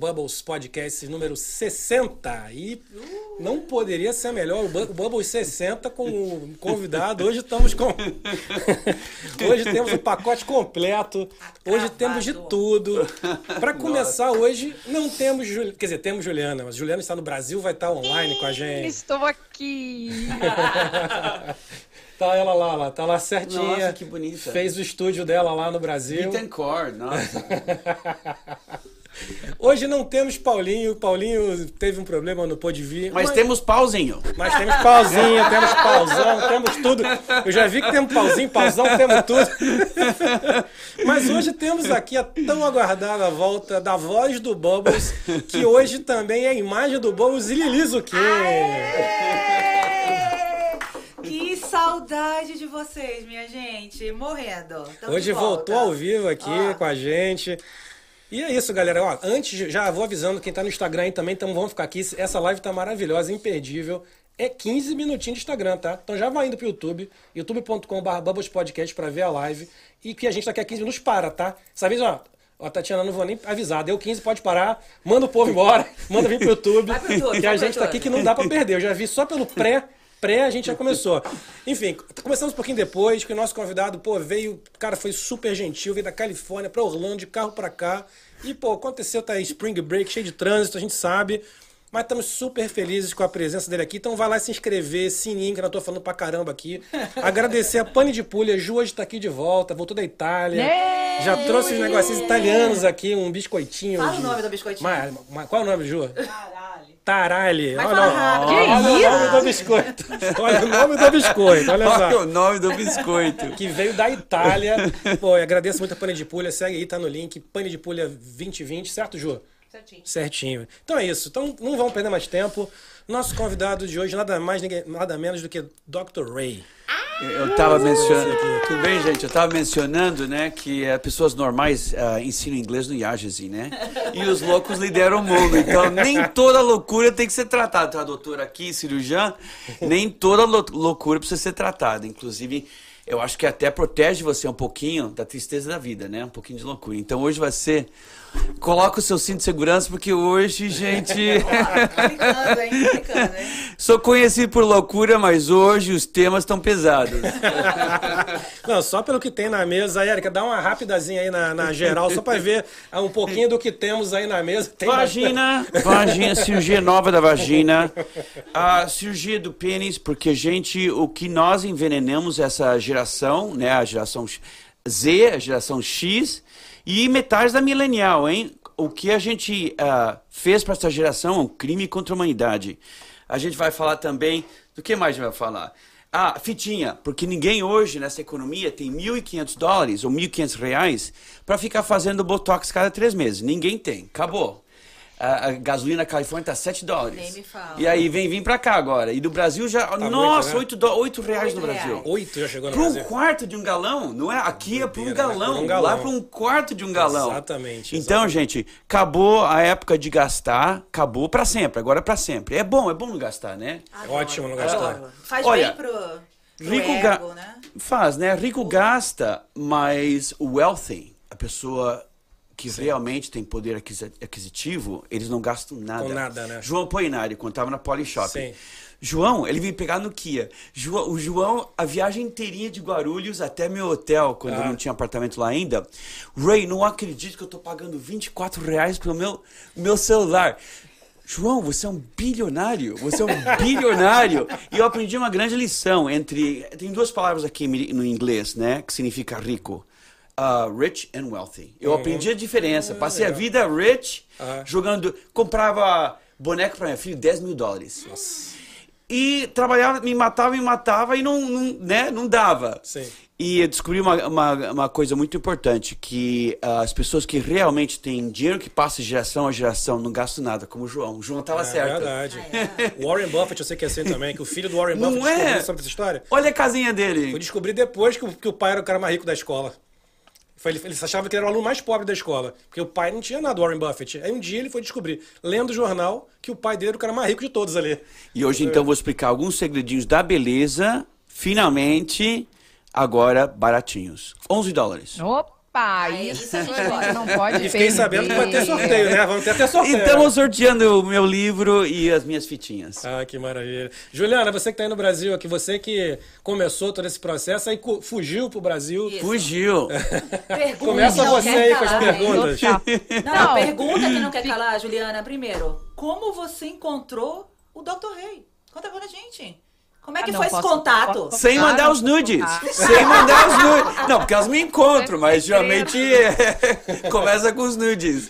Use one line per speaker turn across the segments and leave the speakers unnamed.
Bubbles Podcast número 60. E não poderia ser melhor o Bubbles 60 com o convidado. Hoje estamos com. hoje temos o pacote completo. Hoje temos de tudo. Para começar hoje, não temos. Quer dizer, temos Juliana, mas Juliana está no Brasil, vai estar online com a gente.
Estou aqui.
Tá ela lá, lá, tá lá certinha.
Nossa, que bonita.
Fez o estúdio dela lá no Brasil.
Bittencourt, nossa.
Hoje não temos Paulinho. Paulinho teve um problema, não pôde vir.
Mas, mas... temos pauzinho.
Mas temos pauzinho, temos pauzão, temos tudo. Eu já vi que temos pauzinho, pauzão, temos tudo. Mas hoje temos aqui a tão aguardada volta da voz do Bubbles, que hoje também é a imagem do Bubbles e Lili Zucchini.
Que saudade de vocês, minha gente. Morrendo.
Tamo Hoje voltou ao vivo aqui Ó. com a gente. E é isso, galera. Ó, antes, já vou avisando quem tá no Instagram aí também, então vamos ficar aqui. Essa live tá maravilhosa, imperdível. É 15 minutinhos de Instagram, tá? Então já vai indo pro YouTube, youtube.com.br Podcast pra ver a live. E que a gente daqui a 15 minutos para, tá? Essa vez, ó, Ó, Tatiana, não vou nem avisar. Deu 15, pode parar. Manda o povo embora. Manda vir pro YouTube. Vai pro YouTube que a gente tá aqui que não dá pra perder. Eu já vi só pelo pré pré a gente já começou. Enfim, começamos um pouquinho depois, que o nosso convidado, pô, veio, cara, foi super gentil, veio da Califórnia para Orlando, de carro para cá. E, pô, aconteceu, tá aí Spring Break, cheio de trânsito, a gente sabe. Mas estamos super felizes com a presença dele aqui. Então vai lá se inscrever, sininho, que eu não tô falando pra caramba aqui. Agradecer a Pane de Pulha. Ju hoje tá aqui de volta, voltou da Itália. Yeah, já trouxe os negocinhos italianos aqui, um biscoitinho.
De... o nome do biscoitinho.
Mas, mas, qual é o nome, Ju?
Caralho.
Taralho.
Olha, olha,
olha o nome do biscoito. Olha o nome do biscoito. Olha,
olha o nome do biscoito.
Que veio da Itália. Pô, agradeço muito a Pane de Pulha. Segue aí, tá no link. Pane de Pulha 2020, certo, Ju?
Certinho.
Certinho. Então é isso. Então não vamos perder mais tempo. Nosso convidado de hoje, nada mais, nada menos do que Dr. Ray.
Eu estava mencionando. Tudo bem, gente? Eu estava mencionando, né, que uh, pessoas normais uh, ensinam inglês no IAGESI, né? E os loucos lideram o mundo. Então, nem toda loucura tem que ser tratada. Então, a doutora aqui, cirurgiã, nem toda loucura precisa ser tratada. Inclusive, eu acho que até protege você um pouquinho da tristeza da vida, né? Um pouquinho de loucura. Então, hoje vai ser Coloca o seu cinto de segurança, porque hoje, gente.
Complicando, hein? Complicando, hein?
Sou conhecido por loucura, mas hoje os temas estão pesados.
Não, só pelo que tem na mesa, Érica, dá uma rapidazinha aí na, na geral, só para ver um pouquinho do que temos aí na mesa.
Tem vagina, bastante... vagina, cirurgia nova da vagina, a cirurgia do pênis, porque, gente, o que nós envenenamos essa geração, né, a geração Z, a geração X e metade da milenial, hein? O que a gente uh, fez para essa geração é um crime contra a humanidade. A gente vai falar também. Do que mais vai falar? Ah, fitinha, porque ninguém hoje nessa economia tem 1.500 dólares ou 1.500 reais para ficar fazendo botox cada três meses. Ninguém tem. Acabou a, a gasolina na Califórnia tá 7 dólares.
Nem me fala.
E aí vem vir pra cá agora. E do Brasil já. Tá nossa, muito, né? 8, 8 reais 8 no Brasil. Reais.
8 já chegou no
pra
Brasil.
um quarto de um galão, não é? Aqui é para um galão. um galão. Lá para um quarto de um galão.
Exatamente.
Então,
exatamente.
gente, acabou a época de gastar, acabou para sempre, agora é para sempre. É bom, é bom não gastar, né?
Adoro. Ótimo não gastar. Adoro.
Faz Olha, bem pro. Rico ego, né?
Faz, né? Rico gasta, mas o wealthy, a pessoa que Sim. realmente tem poder aquisitivo, eles não gastam nada.
Com nada, né?
João Poinari, quando estava na Polishop. Sim. João, ele veio pegar no Kia. João, o João, a viagem inteirinha de Guarulhos até meu hotel, quando ah. eu não tinha apartamento lá ainda. Ray, não acredito que eu estou pagando 24 reais pelo meu, meu celular. João, você é um bilionário. Você é um bilionário. e eu aprendi uma grande lição entre. Tem duas palavras aqui no inglês, né? Que significa rico uh, rich and wealthy. Eu uhum. aprendi a diferença. Passei a vida rich, uhum. jogando. Comprava boneco para minha filha, 10 mil dólares. Nossa. E trabalhava, me matava, me matava e não, não, né, não dava.
Sim.
E eu descobri uma, uma, uma, coisa muito importante, que uh, as pessoas que realmente têm dinheiro que passa de geração a geração não gastam nada, como o João. O João estava
é,
certo.
É verdade. Warren Buffett, eu sei que é assim também, que o filho do Warren Buffett não descobriu é? sobre essa história.
Olha a casinha dele.
Foi descobrir depois que o, que o pai era o cara mais rico da escola. Ele, ele achava que ele era o aluno mais pobre da escola, porque o pai não tinha nada, Warren Buffett. Aí um dia ele foi descobrir, lendo o jornal, que o pai dele era o cara mais rico de todos ali.
E hoje então vou explicar alguns segredinhos da beleza, finalmente, agora baratinhos. 11 dólares.
Opa!
Opa, isso a gente não pode
E fiquei sabendo que vai ter sorteio, né? Vamos ter até sorteio.
Estamos sorteando o meu livro e as minhas fitinhas.
Ah, que maravilha. Juliana, você que está aí no Brasil, aqui, você que começou todo esse processo, aí fugiu pro Brasil.
Isso. Fugiu.
Pergunta
Começa você aí com as perguntas.
Não, não, pergunta que não quer calar, Juliana. Primeiro, como você encontrou o Dr. Rei? Conta pra gente. Como é que ah, foi esse contato?
Posso, Sem mandar os nudes. Sem mandar os nudes. Não, porque elas me encontram, é mas geralmente é... começa com os nudes.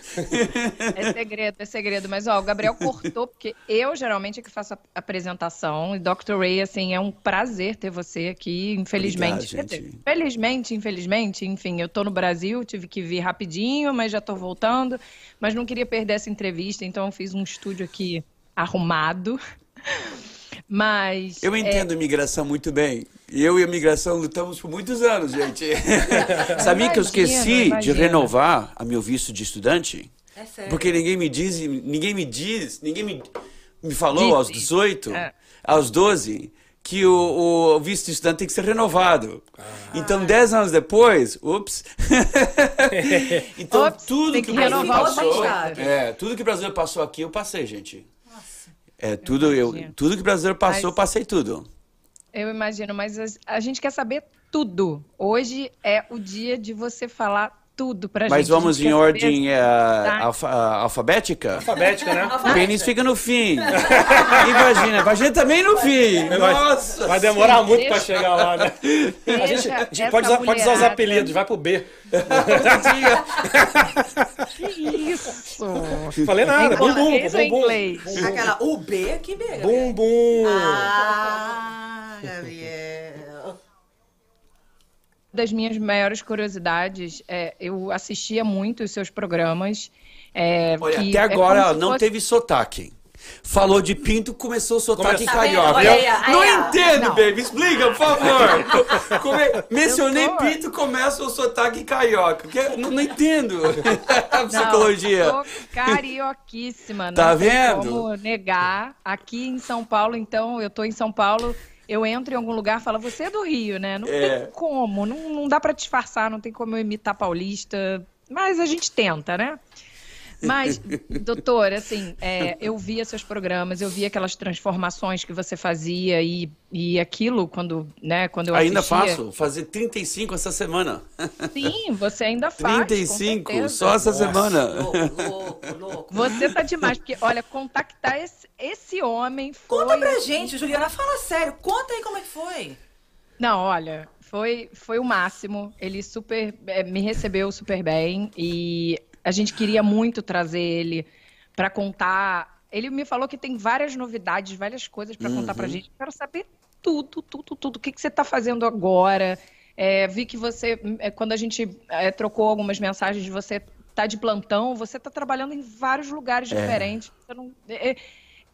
É segredo, é segredo. Mas, ó, o Gabriel cortou, porque eu geralmente é que faço a apresentação. E Dr. Ray, assim, é um prazer ter você aqui, infelizmente. Obrigado, felizmente, infelizmente, enfim, eu tô no Brasil, tive que vir rapidinho, mas já tô voltando. Mas não queria perder essa entrevista, então eu fiz um estúdio aqui arrumado. Mas.
Eu entendo é... imigração muito bem. Eu e a imigração lutamos por muitos anos, gente. Sabia imagino, que eu esqueci de renovar a meu visto de estudante?
É sério.
Porque ninguém me diz, ninguém me diz, ninguém me, me falou Diz. aos 18, é. aos 12, que o, o, visto de estudante tem que ser renovado. Ah. Então, 10 anos depois, ups. então,
ups,
tudo que, o Brasil passou. É, tudo que o Brasil passou aqui, eu passei, gente. É, tudo, eu, tudo que o brasileiro passou, mas, passei tudo.
Eu imagino, mas a, a, gente quer saber tudo. Hoje é o dia de você falar tudo pra
mas
gente.
Mas vamos em ordem uh, alfa, uh, alfabética?
Alfabética, né?
O pênis fica no fim. e vagina. Vagina também no fim. Nossa!
Vai demorar muito para chegar lá, né? A gente, a gente pode, usar, pode usar os apelidos, vai pro B.
que isso?
Falei nada. Bum, bum, bum,
bum, Aquela UB, que B.
Bum, bum.
Ah, Gabriel
das minhas maiores curiosidades, é, eu assistia muito os seus programas. É,
Olha, até é agora é não fosse... teve sotaque. Falou de pinto, começou o sotaque
tá
carioca.
Olha aí, aí,
não entendo, não. baby. Explica, por favor. Come... Mencionei tô... pinto, começa o sotaque carioca. Não, não entendo a psicologia.
Não, carioquíssima.
Tá vendo?
como negar. Aqui em São Paulo, então, eu tô em São Paulo eu entro em algum lugar e falo, você é do Rio, né? Não é. tem como, não, não dá para disfarçar, não tem como eu imitar paulista, mas a gente tenta, né? Mas, doutor, assim, é, eu via seus programas, eu via aquelas transformações que você fazia e, e aquilo quando, né, quando eu
Ainda
assistia...
faço, fazer 35 essa semana.
Sim, você ainda faz.
35, só essa Nossa. semana.
Louco, louco, louco.
Você tá demais, porque, olha, contactar esse, esse homem foi...
Conta pra gente, Juliana, fala sério, conta aí como é que foi.
Não, olha, foi, foi o máximo. Ele super é, me recebeu super bem e a gente queria muito trazer ele para contar. Ele me falou que tem várias novidades, várias coisas para contar para a uhum. gente. Quero saber tudo, tudo, tudo. O que, que você está fazendo agora? É, vi que você, é, quando a gente é, trocou algumas mensagens, você tá de plantão, você está trabalhando em vários lugares é. diferentes. Não, é,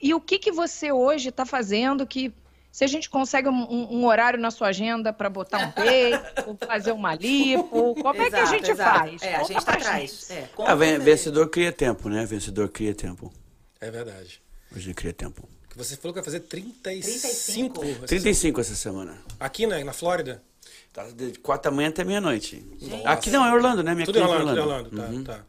e o que, que você hoje está fazendo que se a gente consegue um, um horário na sua agenda para botar um peito, fazer uma lipo, como exato, é que a gente
exato.
faz?
É, a gente está atrás. É,
ah, vencedor cria tempo, né? Vencedor cria tempo.
É verdade.
Hoje cria tempo.
Você falou que vai fazer 35. 35,
35 essa semana.
Aqui na, na Flórida?
Tá de 4 da manhã até meia-noite. Aqui não, é Orlando, né? Minha
tudo é Orlando, Orlando. Tudo é Orlando, tá, uhum. tá.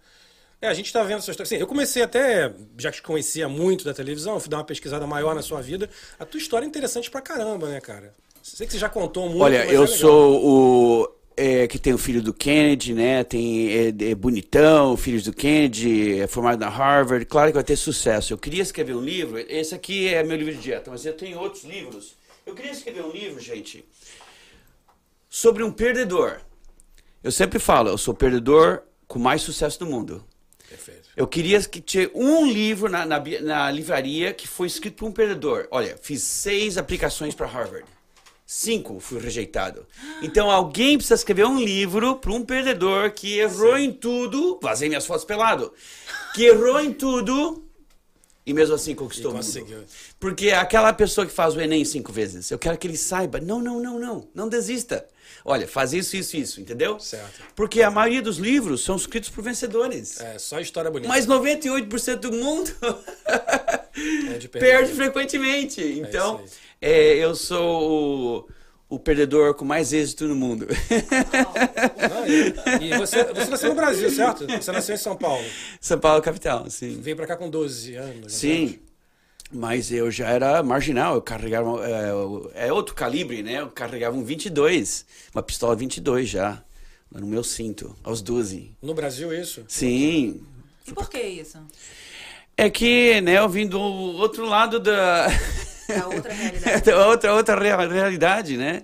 É, a gente está vendo essa história. Assim, eu comecei até, já que conhecia muito da televisão, fui dar uma pesquisada maior na sua vida. A tua história é interessante pra caramba, né, cara? Sei que você já contou muito.
Olha, eu é sou o. É, que tem o filho do Kennedy, né? Tem é, é, bonitão, filhos do Kennedy, é formado na Harvard. Claro que vai ter sucesso. Eu queria escrever um livro. Esse aqui é meu livro de dieta, mas eu tenho outros livros. Eu queria escrever um livro, gente, sobre um perdedor. Eu sempre falo, eu sou o perdedor com mais sucesso do mundo. Perfeito. Eu queria que tinha um livro na, na, na, livraria que foi escrito por um perdedor. Olha, fiz seis aplicações para Harvard. Cinco fui rejeitado. Então alguém precisa escrever um livro para um perdedor que errou Sim. em tudo. Vazei minhas fotos pelado. Que errou em tudo e mesmo assim conquistou o mundo. Porque aquela pessoa que faz o Enem cinco vezes, eu quero que ele saiba. Não, não, não, não. Não desista. Olha, faz isso, isso, isso, entendeu?
Certo.
Porque a maioria dos livros são escritos por vencedores.
É, só história bonita.
Mas 98% do mundo é perde frequentemente. É então, é, eu sou o perdedor com mais êxito no mundo.
Não, e, e você, você nasceu no Brasil, certo? Você nasceu em São Paulo.
São Paulo, capital, sim.
Veio para cá com 12 anos.
Sim. Mas eu já era marginal, eu carregava. É, é, outro calibre, né? Eu carregava um 22, uma pistola 22 já, no meu cinto, aos 12.
No Brasil, isso?
Sim.
E por que isso?
É que, né, eu vim do outro lado da.
Da outra realidade.
outra, outra realidade, né?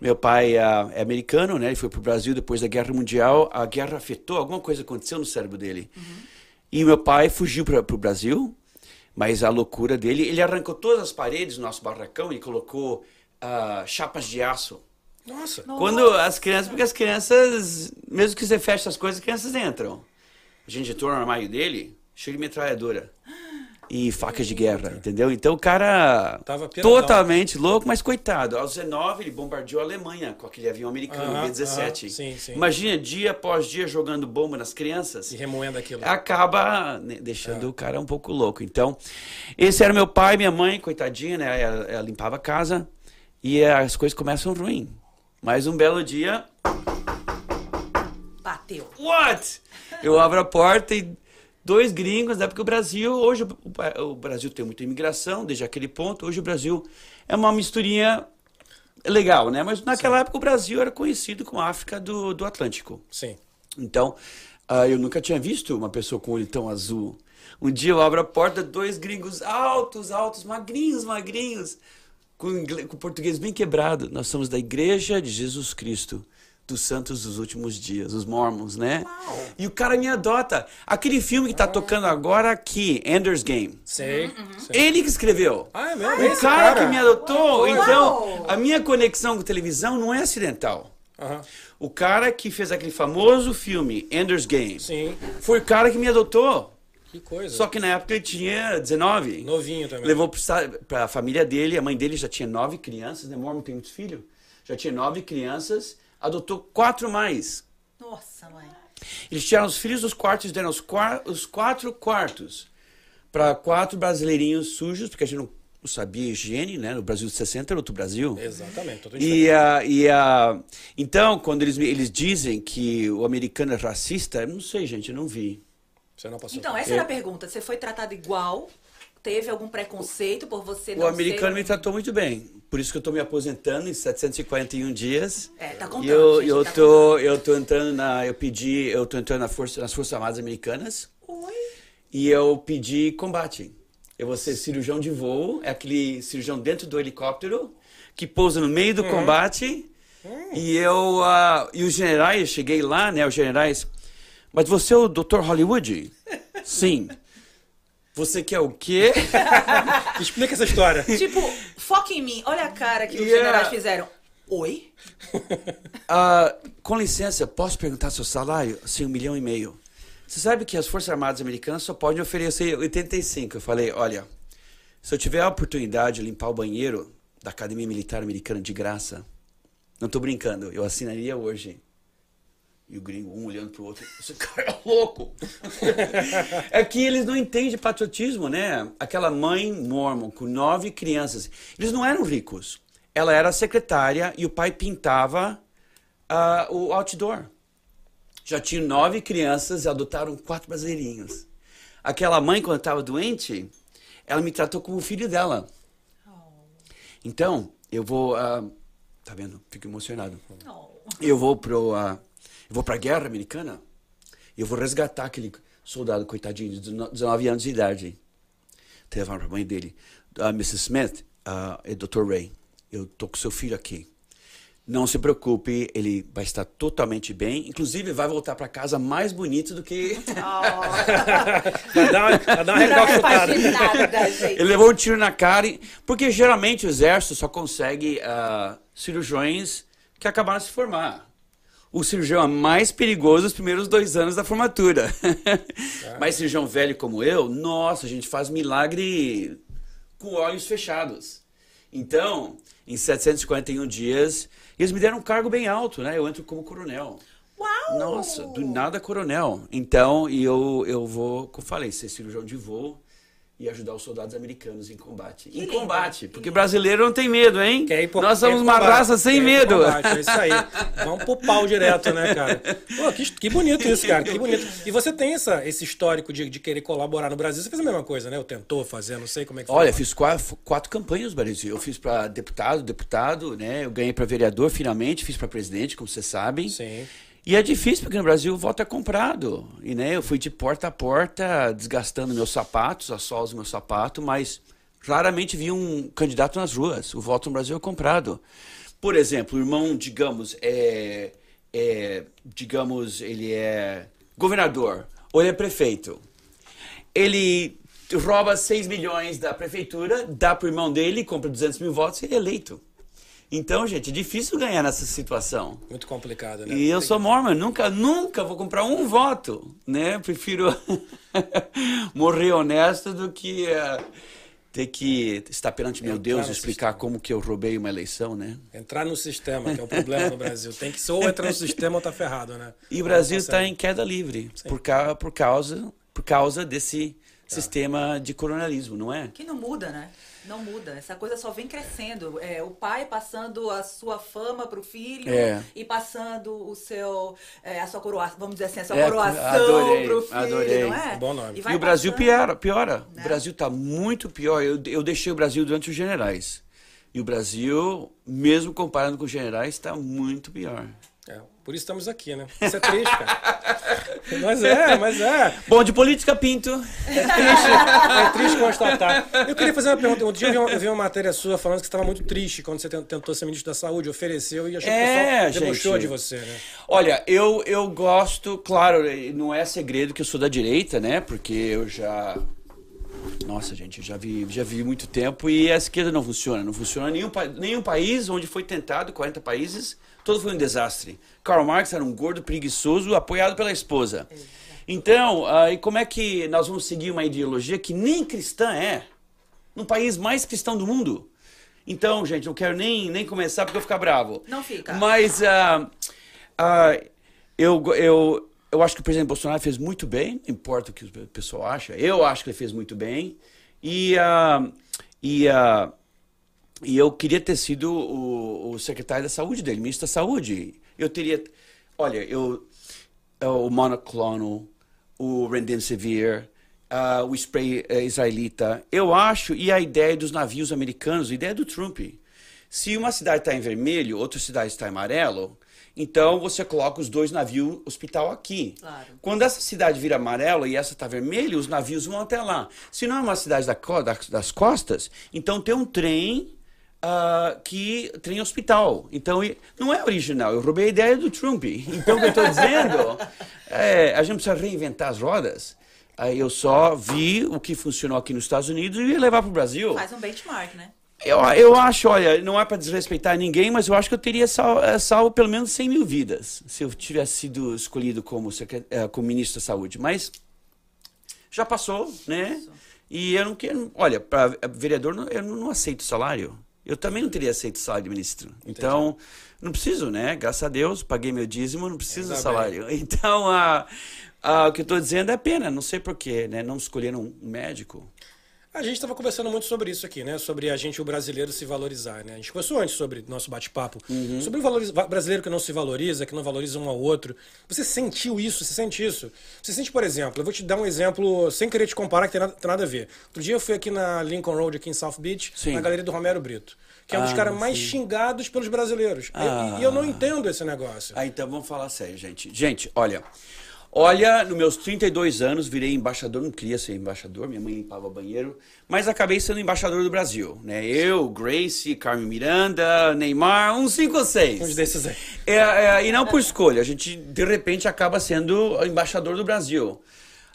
Meu pai uh, é americano, né? Ele foi para o Brasil depois da Guerra Mundial. A guerra afetou, alguma coisa aconteceu no cérebro dele. Uhum. E meu pai fugiu para o Brasil, mas a loucura dele, ele arrancou todas as paredes do nosso barracão e colocou uh, chapas de aço.
Nossa.
Quando as crianças, porque as crianças, mesmo que você feche as coisas, as crianças entram. A gente entrou no armário dele, cheio de metralhadora e facas de guerra, entendeu? Então o cara
Tava
totalmente louco, mas coitado. Aos 19 ele bombardeou a Alemanha com aquele avião americano,
Aham,
B-17.
aham, sim, sim.
Imagina dia após dia jogando bomba nas crianças.
E remoendo aquilo.
Acaba né, deixando o cara um pouco louco. Então, esse era meu pai, minha mãe, coitadinha, né? Ela, ela limpava a casa e as coisas começam ruim. Mas um belo dia,
Bateu.
what? Eu abro a porta e dois gringos, né? Porque o Brasil, hoje o, o Brasil tem muita imigração, desde aquele ponto. Hoje o Brasil é uma misturinha legal, né? Mas naquela
Sim.
época o Brasil era conhecido como a África do, do Atlântico.
Sim.
Então, ah, eu nunca tinha visto uma pessoa com olho tão azul. Um dia eu abro a porta, dois gringos altos, altos, magrinhos, magrinhos, com, inglês, com português bem quebrado. Nós somos da Igreja de Jesus Cristo, dos Santos dos Últimos Dias, os Mormons, né? E o cara me adota. Aquele filme que tá tocando agora aqui, Ender's Game.
Sei. sei.
Ele que escreveu.
Ah, é mesmo?
O
Esse
cara, que me adotou.
Uau.
Então, a minha conexão com televisão não é acidental.
Aham.
O cara que fez aquele famoso filme, Ender's Game,
Sim.
foi o cara que me adotou.
Que coisa.
Só que na época ele tinha 19.
Novinho também.
Levou para a família dele, a mãe dele já tinha nove crianças, né? Mormon tem muitos filhos. Já tinha nove crianças, adotou quatro mais.
Nossa, mãe.
Eles tiraram os filhos dos quartos e deram os, quar- os quatro quartos para quatro brasileirinhos sujos, porque a gente não não sabia higiene, né? No Brasil de 60 era outro Brasil.
Exatamente.
E, a e a então, quando eles, eles dizem que o americano é racista, eu não sei, gente, eu não vi.
Você não passou.
Então, essa era a pergunta. Você foi tratado igual? Teve algum preconceito por você
O
não
americano
ser...
me tratou muito bem. Por isso que eu estou me aposentando em 741 dias.
É, tá contando,
E eu,
gente,
eu
tá
tô, eu tô entrando na, eu pedi, eu tô entrando na força, nas Forças Armadas Americanas
Oi?
e eu pedi combate. Eu vou ser cirurgião de voo, é aquele cirurgião dentro do helicóptero que pousa no meio do combate. E eu ah, e os generais, eu cheguei lá, né, os generais, mas você é o Dr. Hollywood? Sim. Você quer o quê?
Explica essa história.
Tipo, foca em mim. Olha a cara que os
Yeah.
generais fizeram. Oi?
Ah, com licença, posso perguntar seu salário? Sim, um milhão e meio. Você sabe que as Forças Armadas Americanas só podem oferecer 85. Eu falei, olha, se eu tiver a oportunidade de limpar o banheiro da Academia Militar Americana de graça, não tô brincando, eu assinaria hoje. E o gringo, um olhando pro outro, esse cara é louco. é que eles não entendem patriotismo, né? Aquela mãe mormon com nove crianças, eles não eram ricos. Ela era secretária e o pai pintava ah, o outdoor. Já tinha nove crianças e adotaram quatro brasileirinhos. Aquela mãe, quando estava doente, ela me tratou como filho dela. Então, eu vou. ah, tá vendo? Fico emocionado.
Oh.
Eu vou pro. ah, eu vou pra guerra americana. E eu vou resgatar aquele soldado coitadinho de 19 anos de idade. Telefonar pra mãe dele. "Ah, Mrs. Smith, ah, é Dr. Ray. Eu tô com seu filho aqui. Não se preocupe, ele vai estar totalmente bem. Inclusive, vai voltar para casa mais bonito do que.
Vai dar uma, vai dar uma.
Ele levou um tiro na cara. e- Porque geralmente o exército só consegue ah, cirurgiões que acabaram de se formar. O cirurgião é mais perigoso os primeiros dois anos da formatura. Mas cirurgião velho como eu, nossa, a gente faz milagre com olhos fechados. Então, em 741 dias, eles me deram um cargo bem alto, né? Eu entro como coronel.
Uau!
Nossa, do nada coronel. Então, e eu, eu vou, como eu falei, ser cirurgião de voo. E ajudar os soldados americanos em combate. Que em lindo. combate, porque brasileiro não tem medo, hein? Pro, Nós somos uma combate, raça sem medo.
Combate, é isso aí. Vamos pro pau direto, né, cara? Pô, que, que bonito isso, cara, que bonito. E você tem essa, esse histórico de, de querer colaborar no Brasil. Você fez a mesma coisa, né? Ou tentou fazer, não sei como é que
foi. Olha, fiz quatro, quatro campanhas no Brasil. Eu fiz para deputado, deputado, né? Eu ganhei para vereador finalmente, fiz para presidente, como vocês sabem.
Sim.
E é difícil, porque no Brasil o voto é comprado. E né, eu fui de porta a porta, desgastando meus sapatos, a solas do meu sapato, mas raramente vi um candidato nas ruas. O voto no Brasil é comprado. Por exemplo, o irmão, digamos, é, é digamos, ele é governador ou ele é prefeito. Ele rouba 6 milhões da prefeitura, dá para o irmão dele, compra 200 mil votos e ele é eleito. Então, gente, é difícil ganhar nessa situação.
Muito complicado, né?
E eu sou mormon, nunca, nunca vou comprar um voto, né? Prefiro morrer honesto do que uh, ter que estar perante meu Deus e explicar sistema. como que eu roubei uma eleição, né?
Entrar no sistema, que é o problema no Brasil. Tem que ou entrar no sistema ou tá ferrado, né?
E o Brasil está em queda livre por, ca por, causa, por causa desse. Sistema de coronelismo, não é?
Que não muda, né? Não muda. Essa coisa só vem crescendo. É, o pai passando a sua fama para o filho
é.
e passando o seu, é, a sua coroação, vamos dizer assim, a sua é, coroação para o filho, adorei. não é?
Bom nome. E, e o Brasil piora. piora. Né? O Brasil está muito pior. Eu, eu deixei o Brasil durante os generais. E o Brasil, mesmo comparando com os generais, está muito pior.
É, por isso estamos aqui, né? Isso é triste, cara. mas é, mas é.
Bom, de política, Pinto.
É triste, é triste constatar. Eu queria fazer uma pergunta. Um dia eu vi uma, eu vi uma matéria sua falando que você estava muito triste quando você tentou ser ministro da Saúde, ofereceu e achou é, que o pessoal debochou de você, né?
Olha, eu, eu gosto, claro, não é segredo que eu sou da direita, né? Porque eu já nossa, gente, eu já vi, já vi muito tempo e a esquerda não funciona. Não funciona nenhum, nenhum país onde foi tentado, 40 países, todo foi um desastre. Karl Marx era um gordo preguiçoso apoiado pela esposa. Então, uh, e como é que nós vamos seguir uma ideologia que nem cristã é? Num país mais cristão do mundo. Então, gente, não quero nem, nem começar porque eu vou ficar bravo.
Não fica.
Mas uh, uh, eu, eu, eu acho que o presidente Bolsonaro fez muito bem, não importa o que o pessoal acha. Eu acho que ele fez muito bem. E, e e eu queria ter sido o, o secretário da saúde dele, ministro da saúde. Eu teria. Olha, eu. É o monoclonal, o Remdesivir, uh, o spray uh, israelita. Eu acho, e a ideia dos navios americanos, a ideia do Trump. Se uma cidade está em vermelho, outra cidade está em amarelo, então você coloca os dois navios hospital aqui.
Claro.
Quando essa cidade vira amarela e essa está vermelha, os navios vão até lá. Se não é uma cidade da, das costas, então tem um trem uh, que tem hospital. Então, não é original. Eu roubei a ideia do Trump. Então, o que eu estou dizendo é, a gente precisa reinventar as rodas. Aí eu só vi o que funcionou aqui nos Estados Unidos e ia levar para o Brasil.
Faz um benchmark, né?
Eu, eu acho, olha, não é para desrespeitar ninguém, mas eu acho que eu teria salvo, eh, salvo pelo menos 100 mil vidas se eu tivesse sido escolhido como, eh, como ministro da Saúde. Mas já passou, né? E eu não quero. Olha, para vereador, eu não aceito salário eu também não teria aceito salário de ministro. Entendi. Então, não preciso, né? Graças a Deus, paguei meu dízimo, não preciso de salário. Bem. Então, a, a, o que eu estou dizendo é pena, não sei porquê, né? Não escolheram um médico.
A gente estava conversando muito sobre isso aqui, né? Sobre a gente, o brasileiro, se valorizar, né? A gente conversou antes sobre nosso bate-papo. Uhum. Sobre o brasileiro que não se valoriza, que não valoriza um ao outro. Você sentiu isso? Você sente isso? Você sente, por exemplo, eu vou te dar um exemplo, sem querer te comparar, que tem nada, tem nada a ver. Outro dia eu fui aqui na Lincoln Road, aqui em South Beach, sim. na galeria do Romero Brito. Que é um dos ah, caras mais xingados pelos brasileiros. Ah. E, e eu não entendo esse negócio.
Ah, então vamos falar sério, gente. Gente, olha... Olha, nos meus 32 anos virei embaixador, não queria ser embaixador, minha mãe limpava banheiro, mas acabei sendo embaixador do Brasil, né? Eu, Grace, Carmen Miranda, Neymar, uns 5 ou 6.
Uns desses aí.
É, é, e não por escolha, a gente de repente acaba sendo embaixador do Brasil,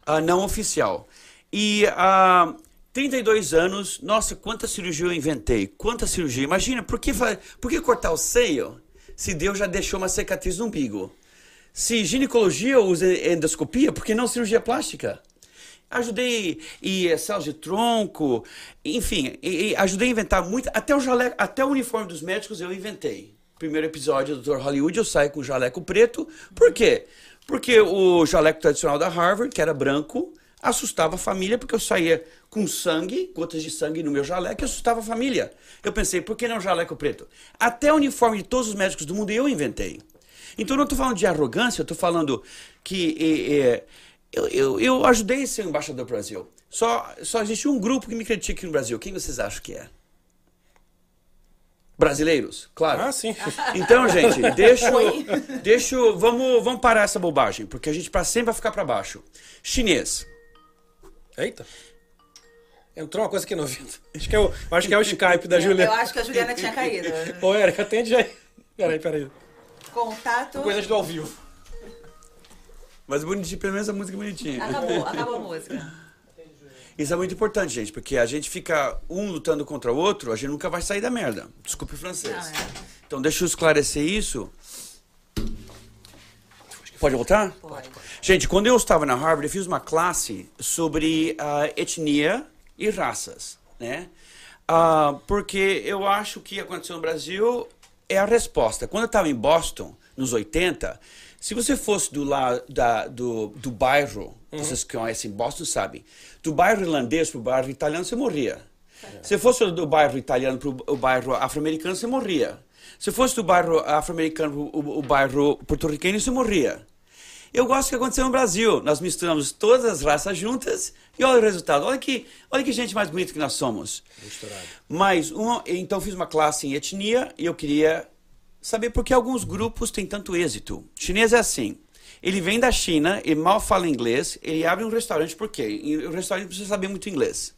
uh, não oficial. E há uh, 32 anos, nossa, quanta cirurgia eu inventei, quanta cirurgia. Imagina, por que, por que cortar o seio se Deus já deixou uma cicatriz no umbigo? Se ginecologia usa endoscopia, por que não cirurgia plástica? Ajudei e células de tronco, enfim, e, e ajudei a inventar muito. Até o, jaleco, até o uniforme dos médicos eu inventei. Primeiro episódio do Dr. Hollywood eu saio com o jaleco preto. Por quê? Porque o jaleco tradicional da Harvard, que era branco, assustava a família, porque eu saía com sangue, gotas de sangue no meu jaleco, e assustava a família. Eu pensei, por que não jaleco preto? Até o uniforme de todos os médicos do mundo eu inventei. Então, eu não estou falando de arrogância, eu estou falando que é, é, eu, eu, eu, ajudei a ser embaixador do Brasil. Só, só existe um grupo que me critica aqui no Brasil. Quem vocês acham que é? Brasileiros, claro.
Ah, sim.
Então, gente, deixa, deixa, vamos, vamos parar essa bobagem, porque a gente para sempre vai ficar para baixo. Chinês.
Eita. Entrou uma coisa aqui no ouvido. Acho que é o, acho que é o Skype da Juliana.
Eu acho que a Juliana tinha caído.
Ô, Erika, atende aí. Peraí, peraí.
Contato.
Coisas do ao vivo.
Mas bonitinho, pelo menos a música é bonitinha.
Acabou, acabou a música.
Isso é muito importante, gente, porque a gente fica um lutando contra o outro, a gente nunca vai sair da merda. Desculpe o francês. Não, é. Então, deixa eu esclarecer isso. Pode voltar?
Pode.
Gente, quando eu estava na Harvard, eu fiz uma classe sobre uh, etnia e raças, né? Uh, porque eu acho que aconteceu no Brasil é a resposta. Quando eu estava em Boston, nos 80, se você fosse do lado da, do, do bairro, uhum. vocês que conhecem Boston sabem, do bairro irlandês para o bairro italiano, você morria. É. Se fosse do bairro italiano para o bairro afro-americano, você morria. Se fosse do bairro afro-americano para o bairro porto-riquenho, você morria. Eu gosto do que aconteceu no Brasil. Nós misturamos todas as raças juntas e olha o resultado. Olha que, olha que gente mais bonita que nós somos.
Misturado.
Mas, uma, então fiz uma classe em etnia e eu queria saber por que alguns grupos têm tanto êxito. O chinês é assim. Ele vem da China, ele mal fala inglês, ele abre um restaurante, por quê? E o restaurante precisa saber muito inglês.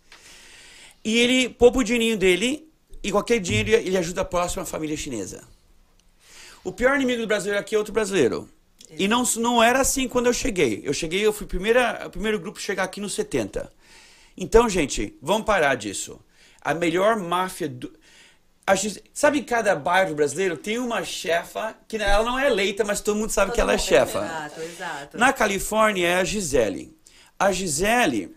E ele poupa o dinheirinho dele, e qualquer dinheiro ele ajuda a próxima família chinesa. O pior inimigo do brasileiro aqui é outro brasileiro. E não, não era assim quando eu cheguei. Eu cheguei, eu fui primeira, o primeiro grupo a chegar aqui nos 70. Então, gente, vamos parar disso. A melhor máfia do, Gente, sabe, cada bairro brasileiro tem uma chefa que ela não é eleita, mas todo mundo sabe todo que ela é chefa.
Exato, exato.
Na Califórnia é a Gisele. A Gisele,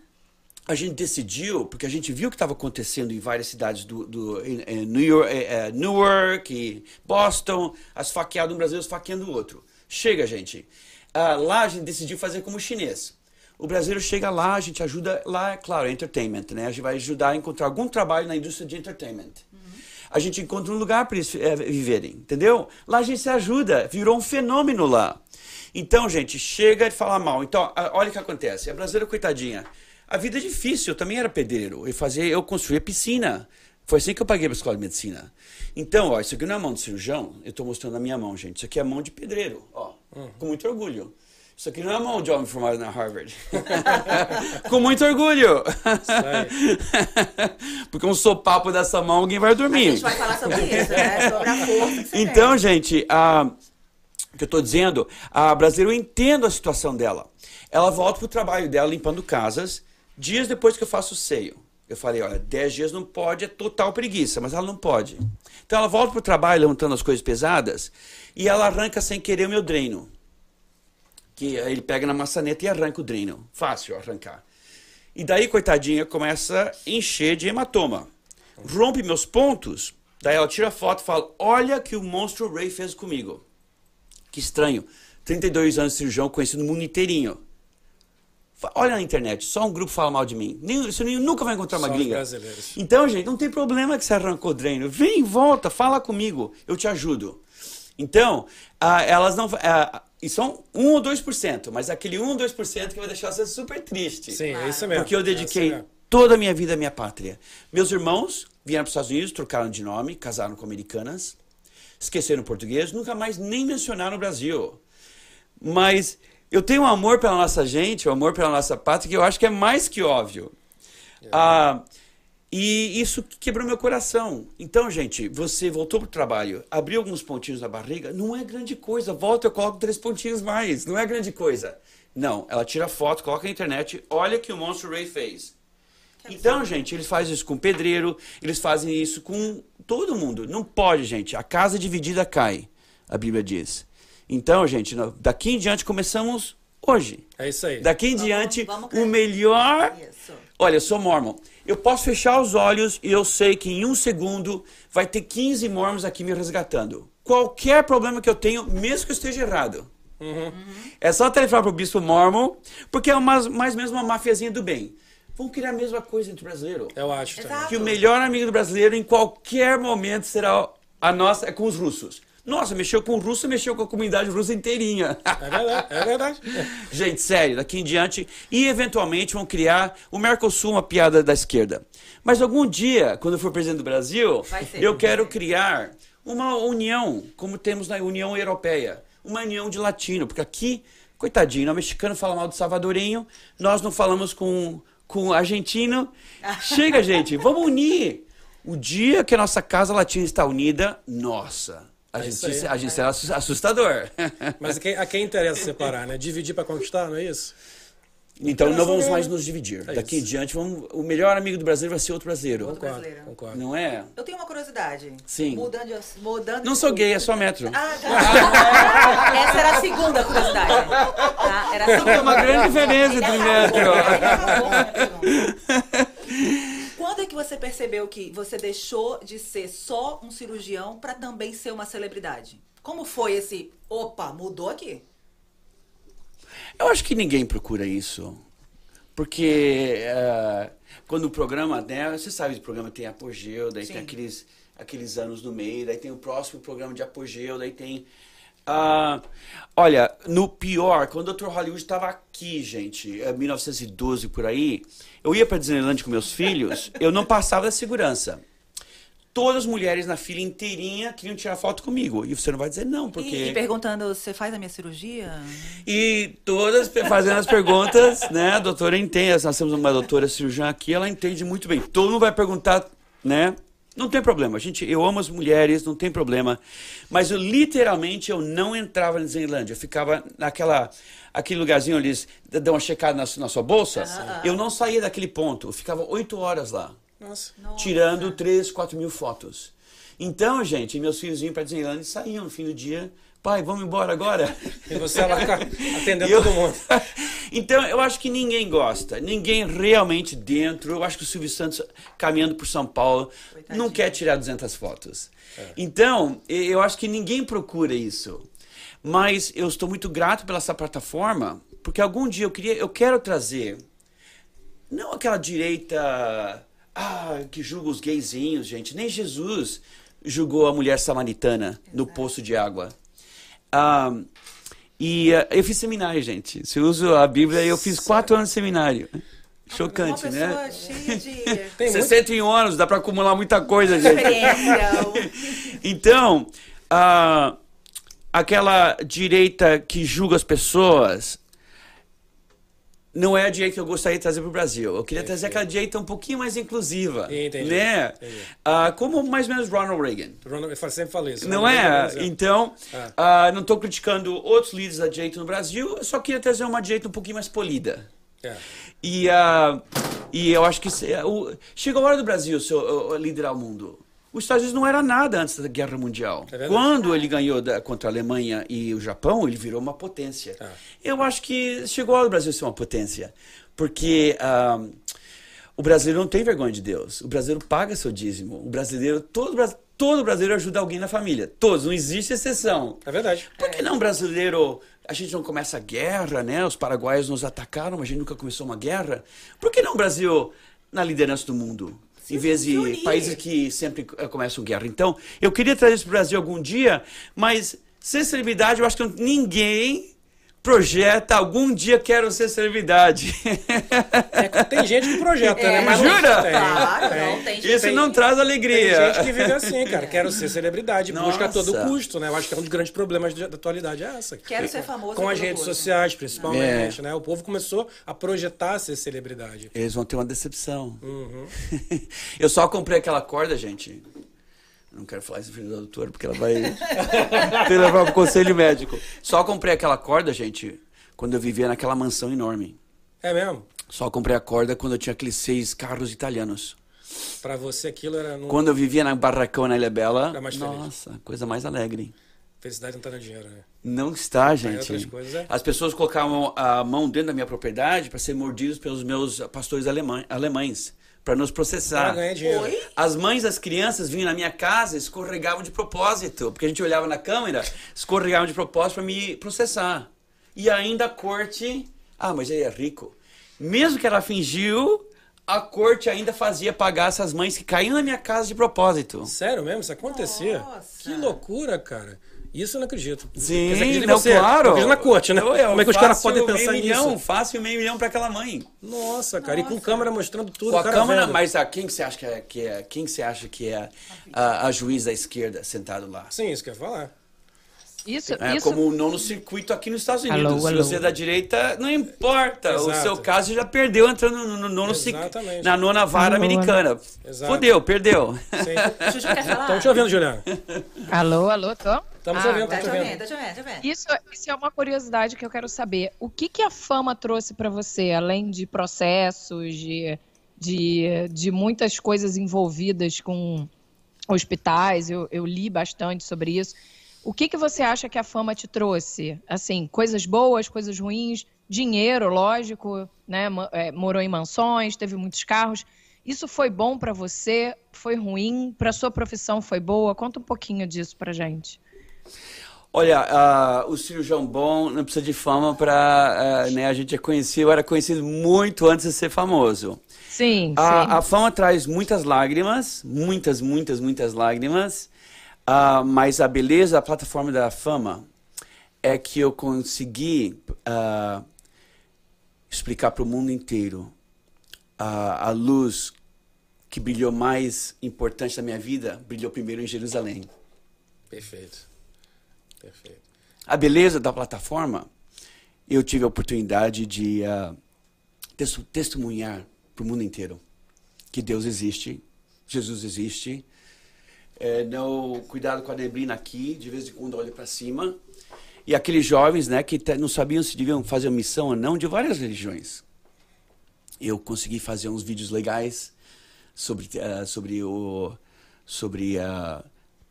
a gente decidiu, porque a gente viu o que estava acontecendo em várias cidades do, do em, em New York, é, Newark, Boston, as faqueadas um brasileiro esfaqueando o outro. Chega, gente. Uh, lá a gente decidiu fazer como chinês. O brasileiro chega lá, a gente ajuda lá, claro, é entertainment, né? A gente vai ajudar a encontrar algum trabalho na indústria de entertainment a gente encontra um lugar para eles é, viverem, entendeu? Lá a gente se ajuda, virou um fenômeno lá. Então, gente, chega de falar mal. Então, olha o que acontece. A brasileira, coitadinha, a vida é difícil. Eu também era pedreiro. Eu fazia, eu construía piscina. Foi assim que eu paguei para a escola de medicina. Então, ó, isso aqui não é mão de cirurgião. Eu estou mostrando a minha mão, gente. Isso aqui é mão de pedreiro, ó, uhum. com muito orgulho. Isso aqui não é mão de homem formado na Harvard. Com muito orgulho. Porque um sopapo dessa mão, alguém vai dormir.
A gente vai falar sobre isso, né? Sobre a força
Então, tem. gente, a, o que eu estou dizendo, a brasileira, eu entendo a situação dela. Ela volta para o trabalho dela limpando casas, dias depois que eu faço o seio. Eu falei, olha, 10 dias não pode, é total preguiça, mas ela não pode. Então ela volta para o trabalho levantando as coisas pesadas e ela arranca sem querer o meu dreno que ele pega na maçaneta e arranca o dreno. Fácil arrancar. E daí, coitadinha, começa a encher de hematoma. Rompe meus pontos. Daí ela tira a foto e fala: Olha que o monstro Ray fez comigo. Que estranho. 32 anos de cirurgião, conhecido no mundo inteirinho. Olha na internet, só um grupo fala mal de mim. Nem, você nunca vai encontrar uma só gringa. Então, gente, não tem problema que você arrancou o dreno. Vem, volta, fala comigo, eu te ajudo. Então, ah, elas não. Ah, e são 1 ou 2%, mas aquele 1 ou 2% que vai deixar você super triste.
Sim, é isso mesmo.
Porque eu dediquei é toda a minha vida à minha pátria. Meus irmãos vieram para os Estados Unidos, trocaram de nome, casaram com americanas, esqueceram o português, nunca mais nem mencionaram o Brasil. Mas eu tenho um amor pela nossa gente, um amor pela nossa pátria, que eu acho que é mais que óbvio. É. Ah, e isso quebrou meu coração. Então, gente, você voltou pro trabalho, abriu alguns pontinhos na barriga, não é grande coisa. Volta, eu coloco três pontinhos mais. Não é grande coisa. Não, ela tira foto, coloca na internet, olha que o Monstro Ray fez. Então, gente, eles fazem isso com pedreiro, eles fazem isso com todo mundo. Não pode, gente. A casa dividida cai, a Bíblia diz. Então, gente, daqui em diante começamos hoje.
É isso aí.
Daqui em vamos, diante, vamos o melhor. Isso. Olha, eu sou mormon. Eu posso fechar os olhos e eu sei que em um segundo vai ter 15 mormons aqui me resgatando. Qualquer problema que eu tenho, mesmo que eu esteja errado, Uhum. É só telefonar pro Bispo Mormon, porque é uma, mais mesmo uma mafiazinha do bem. Vamos criar a mesma coisa entre o brasileiro.
Eu acho também.
Que o melhor amigo do brasileiro em qualquer momento será a nossa, é com os russos. Nossa, mexeu com o russo, mexeu com a comunidade russa inteirinha.
É verdade, é verdade.
Gente, sério, daqui em diante. E eventualmente vão criar o Mercosul, uma piada da esquerda. Mas algum dia, quando eu for presidente do Brasil, eu quero criar uma união, como temos na União Europeia. Uma união de latino, porque aqui, coitadinho, o mexicano fala mal do salvadorinho, nós não falamos com, com o argentino. Chega, gente, vamos unir. O dia que a nossa casa latina está unida, nossa, a, é gente, a gente será assustador.
Mas a quem, a quem interessa separar, né? Dividir para conquistar, não é isso?
Então não vamos mais nos dividir. É Daqui em diante, vamos, o melhor amigo do brasileiro vai ser outro brasileiro.
Outro brasileiro.
Concordo. Não é?
Eu tenho uma curiosidade.
Sim.
Mudando de, mudando
não sou gay, é só metro. Ah,
tá. Essa era a segunda curiosidade. Tá? Era a segunda.
Tem uma grande diferença entre metro.
É que você percebeu que você deixou de ser só um cirurgião para também ser uma celebridade? Como foi esse, opa, mudou aqui?
Eu acho que ninguém procura isso. Porque uh, quando o programa, né, você sabe, o programa tem apogeu, daí Sim. tem aqueles, aqueles anos no meio, daí tem o próximo programa de apogeu, daí tem. Uh, olha, no pior, quando o Dr. Hollywood estava aqui, gente, em 1912 por aí, eu ia para Disneyland com meus filhos, eu não passava da segurança todas as mulheres na fila inteirinha queriam tirar foto comigo. E você não vai dizer não, porque.
E, e perguntando, você faz a minha cirurgia?
E todas fazendo as perguntas, né? A doutora entende. Nós temos uma doutora cirurgiã aqui, ela entende muito bem. Todo mundo vai perguntar, né? Não tem problema, gente. Eu amo as mulheres, não tem problema. Mas eu literalmente eu não entrava na Disneylandia. Eu ficava naquela aquele lugarzinho ali, dá uma checada na, na sua bolsa. Ah, ah. Eu não saía daquele ponto. Eu ficava oito horas lá. Nossa. Tirando 3, 4 mil fotos. Então, gente, meus filhos vinham para Disneyland e saíam no fim do dia. Pai, vamos embora agora.
E você lá atendendo eu... todo mundo.
então, eu acho que ninguém gosta. Ninguém realmente dentro. Eu acho que o Silvio Santos, caminhando por São Paulo, Coitadinho. não quer tirar 200 fotos. É. Então, eu acho que ninguém procura isso. Mas eu estou muito grato pela essa plataforma, porque algum dia eu queria, eu quero trazer não aquela direita ah, que julga os gayzinhos, gente. Nem Jesus julgou a mulher samaritana no poço de água. Ah, e uh, eu fiz seminário, gente. Se eu uso a Bíblia, eu fiz quatro anos de seminário. Chocante,
uma
né?
Cheia de...
Tem 61 anos, dá para acumular muita coisa, gente. então, uh, aquela direita que julga as pessoas, não é a direita que eu gostaria de trazer para o Brasil. Eu queria trazer aquela direita um pouquinho mais inclusiva. Entendi. Né? Entendi. Uh, como mais ou menos Ronald Reagan.
Ronald, eu sempre falei isso.
Não é? Então, ah. uh, não estou criticando outros líderes da direita no Brasil, eu só queria trazer uma direita um pouquinho mais polida. É. E, uh, e eu acho que uh, chegou a hora do Brasil seu, liderar o mundo. Os Estados Unidos não era nada antes da Guerra Mundial. É Quando ele ganhou da, contra a Alemanha e o Japão, ele virou uma potência. Ah. Eu acho que chegou ao Brasil ser uma potência. Porque o brasileiro não tem vergonha de Deus. O brasileiro paga seu dízimo. O brasileiro, todo, todo brasileiro ajuda alguém na família. Todos, não existe exceção.
É verdade.
Por que não brasileiro a gente não começa a guerra, né? Os paraguaios nos atacaram, mas a gente nunca começou uma guerra. Por que não o Brasil na liderança do mundo? Em vez de países que sempre eh, começam guerra. Então, eu queria trazer isso para o Brasil algum dia, mas sem celebridade, eu acho que ninguém projeta algum dia quero ser celebridade.
É, tem gente que projeta, é, né?
Mas jura?
Tem, claro, tem. Não, tem
Isso tem, não traz alegria.
Tem gente que vive assim, cara. Quero ser celebridade, Nossa. busca a todo custo, né? Eu acho que é um dos grandes problemas da atualidade é essa.
Quero ser famoso.
Com as redes sociais, principalmente, é. né? O povo começou a projetar ser celebridade.
Eles vão ter uma decepção. Uhum. Eu só comprei aquela corda, gente. Não quero falar isso filho da doutora, porque ela vai ter levar pro conselho médico. Só comprei aquela corda, gente, quando eu vivia naquela mansão enorme.
É mesmo?
Só comprei a corda quando eu tinha aqueles seis carros italianos.
Para você aquilo era... No...
Quando eu vivia na barracão na Ilha Bela, nossa, coisa mais alegre.
Felicidade não tá no dinheiro, né?
Não está, gente. Coisas, é. As pessoas colocavam a mão dentro da minha propriedade para ser mordidos pelos meus pastores alemães para nos processar.
Oi?
As mães das crianças vinham na minha casa e escorregavam de propósito, porque a gente olhava na câmera, escorregavam de propósito para me processar. E ainda a corte, ah, mas ele é rico. Mesmo que ela fingiu, a corte ainda fazia pagar essas mães que caíam na minha casa de propósito.
Sério mesmo? Isso acontecia? Nossa. Que loucura, cara. Isso eu não acredito.
Sim, não, você, claro.
Eu na corte, né? Eu, eu Como é que os caras podem pensar
meio
nisso?
Milhão, fácil meio milhão para aquela mãe.
Nossa, cara, Nossa. e com câmera mostrando tudo.
Com a câmera, vendo. mas a, quem que você acha que é, que é quem você acha que é a, a juiz da esquerda sentado lá?
Sim, isso que eu ia falar.
Isso, é isso... como o nono circuito aqui nos Estados Unidos. Alô, Se alô. você é da direita, não importa. Exato. O seu caso já perdeu entrando no, no nono circuito. Na nona vara alô, americana. Exato. Fodeu, perdeu.
Juju quer falar?
Estamos te ouvindo, Juliana.
Alô, alô, tô?
Estamos ah, ouvindo, tá te ouvindo. Tá
te ouvindo, tá ouvindo.
Isso, isso é uma curiosidade que eu quero saber. O que, que a fama trouxe para você, além de processos, de, de, de muitas coisas envolvidas com hospitais? Eu, eu li bastante sobre isso. O que, que você acha que a fama te trouxe? Assim, coisas boas, coisas ruins, dinheiro, lógico, né? É, morou em mansões, teve muitos carros. Isso foi bom para você? Foi ruim? Para sua profissão foi boa? Conta um pouquinho disso para gente.
Olha, uh, o cirurgião bom não precisa de fama para, uh, né? A gente é conhecido, eu era conhecido muito antes de ser famoso.
Sim,
a,
sim.
A fama traz muitas lágrimas, muitas, muitas, muitas lágrimas. Uh, mas a beleza da plataforma da fama é que eu consegui uh, explicar para o mundo inteiro uh, a luz que brilhou mais importante na minha vida brilhou primeiro em Jerusalém.
Perfeito. Perfeito.
A beleza da plataforma, eu tive a oportunidade de testemunhar para o mundo inteiro que Deus existe, Jesus existe, é, não cuidado com a neblina aqui, de vez em quando olho para cima. E aqueles jovens, né, que não sabiam se deviam fazer missão ou não de várias religiões. Eu consegui fazer uns vídeos legais sobre uh, sobre o sobre uh,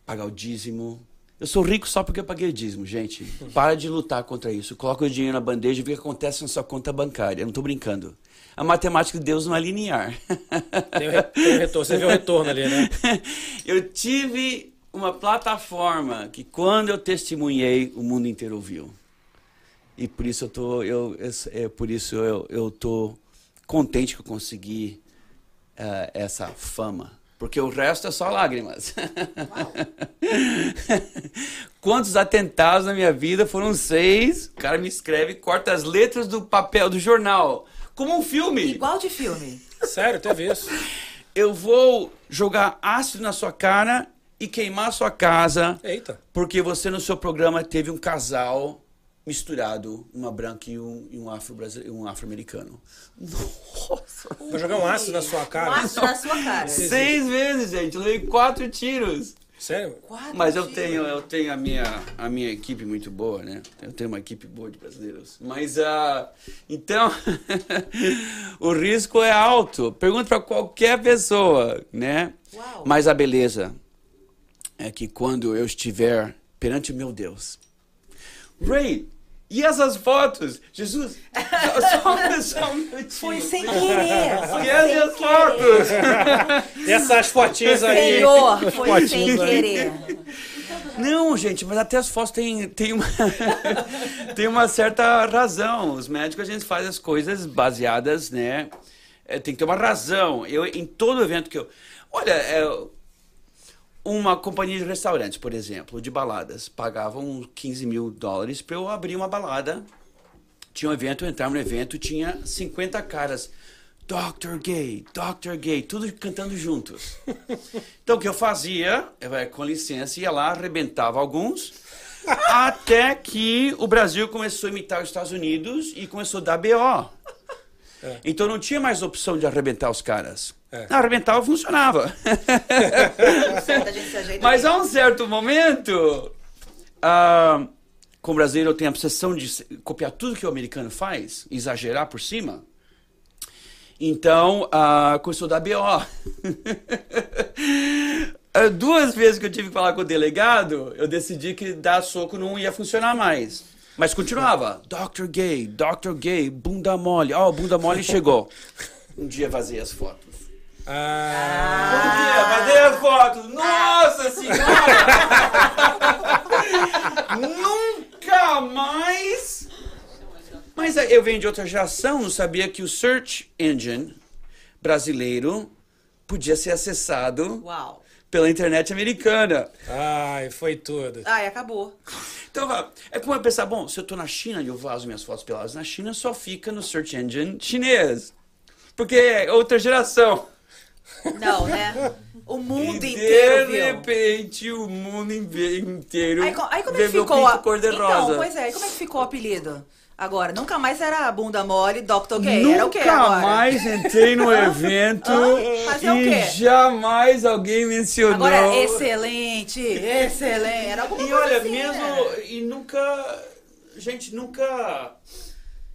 pagar o dízimo. Eu sou rico só porque eu paguei o dízimo, gente. Para de lutar contra isso. Coloca o dinheiro na bandeja e vê o que acontece na sua conta bancária. Eu não estou brincando a matemática de Deus não é linear.
Tem, o, retorno, você vê o retorno ali, né?
Eu tive uma plataforma que quando eu testemunhei, o mundo inteiro ouviu. E por isso eu tô, eu, eu é, por isso eu, eu tô contente que eu consegui uh, essa fama. Porque o resto é só lágrimas. Quantos atentados na minha vida? Foram seis. O cara me escreve, corta as letras do papel do jornal. Como um filme.
Igual de filme.
Sério, teve isso.
Eu vou jogar ácido na sua cara e queimar a sua casa.
Eita.
Porque você no seu programa teve um casal misturado, uma branca e um, e um afro-americano. Um afro
Nossa! Vou jogar um ácido na sua cara. Um
ácido na sua cara.
Seis vezes, gente. Eu levei quatro tiros.
Sério?
Quatro
Mas eu tenho, eu tenho a minha, a minha equipe muito boa, né? Eu tenho uma equipe boa de brasileiros. Mas, uh, então, o risco é alto. Pergunta para qualquer pessoa, né?
Uau.
Mas a beleza é que quando eu estiver perante o meu Deus, Ray, e essas fotos? Jesus, só, só um minutinho.
Foi sem querer. Foi
e essas fotos?
Essas fotinhas aí.
Senhor, foi sem querer.
Não, gente, mas até as fotos têm, têm, uma, tem uma certa razão. Os médicos, a gente faz as coisas baseadas, né? É, tem que ter uma razão. Eu, em todo evento que eu... Olha, é, uma companhia de restaurantes, por exemplo, de baladas, pagavam 15 mil dólares para eu abrir uma balada. Tinha um evento, eu entrava no evento, tinha 50 caras. Dr. Gay, Dr. Gay, tudo cantando juntos. Então o que eu fazia, eu, com licença, ia lá, arrebentava alguns, até que o Brasil começou a imitar os Estados Unidos e começou a dar BO. É. Então não tinha mais opção de arrebentar os caras. É. Arrebentava funcionava. Mas a um certo momento, uh, como brasileiro eu tenho a obsessão de copiar tudo que o americano faz, exagerar por cima. Então, uh, começou a dar BO. duas vezes que eu tive que falar com o delegado, eu decidi que dar soco não ia funcionar mais. Mas continuava. Dr. Gay, Dr. Gay, bunda mole. Ó, oh, bunda mole chegou. Um dia vazei as fotos. Ah. Um dia vazei as fotos. Nossa senhora! Nunca mais! Mas eu venho de outra geração, não sabia que o search engine brasileiro podia ser acessado
Uau.
pela internet americana.
Ai, foi tudo.
Ai, acabou.
Então, é como eu pensar, bom, se eu tô na China e eu vazo minhas fotos peladas na China, só fica no search engine chinês. Porque é outra geração.
Não, né? O mundo e inteiro.
De repente, o mundo inteiro.
Aí, aí como é que ficou a. Cor de rosa. Então, pois é, como é que ficou o apelido? Agora, nunca mais era bunda mole, Dr. Gay.
Nunca
era o quê agora?
mais entrei no evento e o jamais alguém mencionou.
Agora, excelente, excelente. Era alguma
e
coisa
olha,
assim,
mesmo.
Né?
E nunca. Gente, nunca.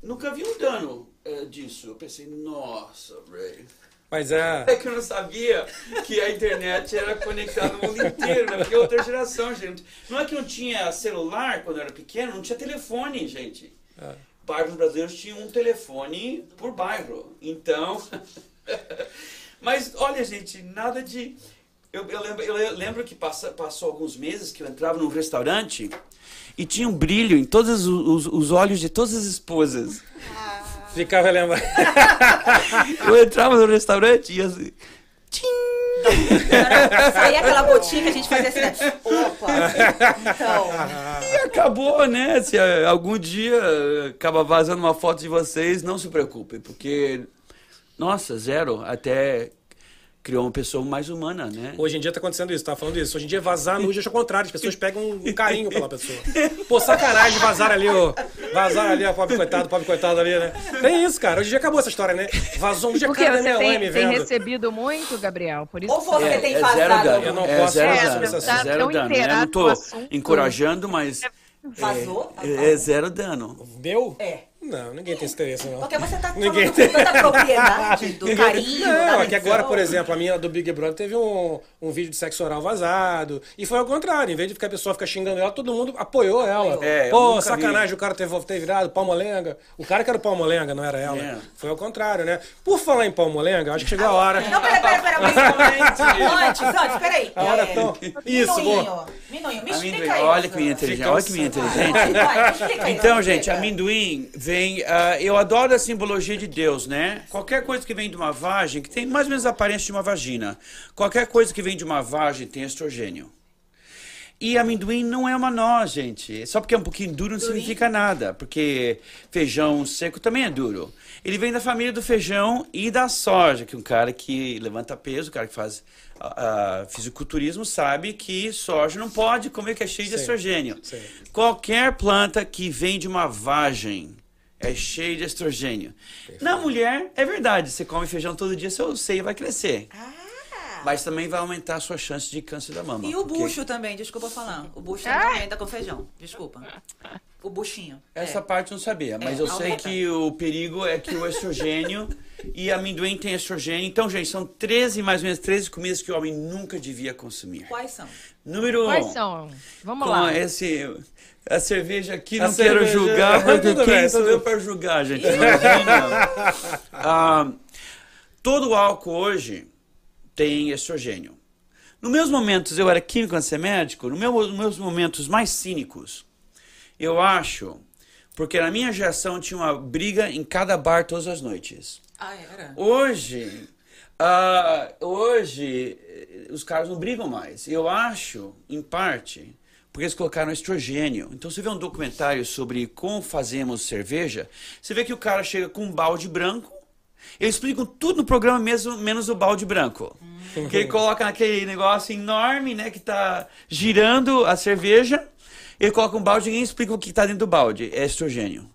Nunca vi um dano é, disso. Eu pensei, nossa, Ray.
Mas é.
É que eu não sabia que a internet era conectada no mundo inteiro, né? Porque é outra geração, gente. Não é que não tinha celular quando eu era pequeno, não tinha telefone, gente. É. Bairros brasileiros tinham um telefone por bairro. Então. Mas olha, gente, nada de. Eu, eu, lembro, eu lembro que passa, passou alguns meses que eu entrava num restaurante e tinha um brilho em todos os, os, os olhos de todas as esposas.
Ah. Ficava lembrando.
eu entrava no restaurante e assim.
Tchim! Saía aquela botinha que a gente fazia assim, né? Opa! Então.
E acabou, né? Se algum dia acaba vazando uma foto de vocês, não se preocupem, porque. Nossa, zero. Até criou uma pessoa mais humana, né?
Hoje em dia tá acontecendo isso, tá falando isso. Hoje em dia vazar nude é o contrário, as pessoas pegam um carinho pela pessoa. Pô, sacanagem vazar ali, ó. Vazar ali, ó, pobre coitado, pobre coitado ali, né? Tem isso, cara. Hoje em dia acabou essa história, né? Vazou um dia
Porque cara você tem, vendo. recebido muito, Gabriel, por isso
Ou você
é,
tem
é
vazado.
Zero dano.
Eu não é posso
zero
dano.
Tá zero dano. Né? Eu não tô encorajando, mas...
Vazou?
É, é zero dano.
Deu?
É.
Não, ninguém tem esse interesse, não.
Porque você tá ninguém tem... com tanta propriedade do ninguém... carinho, Não,
é que agora, por exemplo, a minha do Big Brother teve um, um vídeo de sexo oral vazado. E foi ao contrário. Em vez de ficar a pessoa ficar xingando ela, todo mundo apoiou ela. É, Pô, sacanagem vi. o cara ter, ter virado palmolenga. O cara que era o palmolenga, não era ela. É. Foi ao contrário, né? Por falar em palmolenga, acho que chegou a hora.
Não, pera, pera, pera. Antes, antes, peraí.
A hora é... tão... Isso,
bom. Minuinho, me explica aí.
Olha que minha inteligente. Olha que minha inteligente. Então, gente, amendoim vem... Uh, eu adoro a simbologia de Deus, né? Qualquer coisa que vem de uma vagem, que tem mais ou menos a aparência de uma vagina, qualquer coisa que vem de uma vagem tem estrogênio. E amendoim não é uma noz, gente. Só porque é um pouquinho duro não Durinho. significa nada. Porque feijão seco também é duro. Ele vem da família do feijão e da soja, que é um cara que levanta peso, um cara que faz uh, fisiculturismo, sabe que soja não pode comer que é cheio sim, de estrogênio. Sim. Qualquer planta que vem de uma vagem é cheio de estrogênio. Perfeito. Na mulher, é verdade, você come feijão todo dia, seu seio vai crescer.
Ah.
Mas também vai aumentar a sua chance de câncer da mama.
E o porque... bucho também, desculpa falar. O bucho ah. também aumenta com feijão, desculpa. O buchinho.
Essa é. parte eu não sabia, mas é, eu sei que o perigo é que o estrogênio e amendoim tem estrogênio. Então, gente, são 13, mais ou menos 13 comidas que o homem nunca devia consumir.
Quais são?
Número
Quais são? Vamos lá.
Esse a cerveja aqui, a não cerveja... quero julgar, porque quem bem, sou eu para julgar, gente? Imagina. ah, todo álcool hoje tem estrogênio. Nos meus momentos, eu era químico antes de ser médico, nos meus, nos meus momentos mais cínicos, eu acho, porque na minha geração tinha uma briga em cada bar todas as noites.
Ah, era?
Hoje, uh, hoje, os caras não brigam mais. Eu acho, em parte, porque eles colocaram estrogênio. Então você vê um documentário sobre como fazemos cerveja, você vê que o cara chega com um balde branco, eles explicam tudo no programa mesmo, menos o balde branco. Hum. Que ele coloca naquele negócio enorme, né, que está girando a cerveja, ele coloca um balde e ninguém explica o que está dentro do balde. É estrogênio.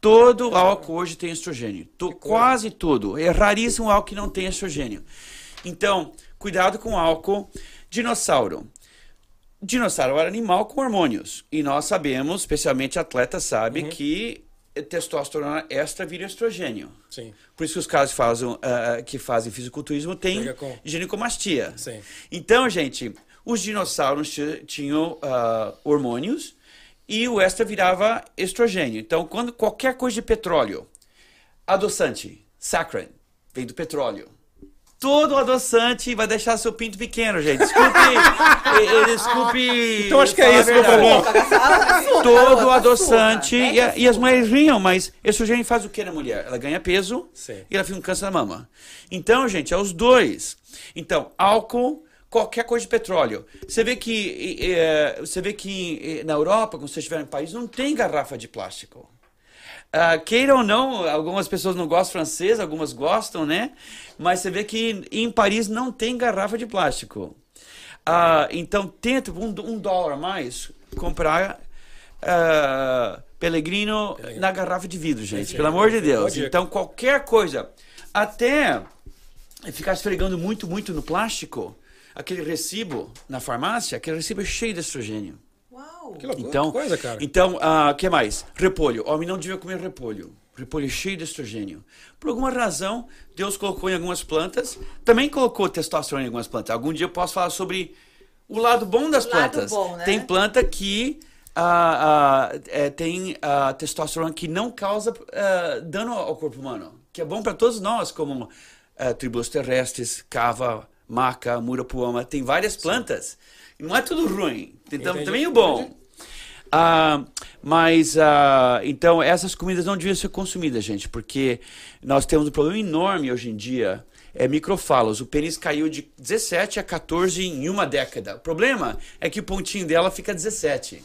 Todo álcool hoje tem estrogênio. To, quase todo. É raríssimo álcool que não tem estrogênio. Então, cuidado com o álcool. Dinossauro. Dinossauro era animal com hormônios. E nós sabemos, especialmente atletas sabem, uhum. que testosterona extra vira estrogênio.
Sim.
Por isso que os caras fazem, uh, que fazem fisiculturismo têm com... ginecomastia.
Sim.
Então, gente, os dinossauros tinham uh, hormônios e o extra virava estrogênio. Então, quando qualquer coisa de petróleo, adoçante, saccharin, vem do petróleo. Todo adoçante vai deixar seu pinto pequeno, gente. Desculpe. desculpe.
Então acho que é isso, meu problema.
Todo adoçante. E, e, as mulheres riam, mas estrogênio faz o que na mulher? Ela ganha peso
Sim.
e ela fica com câncer na mama. Então, gente, é os dois. Então, álcool qualquer coisa de petróleo. Você vê que, é, você vê que na Europa, quando você estiver em país, não tem garrafa de plástico. Uh, queira ou não, algumas pessoas não gostam francês, algumas gostam, né? Mas você vê que em Paris não tem garrafa de plástico. Uh, então, tenta um, um, dólar a mais comprar uh, Pellegrino na garrafa de vidro, gente. Pelo amor de Deus. Então, qualquer coisa, até ficar esfregando muito, muito no plástico, aquele recibo na farmácia, aquele recibo é cheio de estrogênio.
Uau!
Que loucura, então, que coisa, cara.
Então, o uh, que mais? Repolho. Homem não devia comer repolho. Repolho é cheio de estrogênio. Por alguma razão, Deus colocou em algumas plantas, também colocou testosterona em algumas plantas. Algum dia eu posso falar sobre o lado bom das
o
plantas.
Bom, né?
Tem planta que uh, uh, é, tem uh, testosterona que não causa dano ao corpo humano, que é bom para todos nós, como uh, tribos terrestres, cava, maca, murapuama, tem várias plantas. Não é tudo ruim, tem também o bom. Uh, mas, uh, então, essas comidas não deviam ser consumidas, gente, porque nós temos um problema enorme hoje em dia, é microfalos. O pênis caiu de 17 a 14 em uma década. O problema é que o pontinho dela fica 17.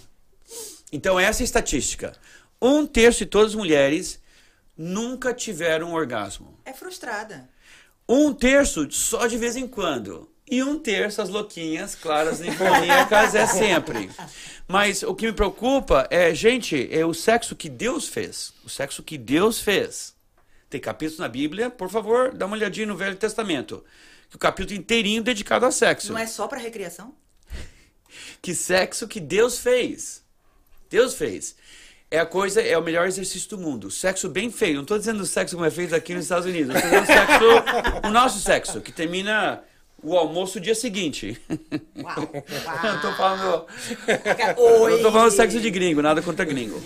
Então, essa é a estatística. Um terço de todas as mulheres nunca tiveram um orgasmo.
É frustrada.
Um terço só de vez em quando. E um terço as louquinhas, claras, ninfoníacas, é sempre. Mas o que me preocupa é, gente, é o sexo que Deus fez. O sexo que Deus fez. Tem capítulos na Bíblia, por favor, dá uma olhadinha no Velho Testamento. Que o capítulo inteirinho dedicado ao sexo.
Não é só para recriação?
que sexo que Deus fez. Deus fez é a coisa, é o melhor exercício do mundo. Sexo bem feio. Não estou dizendo sexo como é feito aqui nos Estados Unidos. Estou dizendo sexo, o nosso sexo, que termina o almoço dia seguinte.
Uau, uau.
não tô falando.
Oi.
Não tô falando sexo de gringo, nada contra gringo.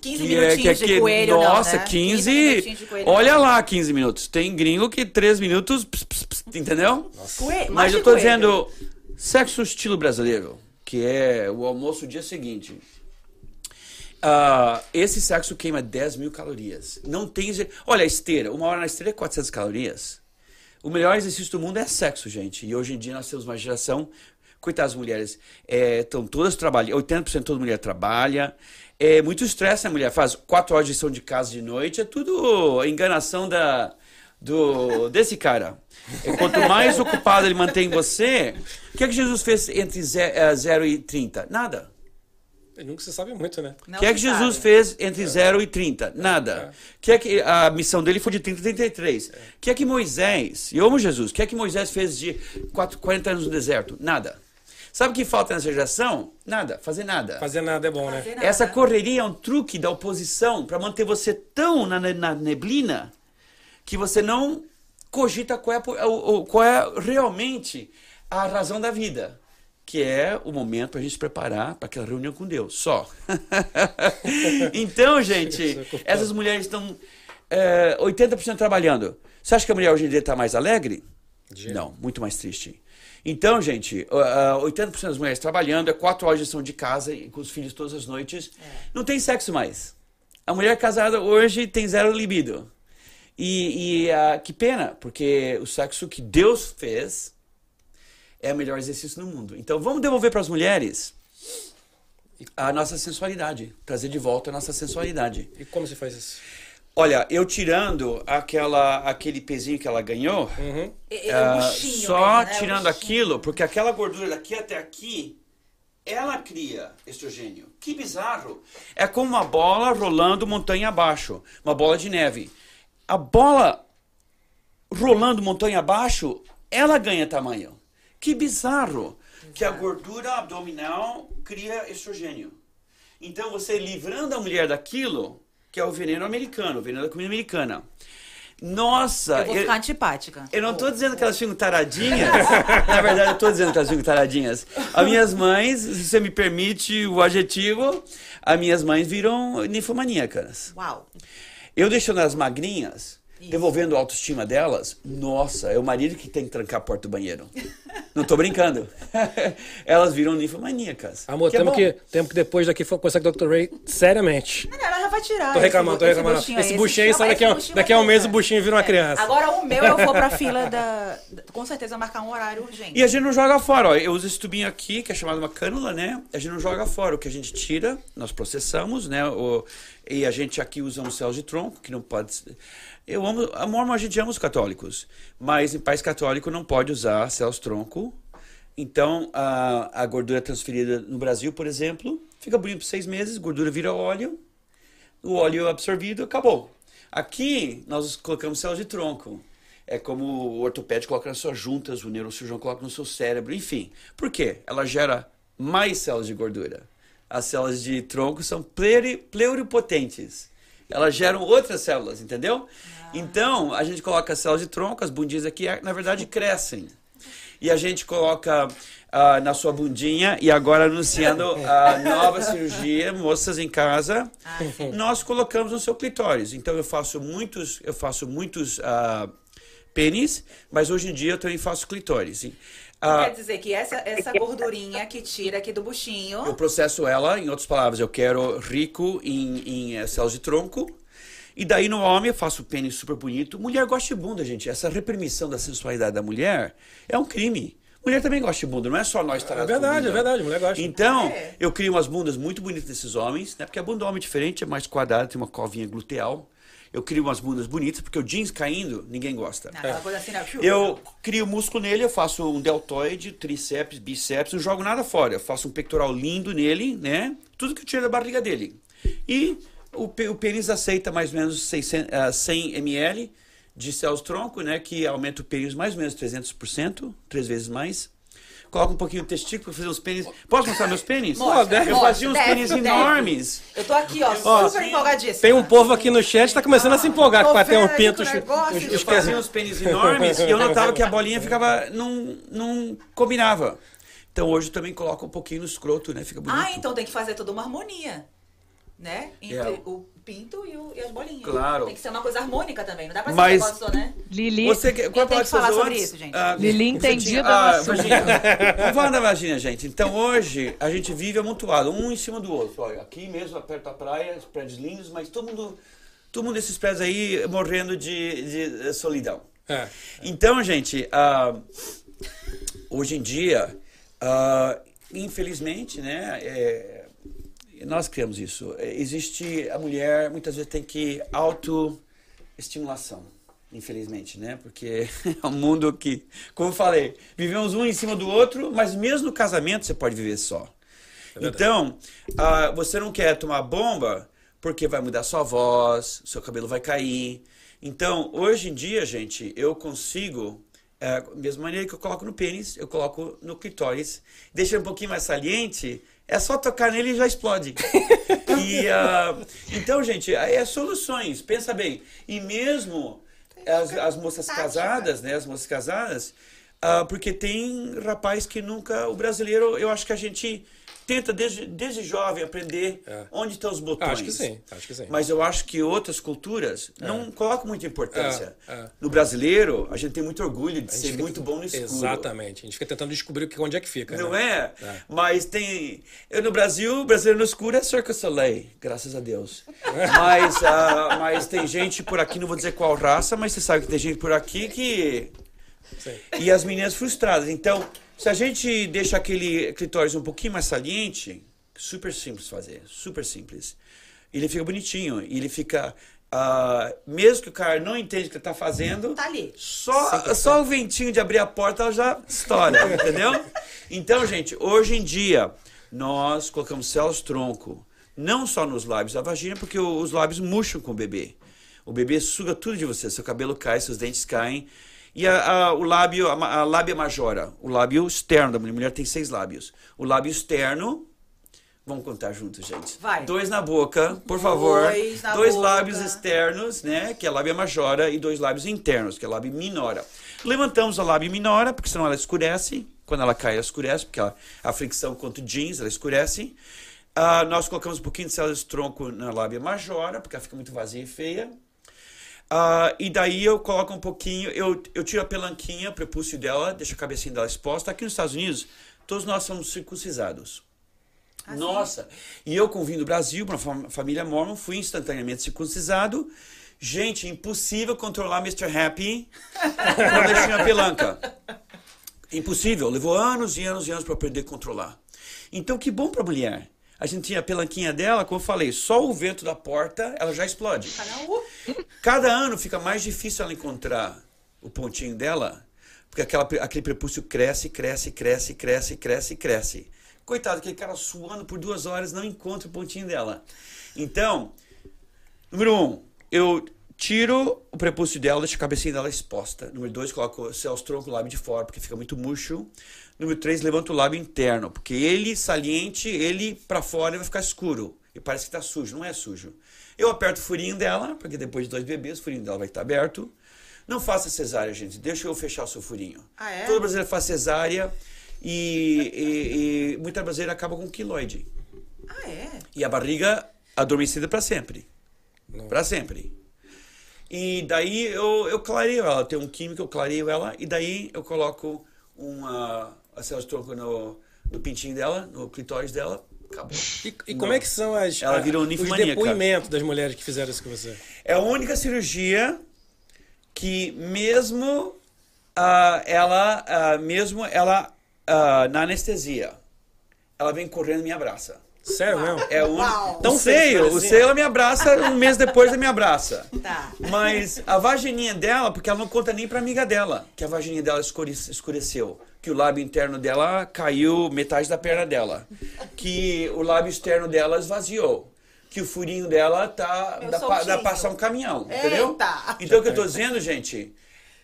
15
que
minutinhos
é, que é,
de
que,
coelho,
Nossa,
não, né?
15.
15 de coelho,
olha
não.
lá, 15 minutos. Tem gringo que 3 minutos. Ps, ps, ps, entendeu?
Coelho,
Mas
de
eu tô
coelho.
dizendo sexo estilo brasileiro, que é o almoço dia seguinte. Ah, esse sexo queima 10 mil calorias. Não tem. Olha, a esteira. Uma hora na esteira é 400 calorias. O melhor exercício do mundo é sexo, gente. E hoje em dia nós temos uma geração. Coitadas das mulheres. Estão todas trabalhando. 80% de toda mulher trabalha. É muito estresse a mulher. Faz 4 horas de lição de casa de noite. É tudo enganação da, do, desse cara. E quanto mais ocupado ele mantém você. O que é que Jesus fez entre 0 e 30? Nada.
Nunca se sabe muito, né?
O que é que
se sabe.
Jesus fez entre 0 e 30? Nada. que é que a missão dele foi de 30 a 33? O que é que Moisés, e eu amo Jesus, o que é que Moisés fez de 4, 40 anos no deserto? Nada. Sabe o que falta nessa geração? Nada, fazer nada.
Fazer nada é bom, né?
Essa correria é um truque da oposição para manter você tão na, na neblina que você não cogita qual é, qual é realmente a razão da vida. Que é o momento para a gente se preparar para aquela reunião com Deus. Só. então, gente, essas mulheres estão é, 80% trabalhando. Você acha que a mulher hoje em dia está mais alegre? Não, muito mais triste. Então, gente, uh, uh, 80% das mulheres trabalhando, é 4 horas de lição de casa e com os filhos todas as noites. Não tem sexo mais. A mulher casada hoje tem zero libido. E, e uh, que pena, porque o sexo que Deus fez é o melhor exercício no mundo. Então, vamos devolver para as mulheres a nossa sensualidade, trazer de volta a nossa sensualidade.
E como você faz isso?
Olha, eu tirando aquela, aquele pezinho que ela ganhou,
Uhum.
É, é
ah,
um buchinho
só
né?
tirando aquilo, porque aquela gordura daqui até aqui, ela cria estrogênio. Que bizarro! É como uma bola rolando montanha abaixo, uma bola de neve. A bola rolando montanha abaixo, ela ganha tamanho. Que bizarro! Que a gordura abdominal cria estrogênio. Então você livrando a mulher daquilo, que é o veneno americano, o veneno da comida americana. Nossa!
Eu vou ficar eu, antipática.
Eu não tô dizendo que elas ficam taradinhas. Na verdade, eu tô dizendo que elas ficam taradinhas. As minhas mães, se você me permite o adjetivo, as minhas mães viram ninfomaníacas.
Uau!
Eu deixando as magrinhas, devolvendo a autoestima delas, nossa, é o marido que tem que trancar a porta do banheiro. Não tô brincando. Elas viram ninfomaníacas.
Amor, que temos, é que, temos que depois daqui conversar com o Dr. Ray seriamente.
Não, ela já vai tirar.
Tô reclamando, tô reclamando. Esse, esse buchinho aí, sai daqui, a, daqui a um mês o buchinho vira uma é. criança.
Agora o meu eu vou pra fila da, da, Com certeza marcar um horário urgente.
E a gente não joga fora, ó. Eu uso esse tubinho aqui, que é chamado uma cânula, né? A gente não joga fora. O que a gente tira, nós processamos, né? O, e a gente aqui usa um céu de tronco, que não pode. Eu amo, a mormon a gente ama os católicos, mas em país católico não pode usar céus tronco. Então a, a gordura transferida no Brasil, por exemplo, fica bonito por seis meses, gordura vira óleo, o óleo absorvido acabou. Aqui nós colocamos céus de tronco. É como o ortopédico coloca nas suas juntas, o neurocirurgião coloca no seu cérebro, enfim. Por quê? Ela gera mais células de gordura. As células de tronco são pluripotentes elas geram outras células, entendeu? Ah. Então, a gente coloca as células de tronco, as bundinhas aqui, na verdade, crescem. E a gente coloca uh, na sua bundinha, e agora anunciando a nova cirurgia, moças em casa, ah, nós colocamos no seu clitóris. Então, eu faço muitos, eu faço muitos uh, pênis, mas hoje em dia eu também faço clitóris.
Ah, quer dizer que essa, essa gordurinha que tira aqui do buchinho.
Eu processo ela, em outras palavras, eu quero rico em, em células de tronco. E daí no homem eu faço o pênis super bonito. Mulher gosta de bunda, gente. Essa reprimição da sensualidade da mulher é um crime. Mulher também gosta de bunda, não é só nós estar
É verdade, é verdade, mulher gosta.
Então, é. eu crio umas bundas muito bonitas desses homens, né? Porque a bunda do homem é diferente, é mais quadrada, tem uma covinha gluteal eu crio umas bundas bonitas, porque o jeans caindo, ninguém gosta.
É. assim, não.
Eu crio músculo nele, eu faço um deltoide, tríceps, bíceps, não jogo nada fora. Eu faço um pectoral lindo nele, né? Tudo que eu tiro da barriga dele. E o, o pênis aceita mais ou menos 600, uh, 100 ml de céus tronco, né? Que aumenta o pênis mais ou menos 300%, três vezes mais coloca um pouquinho de testículo para fazer os pênis. Posso mostrar meus pênis?
Mostra,
eu fazia uns pênis enormes.
Eu tô aqui, ó, ó super empolgadíssima.
Tem um povo aqui no chat que tá começando a se empolgar para ter um pinto.
Eu fazia uns pênis enormes e eu notava que a bolinha ficava. não, não combinava. Então hoje eu também coloco um pouquinho no escroto, né? Fica bonito.
Ah, então tem que fazer toda uma harmonia. Né? Entre é. o pinto e, o, e, as bolinhas.
Claro.
Tem que ser uma coisa harmônica também. Não dá pra ser Mas... um negócio só, né?
Lili.
Você, qual
é a que falar sobre isso, gente? Ah,
Lili entendida ah,
Vamos falar da vagina, gente. Então hoje a gente vive amontoado, um em cima do outro. Olha, aqui mesmo, perto da praia, os prédios lindos, mas todo mundo, todo mundo desses prédios aí morrendo de, de solidão. É. Então, gente, uh, hoje em dia, uh, infelizmente, né? É, nós criamos isso. É, existe a mulher muitas vezes tem que autoestimulação, infelizmente, né? Porque é um mundo que, como eu falei, vivemos um em cima do outro, mas mesmo no casamento você pode viver só. É então, uh, você não quer tomar bomba porque vai mudar sua voz, seu cabelo vai cair. Então, hoje em dia, gente, eu consigo é, mesma maneira que eu coloco no pênis, eu coloco no clitóris. Deixa um pouquinho mais saliente, é só tocar nele e já explode. e, uh, então, gente, é soluções, pensa bem. E mesmo as, as moças casadas, né? As moças casadas, uh, porque tem rapaz que nunca. O brasileiro, eu acho que a gente tenta desde, desde jovem aprender é. onde estão os botões.
Acho que sim, acho que sim.
Mas eu acho que outras culturas é. não colocam muita importância. É, é. No brasileiro, a gente tem muito orgulho de ser muito bom no escuro.
Exatamente. A gente fica tentando descobrir onde é que fica.
Não
né?
é? é? Mas tem. Eu, no Brasil, brasileiro no escuro é Cirque Soleil, graças a Deus. mas, uh, mas tem gente por aqui, não vou dizer qual raça, mas você sabe que tem gente por aqui que. Sim. E as meninas frustradas. Então, se a gente deixa aquele clitóris um pouquinho mais saliente, super simples fazer, super simples. Ele fica bonitinho, ele fica uh, mesmo que o cara não entende o que está fazendo,
tá ali.
Só, só o ventinho de abrir a porta ela já estoura, entendeu? Então, gente, hoje em dia nós colocamos céus tronco, não só nos lábios da vagina, porque os lábios murcham com o bebê. O bebê suga tudo de você, seu cabelo cai, seus dentes caem. E a, a, o lábio, a, a lábia majora, o lábio externo da mulher, a mulher tem seis lábios. O lábio externo, Vamos contar juntos, gente.
Vai.
Dois na boca, por favor.
Dois na
dois lábios externos, né? Que é a lábia majora, e dois lábios internos, que é a lábia minora. Levantamos a lábia minora, porque senão ela escurece. Quando ela cai, ela escurece, porque ela, a fricção contra o jeans, ela escurece. Ah, nós colocamos um pouquinho de células de tronco na lábia majora, porque ela fica muito vazia e feia. Ah, e daí eu coloco um pouquinho, eu, eu tiro a pelanquinha, o prepúcio dela, deixo a cabecinha dela exposta. Aqui nos Estados Unidos, todos nós somos circuncisados. Nossa! E eu, com vim do Brasil, para uma família mormon, fui instantaneamente circuncisado. Gente, impossível controlar Mr. Happy quando ele tinha pelanca. Impossível. Levou anos e anos e anos para aprender a controlar. Então, que bom para a mulher. A gente tinha a pelanquinha dela, como eu falei, só o vento da porta, ela já explode. Cada ano fica mais difícil ela encontrar o pontinho dela, porque aquela, aquele prepúcio cresce, cresce, cresce, cresce, cresce, cresce. Coitado, aquele cara suando por duas horas não encontra o pontinho dela. Então, número um, eu tiro o prepúcio dela, deixo a cabecinha dela exposta. Número dois, coloco o céus tronco, o lábio de fora, porque fica muito murcho. Número três, levanto o lábio interno, porque ele saliente, ele para fora vai ficar escuro. E parece que tá sujo, não é sujo. Eu aperto o furinho dela, porque depois de dois bebês, o furinho dela vai estar aberto. Não faça cesárea, gente. Deixa eu fechar o seu furinho.
Ah, é?
Todo brasileiro faz cesárea e, e, e muita brasileira acaba com quiloide.
Ah, é?
E a barriga adormecida para sempre. Para sempre. E daí eu, eu clareio ela. Tem um químico, eu clareio ela. E daí eu coloco uma, a de tronco no, no pintinho dela, no clitóris dela. Acabou.
E, e como é que são as,
Ela virou
os
ninfomaníaca.
depoimentos das mulheres que fizeram isso com você?
É a única cirurgia que mesmo ah, ela, ah, mesmo ela ah, na anestesia, ela vem correndo e me abraça.
Sério mesmo?
É o
Uau.
Tão
o seio, o seio ela me abraça, um mês depois ela me abraça.
Tá.
Mas a vagininha dela, porque ela não conta nem pra amiga dela, que a vagininha dela escure- escureceu. Que o lábio interno dela caiu metade da perna dela. Que o lábio externo dela esvaziou. Que o furinho dela tá. Dá, dá passar um caminhão, entendeu?
Eita.
Então o que eu tô dizendo, gente,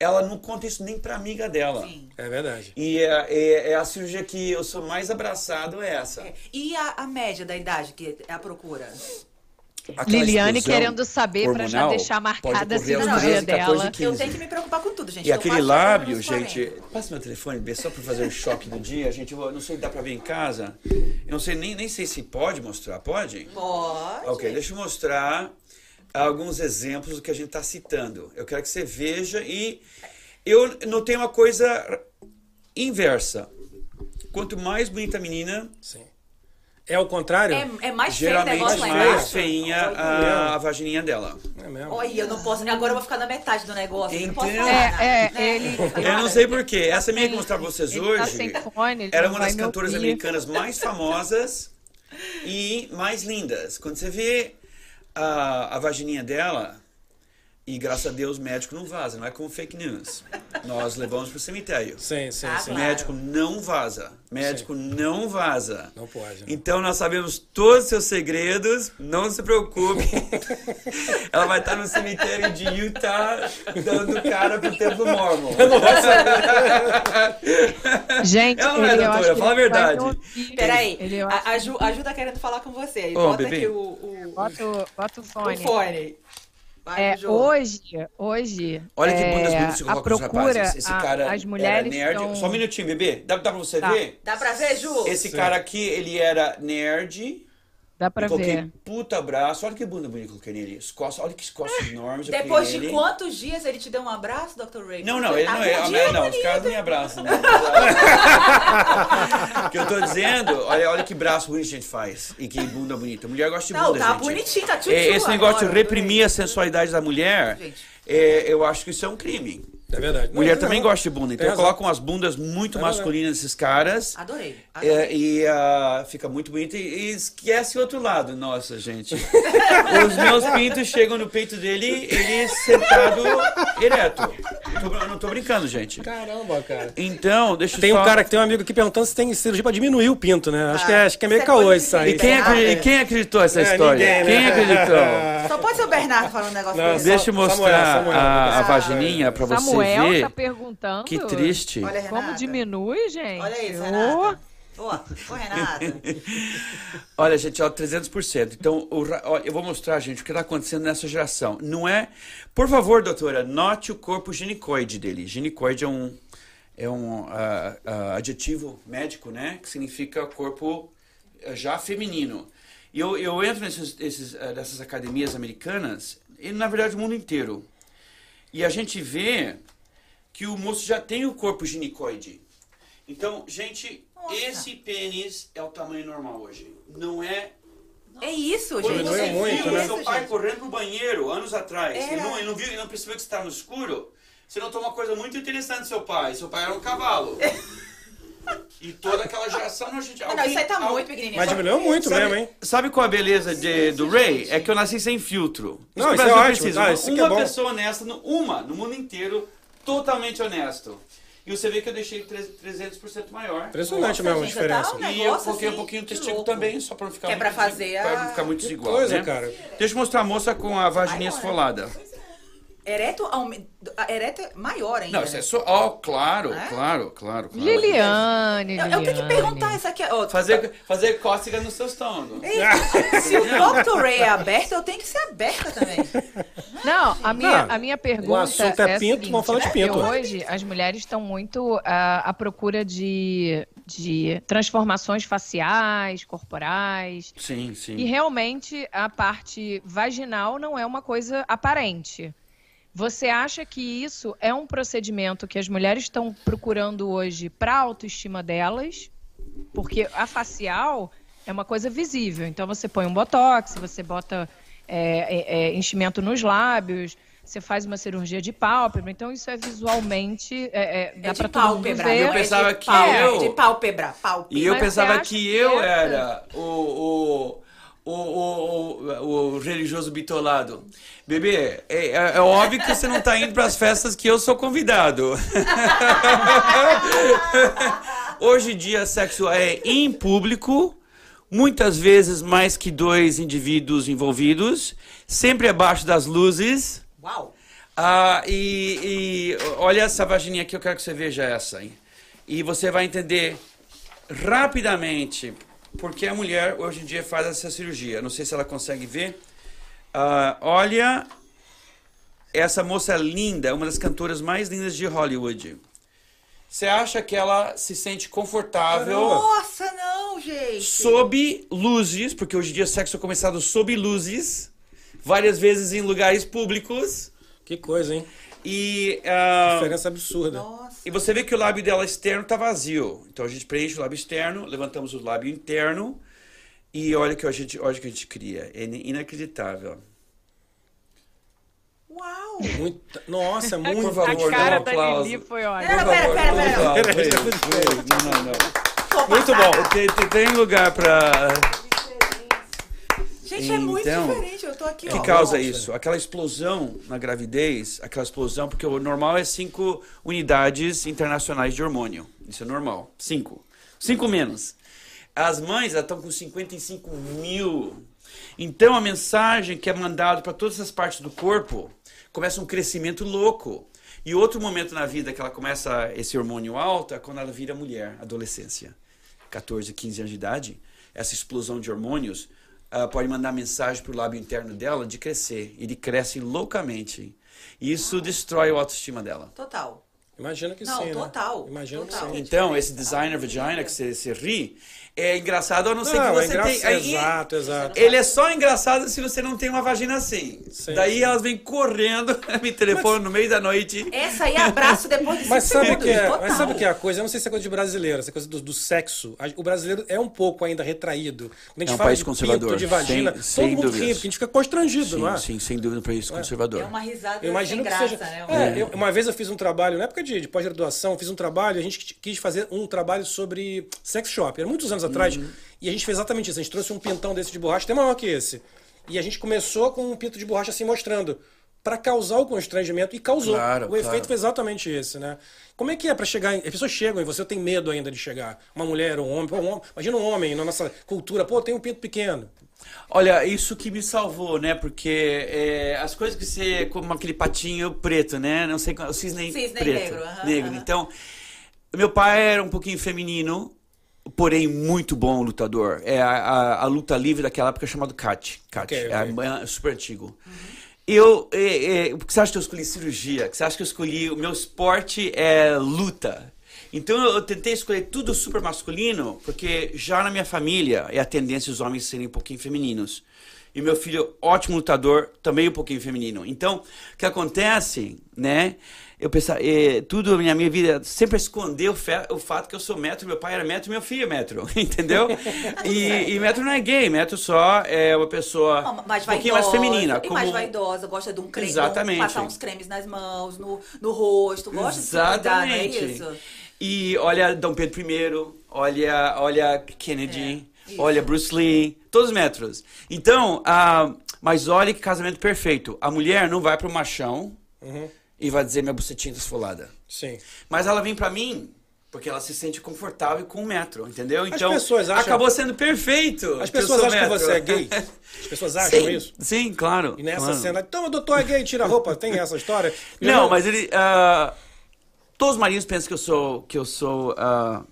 ela não conta isso nem pra amiga dela.
Sim.
É verdade.
E é, é- é a cirurgia que eu sou mais abraçado, é essa.
E a, a média da idade que é a procura?
Aquela
Liliane querendo saber pra já deixar marcada a cirurgia
13, 14,
dela.
15.
Eu tenho que me preocupar com tudo, gente.
E
Eu
aquele lábio, gente.
40.
Passa meu telefone, B, só pra fazer o choque do dia. Gente, eu não sei se dá pra ver em casa. Eu não sei, nem, nem sei se pode mostrar. Pode?
Pode.
Ok, deixa eu mostrar alguns exemplos do que a gente está citando. Eu quero que você veja e eu notei uma coisa inversa. Quanto mais bonita a menina,
Sim. É o contrário?
É, é mais feio o
geralmente
negócio lá
mais
embaixo?
feinha a, a vagininha dela.
É mesmo.
Olha, eu não posso. Agora eu vou ficar na metade do negócio. eu Não posso falar nada,
É, é,
né?
ele-
Eu não sei porquê. Essa minha que eu vou mostrar pra vocês
Ele tá
hoje
sem fone,
era
não
uma das cantoras americanas mais famosas e mais lindas. Quando você vê a, a vagininha dela, e graças a Deus o médico não vaza, não é como fake news. Nós levamos pro cemitério.
Sim, sim,
Ah,
sim.
Médico não vaza. Médico não vaza.
Não pode, né?
Então nós sabemos todos os seus segredos, não se preocupe. Ela vai estar no cemitério de Utah dando cara pro templo mormon.
Gente,
Ela não é doutora, fala a verdade.
Peraí,
Ele, eu
a, Ju, a Ju tá querendo falar com você.
Ô,
Bota
bebê.
aqui o, o,
Bota, o- bota o
o
fone.
Vai,
É, hoje, hoje.
Olha que
é,
bundas bonitas que
a
coloca os
procura,
rapazes. Esse
a-
cara
as mulheres
era nerd.
estão-
Só um minutinho, bebê. Dá, dá pra você
Tá.
ver?
Dá pra ver, Ju?
Esse
Sim.
cara aqui, ele era nerd.
Dá pra
eu coloquei
ver.
puta braço. Olha que bunda bonita que eu coloquei nele. As costas, olha que enormes. eu
Depois de
nele.
quantos dias ele te deu um abraço, Dr. Ray?
Não, não, ele
Ah,
não é.
dia,
não, os caras não me abraçam. Né? O que eu tô dizendo, olha, olha que braço bonito a gente faz. E que bunda bonita. Mulher gosta de
Não,
bunda,
tá
gente.
bonitinho, tá tchutchu
É, Esse negócio
agora,
de reprimir a sensualidade da mulher,
Gente.
é, eu acho que isso é um crime.
É verdade.
Mulher
Não,
também
não.
gosta de bunda, então
Tem
eu
razão.
coloco umas bundas muito
É
masculinas nesses caras.
Adorei. adorei.
É, e ah, fica muito bonito e, e esquece o outro lado, nossa gente. Os meus pintos chegam no peito dele, ele sentado ereto. Eu tô- eu não tô brincando, gente.
Caramba, cara.
Então, deixa eu
Tem
só...
um cara que tem um amigo aqui perguntando se tem cirurgia pra diminuir o pinto, né? Acho, que, é, acho que é meio
Você
caô
pode
isso aí.
E quem,
Ah, é.
e quem acreditou essa
É,
história?
ninguém, né?
Quem acreditou?
Só pode ser o Bernardo falando um negócio
Não,
desse.
Deixa eu mostrar
Samuel,
a, a
ah,
vagininha pra você
Samuel
ver.
tá perguntando.
Que triste.
Olha,
Como
Renata.
diminui, gente?
Olha isso,
Ô,
Renata. Renato.
Olha, gente, ó, 300%. Então, o, ó, eu vou mostrar, gente, o que está acontecendo nessa geração. Não é... Por favor, doutora, note o corpo ginicoide dele. Ginicoide é um, é um uh, uh, adjetivo médico, né? Que significa corpo já feminino. E eu, eu entro nesses, esses, uh, nessas academias americanas, e na verdade o mundo inteiro. E a gente vê que o moço já tem o corpo ginicoide. Então, gente, Nossa. esse pênis é o tamanho normal hoje. Não é.
É isso, gente.
Não é muito, viu né?
seu pai correndo pro banheiro anos atrás. Ele, não, ele não viu, ele não percebeu que estava no escuro. Você notou uma coisa muito interessante, seu pai. Seu pai era um cavalo. E toda aquela geração, a gente.
Alguém, não, isso aí tá alguém, muito pequenininho.
Mas diminuiu muito
sabe,
mesmo, hein?
Sabe qual a beleza de, do Ray? É que eu nasci sem filtro.
Não, isso, isso é ótimo.
Isso uma é pessoa honesta, uma, no mundo inteiro, totalmente honesto. E você vê que eu deixei 300% maior.
Impressionante mesmo a diferença.
Tá um e eu coloquei assim, um pouquinho o testículo também, só pra não ficar
que
muito,
é pra fazer a...
pra não ficar muito desigual.
Coisa,
né?
cara.
Deixa eu mostrar a moça com a vagininha esfolada.
Ereto, ereto é maior ainda.
Não, isso é só. Ó, claro, é? claro, claro, claro.
Liliane,
eu, eu, tenho que perguntar isso aqui. Oh,
fazer, fazer cócega no seu estômago.
Se o Dr. Ray é aberto, eu tenho que ser aberta também.
Não, a minha, a minha pergunta. O
assunto é, é pinto, seguinte, vamos falar de pinto.
Hoje, as mulheres estão muito uh, à procura de, de transformações faciais, corporais.
Sim, sim.
E realmente a parte vaginal não é uma coisa aparente. Você acha que isso é um procedimento que as mulheres estão procurando hoje para a autoestima delas? Porque a facial é uma coisa visível. Então você põe um botox, você bota é, é, é enchimento nos lábios, você faz uma cirurgia de pálpebra. Então isso é visualmente é, é, dá é para todo mundo ver.
Eu pensava que eu
de pálpebra, pálpebra.
E eu Mas pensava que eu era o, o o, o, o, religioso bitolado. Bebê, é, é, é, óbvio que você não está indo para as festas que eu sou convidado. Hoje em dia, sexo é em público, muitas vezes mais que dois indivíduos envolvidos, sempre abaixo das luzes.
Uau!
Ah, e, e olha essa vagininha aqui, eu quero que você veja essa. Hein? E você vai entender rapidamente porque a mulher hoje em dia faz essa cirurgia. Não sei se ela consegue ver. Uh, olha, essa moça linda, uma das cantoras mais lindas de Hollywood. Você acha que ela se sente confortável?
Nossa, não, gente!
Sob luzes, porque hoje em dia o sexo é começado sob luzes, várias vezes em lugares públicos.
Que coisa, hein?
E. Uh,
Diferença absurda.
Nossa.
E você vê que o lábio dela externo está vazio. Então a gente preenche o lábio externo, levantamos o lábio interno e olha que a gente, olha que a gente cria. É inacreditável.
Uau!
Muito, nossa, muito
Por favor, a cara dá um aplauso.
Da foi ótimo.
Pera, pera, pera, pera.
Não, não, não. Muito bom. Tem, tem lugar para
Gente, então, é muito então, diferente. Eu tô aqui,
O que causa isso? Aquela explosão na gravidez, aquela explosão, porque o normal é 5 unidades internacionais de hormônio. Isso é normal. 5. 5 menos. As mães estão com 55 mil. Então a mensagem que é mandada para todas as partes do corpo começa um crescimento louco. E outro momento na vida que ela começa esse hormônio alto é quando ela vira mulher, adolescência. 14, 15 anos de idade, essa explosão de hormônios uh, pode mandar mensagem para o lábio interno dela de crescer. Ele cresce loucamente. E isso ah. destrói a autoestima dela.
Total.
Imagina que
Não,
sim,
total.
Né? Imagina
total.
que sim.
Então, esse designer vagina que você, você ri, é engraçado a não ser
não,
que você
é
tenha.
Exato, exato.
Ele é só engraçado se você não tem uma vagina assim.
Sim,
Daí
sim.
elas vêm correndo, me telefonam mas... no meio da noite.
Essa aí é abraço depois de
mas sabe que é. Mas sabe o que é a coisa? Eu não sei se é coisa de brasileiro, essa coisa do, do sexo. O brasileiro é um pouco ainda retraído. Quando a gente
é um
fala
país
de
conservador.
pinto, de vagina,
sem,
todo
sem
mundo
dúvidas.
ri, porque a gente fica constrangido,
sim,
não é?
Sim, sem dúvida, um país conservador.
É uma risada
eu imagino
sem
que
graça,
seja.
né?
É, eu, uma vez eu fiz um trabalho, na época de, de pós-graduação, fiz um trabalho, a gente quis fazer um trabalho sobre sex shop. Era muitos anos atrás.
Uhum.
E a gente fez exatamente isso. A gente trouxe um pintão desse de borracha, até maior que esse. E a gente começou com um pinto de borracha assim mostrando. para causar o constrangimento. E causou.
Claro,
o
claro.
efeito foi exatamente esse, né? Como é que é para chegar. As pessoas chegam e você tem medo ainda de chegar. Uma mulher, um homem. Pô, um homem imagina um homem na nossa cultura. Pô, tem um pinto pequeno.
Olha, isso que me salvou, né? Porque é, as coisas que você. Como aquele patinho preto, né? Não sei. O cisne,
Cisne
preto.
negro, aham,
negro. Então, meu pai era um pouquinho feminino. Porém muito bom lutador. É a, a, a luta livre daquela época chamada Kat. Kat.
Ok,
é,
ok.
é super antigo. Eu, é, é, você acha que eu escolhi cirurgia? Que você acha que eu escolhi. O meu esporte é luta. Então eu tentei escolher tudo super masculino, porque já na minha família é a tendência os homens serem um pouquinho femininos. E meu filho, ótimo lutador, também um pouquinho feminino. Então, o que acontece, né? Eu pensava, eh, tudo na minha vida sempre escondeu o, fe- o fato que eu sou metro, meu pai era metro, meu filho é metro, entendeu? e, e metro não é gay, metro só é uma pessoa
mais
um pouquinho mais feminina.
E mais vaidosa, gosta de um creme,
Exatamente.
passar uns cremes nas mãos, no, no rosto, gosta de se cuidar, não é
Exatamente.
isso?
E olha Dom Pedro I, olha, olha Kennedy,
É,
olha Bruce Lee, todos os metros. Então, ah, mas olha que casamento perfeito. A mulher não vai pro machão
Uhum.
E vai dizer minha bucetinha tá esfolada.
Sim.
Mas ela vem pra mim porque ela se sente confortável com o metro, entendeu? Então,
acham-
acabou sendo perfeito.
As
que
pessoas acham que
metro.
você é gay. As pessoas acham
sim,
isso.
Sim, claro.
E nessa
claro.
cena, então o doutor é gay, tira a roupa, tem essa história?
Não, mas ele. ah, todos os maridos pensam que eu sou. Que eu sou ah,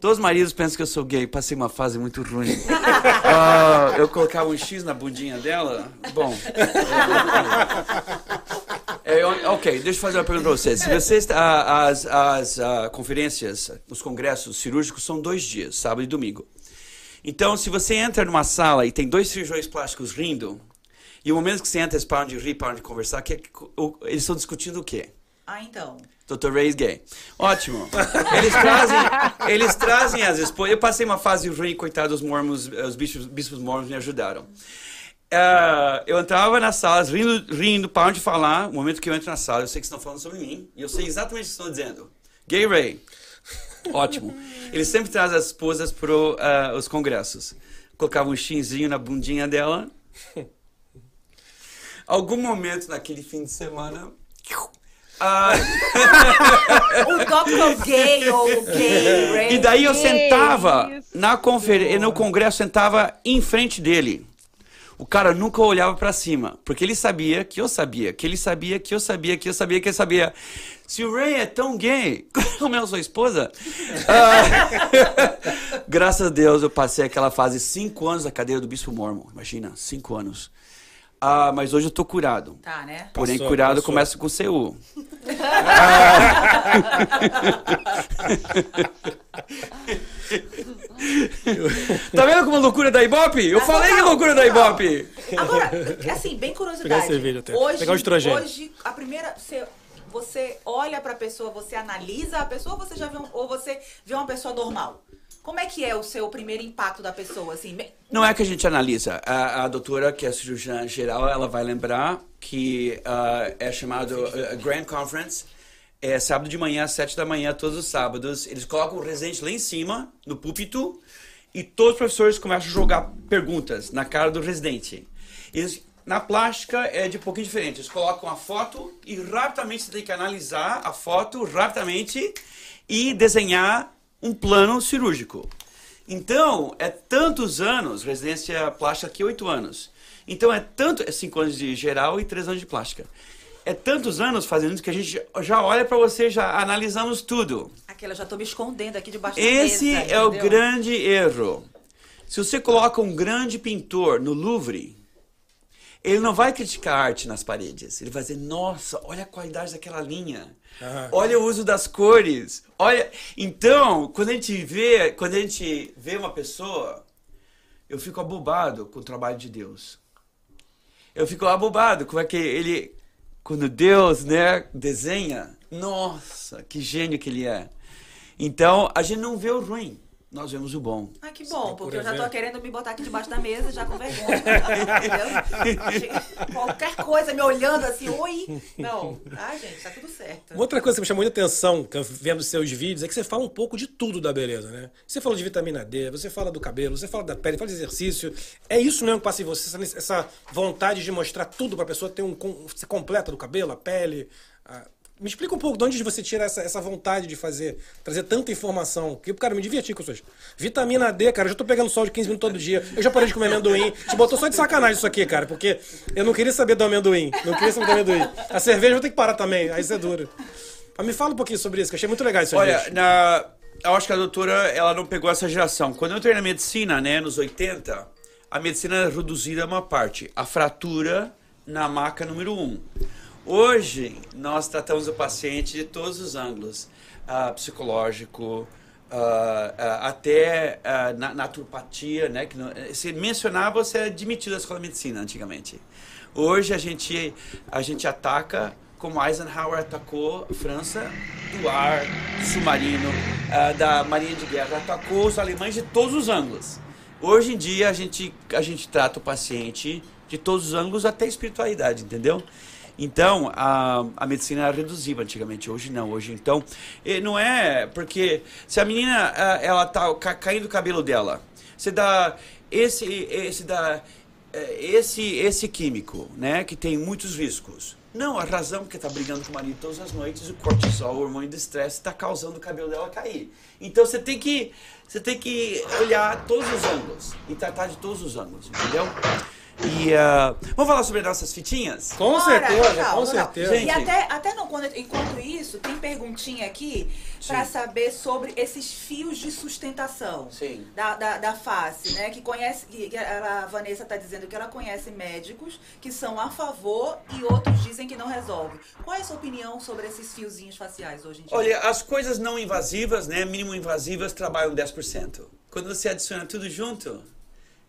todos os maridos pensam que eu sou gay. Passei uma fase muito ruim. Ah, eu colocava um X na bundinha dela. Bom. É, ok, deixa eu fazer uma pergunta pra vocês. Se vocês ah, as, as ah, conferências, os congressos cirúrgicos são dois dias, sábado e domingo. Então, se você entra numa sala e tem dois cirurgiões plásticos rindo, e o momento que você entra, eles param de rir, param de conversar, que, o- eles estão discutindo o quê?
Ah, então.
Dr. Ray is gay. Ótimo. Eles trazem, eles trazem as esposas. Eu passei uma fase ruim, coitado, os mormons, os bispos, bispos mormons me ajudaram. Ah, eu entrava nas salas, rindo, rindo, para de falar. No momento que eu entro na sala, eu sei que estão falando sobre mim. E eu sei exatamente o que estão dizendo. Gay Ray. Ótimo. Eles sempre trazem as esposas para os congressos. Colocava um chinzinho na bundinha dela. Algum momento naquele fim de semana... ah,
O tópico gay ou gay, Ray.
E daí eu sentava na conferência, no congresso, sentava em frente dele. O cara nunca olhava pra cima, porque ele sabia que eu sabia, que ele sabia que eu sabia, que eu sabia que ele sabia. Se o Ray é tão gay, como é a sua esposa? Ah, graças a Deus eu passei aquela fase cinco anos na cadeira do Bispo Mormon. Imagina, cinco anos. Ah, mas hoje eu tô curado.
Tá, né?
Porém,
Passou,
curado
passou.
começa com CU. tá vendo como a loucura da Ibope? Eu
Ah,
falei que é loucura da
total.
Ibope.
Agora, assim, bem curiosidade.
Cerveja até.
Hoje,
Pegar o estrogênio.
hoje, a primeira. Você, você olha pra pessoa, você analisa a pessoa ou você já vê um- ou você vê uma pessoa normal? Como é que é o seu primeiro impacto da pessoa, assim?
Não é que a gente analisa. A, a doutora, que é cirurgiã geral, ela vai lembrar que ah, é chamado ah, Grand Conference. É sábado de manhã, às sete da manhã, todos os sábados. Eles colocam o residente lá em cima, no púlpito, e todos os professores começam a jogar perguntas na cara do residente. Eles, na plástica é de um pouquinho diferente. Eles colocam a foto e rapidamente você tem que analisar a foto rapidamente e desenhar um plano cirúrgico. Então, é tantos anos, residência plástica aqui, oito anos. Então, é tanto, é cinco anos de geral e três anos de plástica. É tantos anos fazendo isso que a gente já olha para você, já analisamos tudo.
Aquela, já tô me escondendo aqui debaixo
Esse
da mesa.
é o
entendeu?
grande erro. Se você coloca um grande pintor no Louvre, ele não vai criticar a arte nas paredes. Ele vai dizer, nossa, olha a qualidade daquela linha.
Aham.
Olha o uso das cores. Olha. Então, quando a gente vê, quando a gente vê uma pessoa, eu fico abobado com o trabalho de Deus. Eu fico abobado como é que ele, quando Deus, né, desenha, nossa, que gênio que ele é. Então, a gente não vê o ruim, nós vemos o bom.
Ah, que bom, porque eu já tô querendo me botar aqui debaixo da mesa, já com vergonha. Qualquer coisa me olhando assim, oi. Não. Ai, gente, tá tudo certo.
Uma outra coisa que me chamou muita atenção, que eu vendo os seus vídeos, é que você fala um pouco de tudo da beleza, né? Você fala de vitamina D, você fala do cabelo, você fala da pele, fala de exercício. É isso mesmo que passa em você, essa, essa vontade de mostrar tudo pra pessoa ter um ser completa do cabelo, a pele. a- Me explica um pouco de onde você tira essa, essa vontade de fazer, trazer tanta informação. Que, cara, eu me diverti com isso. Vitamina D, cara, eu já tô pegando sol de 15 minutos todo dia. Eu já parei de comer amendoim. Te botou só de sacanagem isso aqui, cara, porque eu não queria saber do amendoim. Não queria saber do amendoim. A cerveja eu vou ter que parar também, aí isso é duro. Mas me fala um pouquinho sobre isso, que eu achei muito legal isso
Olha, na, eu acho que a doutora, ela não pegou essa geração. Quando eu entrei na medicina, né, nos 80, a medicina era reduzida a uma parte. A fratura na maca número 1. Um. Hoje, nós tratamos o paciente de todos os ângulos. Uh, psicológico, uh, uh, até na, naturopatia, né? Que não, se mencionar, você é admitido da escola de medicina antigamente. Hoje a gente, a gente ataca como Eisenhower atacou a França do ar, do submarino, da marinha de guerra, atacou os alemães de todos os ângulos. Hoje em dia a gente, a gente trata o paciente de todos os ângulos, até espiritualidade, entendeu? Então, a, a medicina era reduziva antigamente, hoje não. Hoje, então, não é porque se a menina, ela tá caindo o cabelo dela, você dá esse, esse, dá, é, esse, esse químico, né, que tem muitos riscos. Não, a razão que está brigando com o marido todas as noites, o cortisol, o hormônio de estresse, está causando o cabelo dela cair. Então você tem que você tem que olhar todos os ângulos e tratar de todos os ângulos, entendeu? E uh, vamos falar sobre nossas fitinhas?
Com Bora, certeza, legal, com legal. certeza.
Gente. E até, até não, quando, enquanto isso, tem perguntinha aqui para saber sobre esses fios de sustentação
Sim.
Da, da, da face, né? Que conhece, que a Vanessa está dizendo que ela conhece médicos que são a favor e outros dizem que não resolve. Qual é a sua opinião sobre esses fiozinhos faciais hoje em dia?
Olha, as coisas não invasivas, né? Mínimo invasivas, trabalham 10%. Quando você adiciona tudo junto,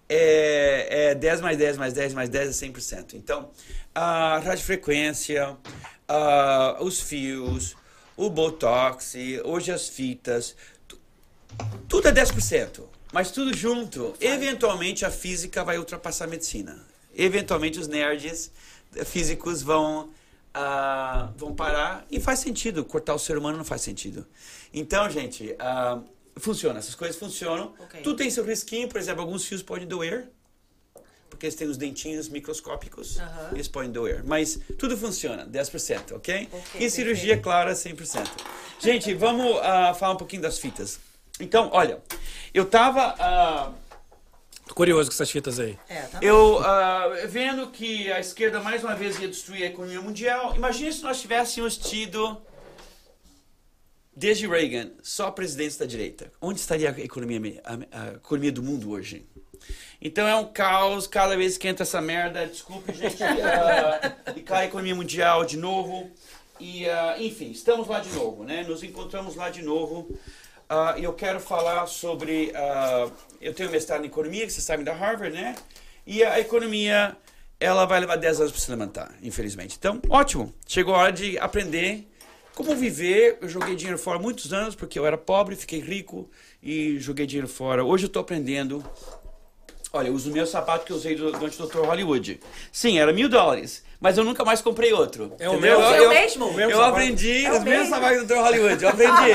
é, é 10 mais 10 mais 10 mais 10 é 100%. Então, a radiofrequência, a, os fios, o Botox, hoje as fitas, tudo é 10%. Mas tudo junto, eventualmente a física vai ultrapassar a medicina. Eventualmente os nerds físicos vão, uh, vão parar e faz sentido. Cortar o ser humano não faz sentido. Então, gente, uh, funciona, essas coisas funcionam. Okay. Tudo tem seu risquinho, por exemplo, alguns fios podem doer, porque eles têm os dentinhos microscópicos, eles podem doer. Mas tudo funciona, 10%, ok? okay e cirurgia, perfeito. claro, 100%. Gente, vamos uh, falar um pouquinho das fitas. Então, olha, eu tava... Uh,
Tô curioso com essas fitas aí.
É, tá eu uh, vendo que a esquerda mais uma vez ia destruir a economia mundial. Imagine se nós tivéssemos tido Desde Reagan, só presidentes da direita. Onde estaria a economia, a, a economia do mundo hoje? Então é um caos, cada vez que entra essa merda, desculpe, gente, uh, e cai a economia mundial de novo. E, uh, enfim, estamos lá de novo, né? Nos encontramos lá de novo. Uh, eu quero falar sobre. eu tenho mestrado em economia, que vocês sabem da Harvard, né? E a economia, ela vai levar 10 anos para se levantar, infelizmente. Então, ótimo. Chegou a hora de aprender como viver? Eu joguei dinheiro fora muitos anos porque eu era pobre, fiquei rico e joguei dinheiro fora. Hoje eu estou aprendendo. Olha, eu uso o meu sapato que eu usei durante o Dr. Hollywood. Sim, era mil dólares, mas eu nunca mais comprei outro.
É o meu, é
eu,
mesmo?
Eu, eu aprendi é os meus sapatos do Dr. Hollywood. Eu aprendi.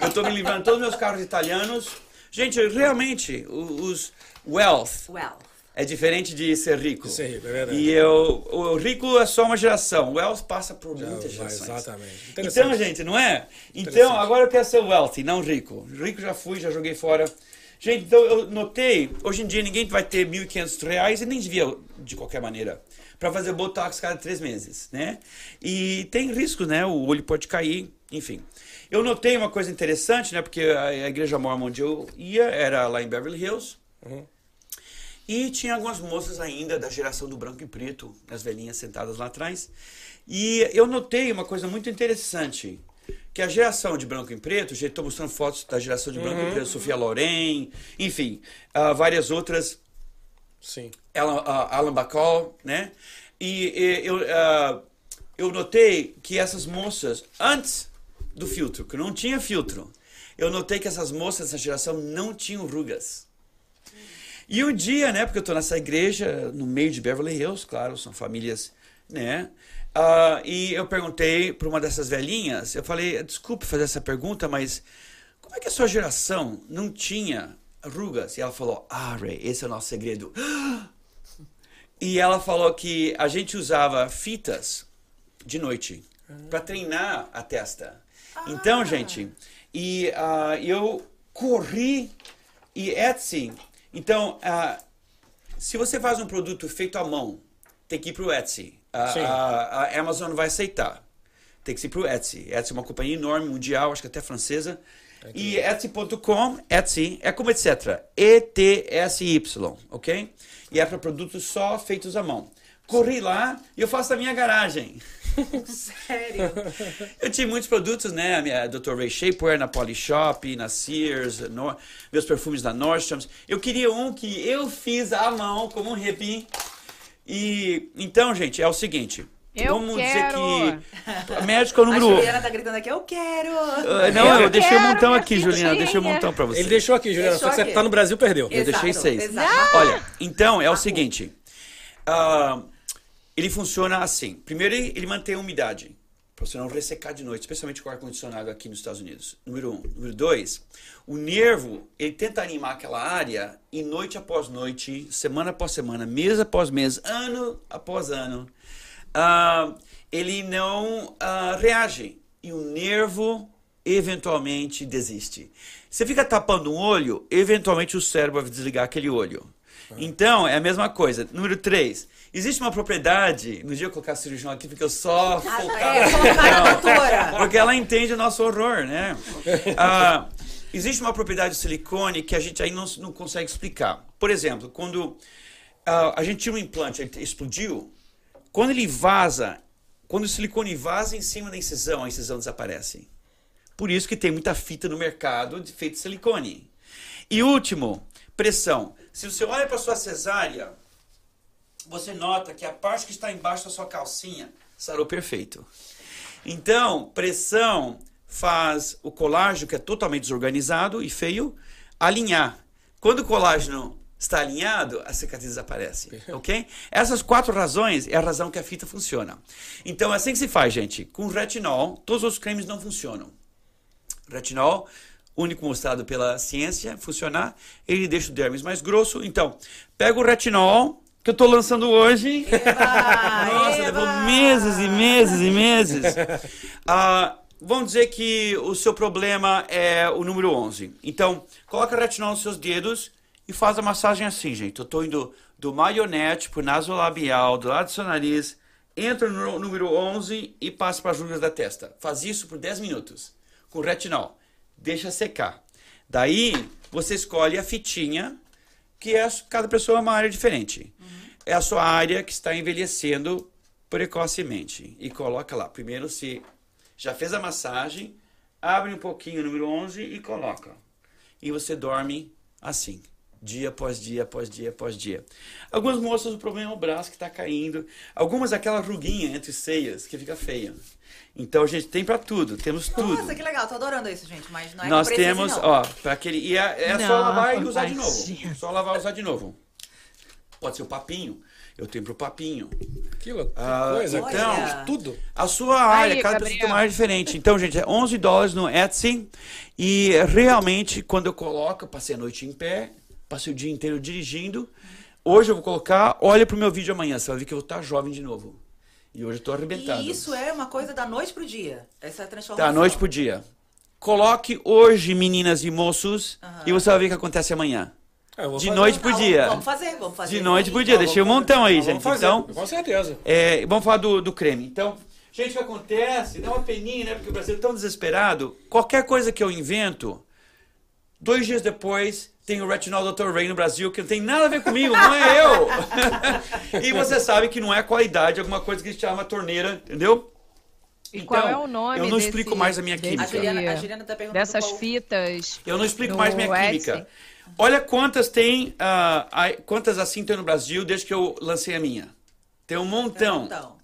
eu estou me livrando de todos os meus carros italianos. Gente, realmente, os wealth.
Wealth
é diferente de ser rico.
De ser rico, é verdade.
E eu, o rico é só uma geração. O wealth passa por Já, muitas gerações.
Exatamente.
Então, gente, não é? Então, agora eu quero ser wealthy, não rico. Rico já fui, já joguei fora. Gente, então eu notei, hoje em dia ninguém vai ter 1.500 reais e nem devia de qualquer maneira para fazer botox cada três meses, né? E tem risco, né? O olho pode cair, enfim. Eu notei uma coisa interessante, né? Porque a, a igreja mormon onde eu ia era lá em Beverly Hills. Uhum. E tinha algumas moças ainda da geração do branco e preto, as velhinhas sentadas lá atrás. E eu notei uma coisa muito interessante, que a geração de branco e preto, estou mostrando fotos da geração de branco uhum. e preto, Sofia Loren, enfim, uh, várias outras.
Sim.
Alan, uh, Alan Bacall, né? E, e eu, uh, eu notei que essas moças, antes do filtro, que não tinha filtro, eu notei que essas moças dessa geração não tinham rugas. E um dia, né, porque eu estou nessa igreja no meio de Beverly Hills, claro, são famílias, né? Uh, e eu perguntei para uma dessas velhinhas, eu falei, desculpe fazer essa pergunta, mas como é que a sua geração não tinha rugas? E ela falou, ah, Ray, esse é o nosso segredo. E ela falou que a gente usava fitas de noite para treinar a testa. Então, ah. gente, e uh, eu corri e Etsy então, uh, se você faz um produto feito à mão, tem que ir para o Etsy. A, a, a, Amazon vai aceitar. tem que ir pro Etsy. Etsy é uma companhia enorme, mundial, acho que até francesa. E Etsy.com, Etsy, é como etc. E-T-S-Y, ok? E é para produtos só feitos à mão. Corri lá e eu faço a minha garagem.
Sério?
eu tinha muitos produtos, né? A minha Dr. Ray Shapewear na Polishop, na Sears, no, meus perfumes da Nordstrom. Eu queria um que eu fiz à mão, como um repin. E então, gente, é o seguinte.
Eu
Vamos
quero.
dizer que médico é o número
A
um.
Juliana tá gritando aqui, eu quero.
Ah, Não, eu,
Eu
deixei um montão aqui, Juliana. Eu deixei um montão pra você.
Ele deixou aqui, Juliana.
Deixou
Só que você
aqui.
tá no Brasil, perdeu.
Eu deixei
Exato,
seis.
exato.
Olha, então é o seguinte. ah, ele funciona assim. Primeiro, ele, mantém a umidade. Para você não ressecar de noite, especialmente com o ar-condicionado aqui nos Estados Unidos. Número um. Número dois, o nervo, ele tenta animar aquela área e noite após noite, semana após semana, mês após mês, ano após ano, ah, ele não ah, reage. E o nervo eventualmente desiste. Você fica tapando um olho, eventualmente o cérebro vai desligar aquele olho. Então, é a mesma coisa. Número 3. Existe uma propriedade. No dia eu colocar cirurgião aqui, fica eu só focado.
É, colocar a doutora.
Porque ela entende o nosso horror, né? Ah, existe uma propriedade do silicone que a gente aí não, não consegue explicar. Por exemplo, quando ah, a gente tira um implante, ele explodiu, quando ele vaza, quando o silicone vaza em cima da incisão, a incisão desaparece. Por isso que tem muita fita no mercado de feito de silicone. E último, pressão. Se você olha para sua cesárea, você nota que a parte que está embaixo da sua calcinha sarou perfeito. Então, pressão faz o colágeno, que é totalmente desorganizado e feio, alinhar. Quando o colágeno está alinhado, a cicatriz desaparece, ok? Essas quatro razões é a razão que a fita funciona. Então, é assim que se faz, gente. Com retinol, todos os cremes não funcionam. Retinol, único mostrado pela ciência, funcionar, ele deixa o dermis mais grosso. Então, pega o retinol, que eu estou lançando hoje.
Eba,
Nossa,
eba.
levou meses e meses e meses. Ah, vamos dizer que o seu problema é o número 11. Então, coloca retinol nos seus dedos e faz a massagem assim, gente. Eu estou indo do maionete pro nasolabial, do lado do seu nariz, entra no número 11 e passa para as rugas da testa. Faz isso por 10 minutos com retinol. Deixa secar. Daí, você escolhe a fitinha, que é cada pessoa uma área diferente. É a sua área que está envelhecendo precocemente. E coloca lá. Primeiro, se já fez a massagem, abre um pouquinho o número 11 e coloca. E você dorme assim. Dia após dia, após dia, após dia. Algumas moças o problema é o braço que está caindo. Algumas aquela ruguinha entre seias que fica feia. Então a gente tem para tudo, temos tudo.
Nossa, que legal, tô adorando isso, gente. Mas não é
Nós
precisa,
temos,
não.
ó, para aquele. E é, é só lavar e usar de novo. Só lavar e usar de novo. Pode ser o papinho. Eu tenho pro papinho.
Que
Ah,
coisa.
então-
tudo.
A sua área, cada
Gabriel.
pessoa tem uma área diferente. Então, gente, é 11 dólares no Etsy. E realmente, quando eu coloco, eu passei a noite em pé, passei o dia inteiro dirigindo. Hoje eu vou colocar, olha pro meu vídeo amanhã, você vai ver que eu vou estar jovem de novo. E hoje eu tô arrebentado.
E isso é uma coisa da noite pro dia. Essa transformação.
Da noite pro dia. Coloque hoje, meninas e moços, e você vai ver o que acontece amanhã. De
fazer.
noite pro
vamos-
dia.
Vamos fazer, vamos fazer.
De noite pro dia. Deixei um montão aí,
Vamos
gente.
fazer,
Então,
Com certeza.
é, vamos falar do, do creme. Então, gente, o que acontece? Dá uma peninha, né? Porque o Brasil é tão desesperado. Qualquer coisa que eu invento, dois dias depois, tem o retinol Dr. Ray no Brasil, que não tem nada a ver comigo, não é eu. e você sabe que não é qualidade, é alguma coisa que chama torneira, entendeu?
E
Então,
qual é o nome
eu não
desse-
explico mais a minha química.
A Juliana, a Juliana tá perguntando
Dessas
qual-
fitas.
Eu não explico mais minha química. Olha quantas tem, ai- quantas assim tem no Brasil desde que eu lancei a minha. Tem um montão.
Então,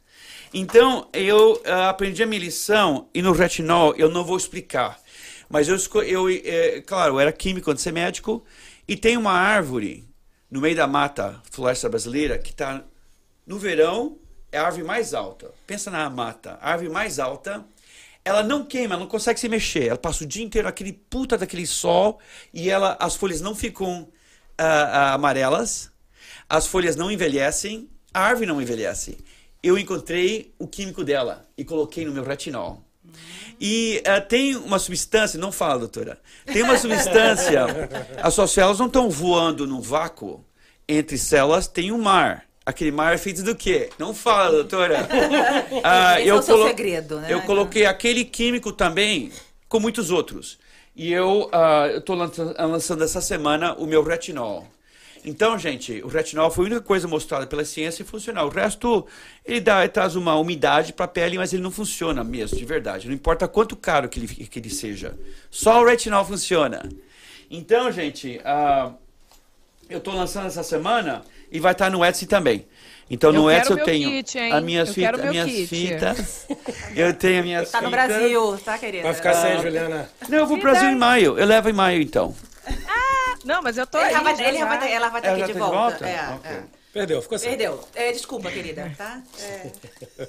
Então, eu ah, aprendi a minha lição e no retinol eu não vou explicar. Mas eu, eu eh, claro, eu era químico antes de ser médico e tem uma árvore no meio da mata floresta brasileira que está no verão é a árvore mais alta. Pensa na mata, a árvore mais alta. Ela não queima, ela não consegue se mexer. Ela passa o dia inteiro aquele puta daquele sol e ela, as folhas não ficam ah, ah, amarelas, as folhas não envelhecem, a árvore não envelhece. Eu encontrei o químico dela e coloquei no meu retinol. E ah, tem uma substância, não fala, doutora. Tem uma substância. as suas células não estão voando num vácuo. Entre células tem um mar. Aquele mar é feito do quê? Não fala, doutora.
ah, Esse eu é o seu segredo, né?
Eu coloquei aquele químico também, com muitos outros. E eu uh, estou lançando essa semana o meu retinol. Então, gente, o retinol foi a única coisa mostrada pela ciência e funcional. O resto, ele, dá, ele traz uma umidade para a pele, mas ele não funciona mesmo, de verdade. Não importa quanto caro que ele, que ele seja. Só o retinol funciona. Então, gente, uh, eu estou lançando essa semana e vai estar tá no Etsy também. Então eu no Etsy eu tenho kit, as minhas, fita, as minhas kit. fitas. eu tenho as minhas
tá
fitas.
Tá no Brasil, tá, querida?
Vai ficar sem, Juliana.
Não, eu vou pro Brasil em maio. Eu levo em maio, então.
Ah, não, mas eu tô
ele
aí.
Vai, ele já vai, ela vai estar aqui de, tá de volta. volta? É,
okay. é. Perdeu, ficou assim.
Perdeu. É, desculpa, querida, tá? É.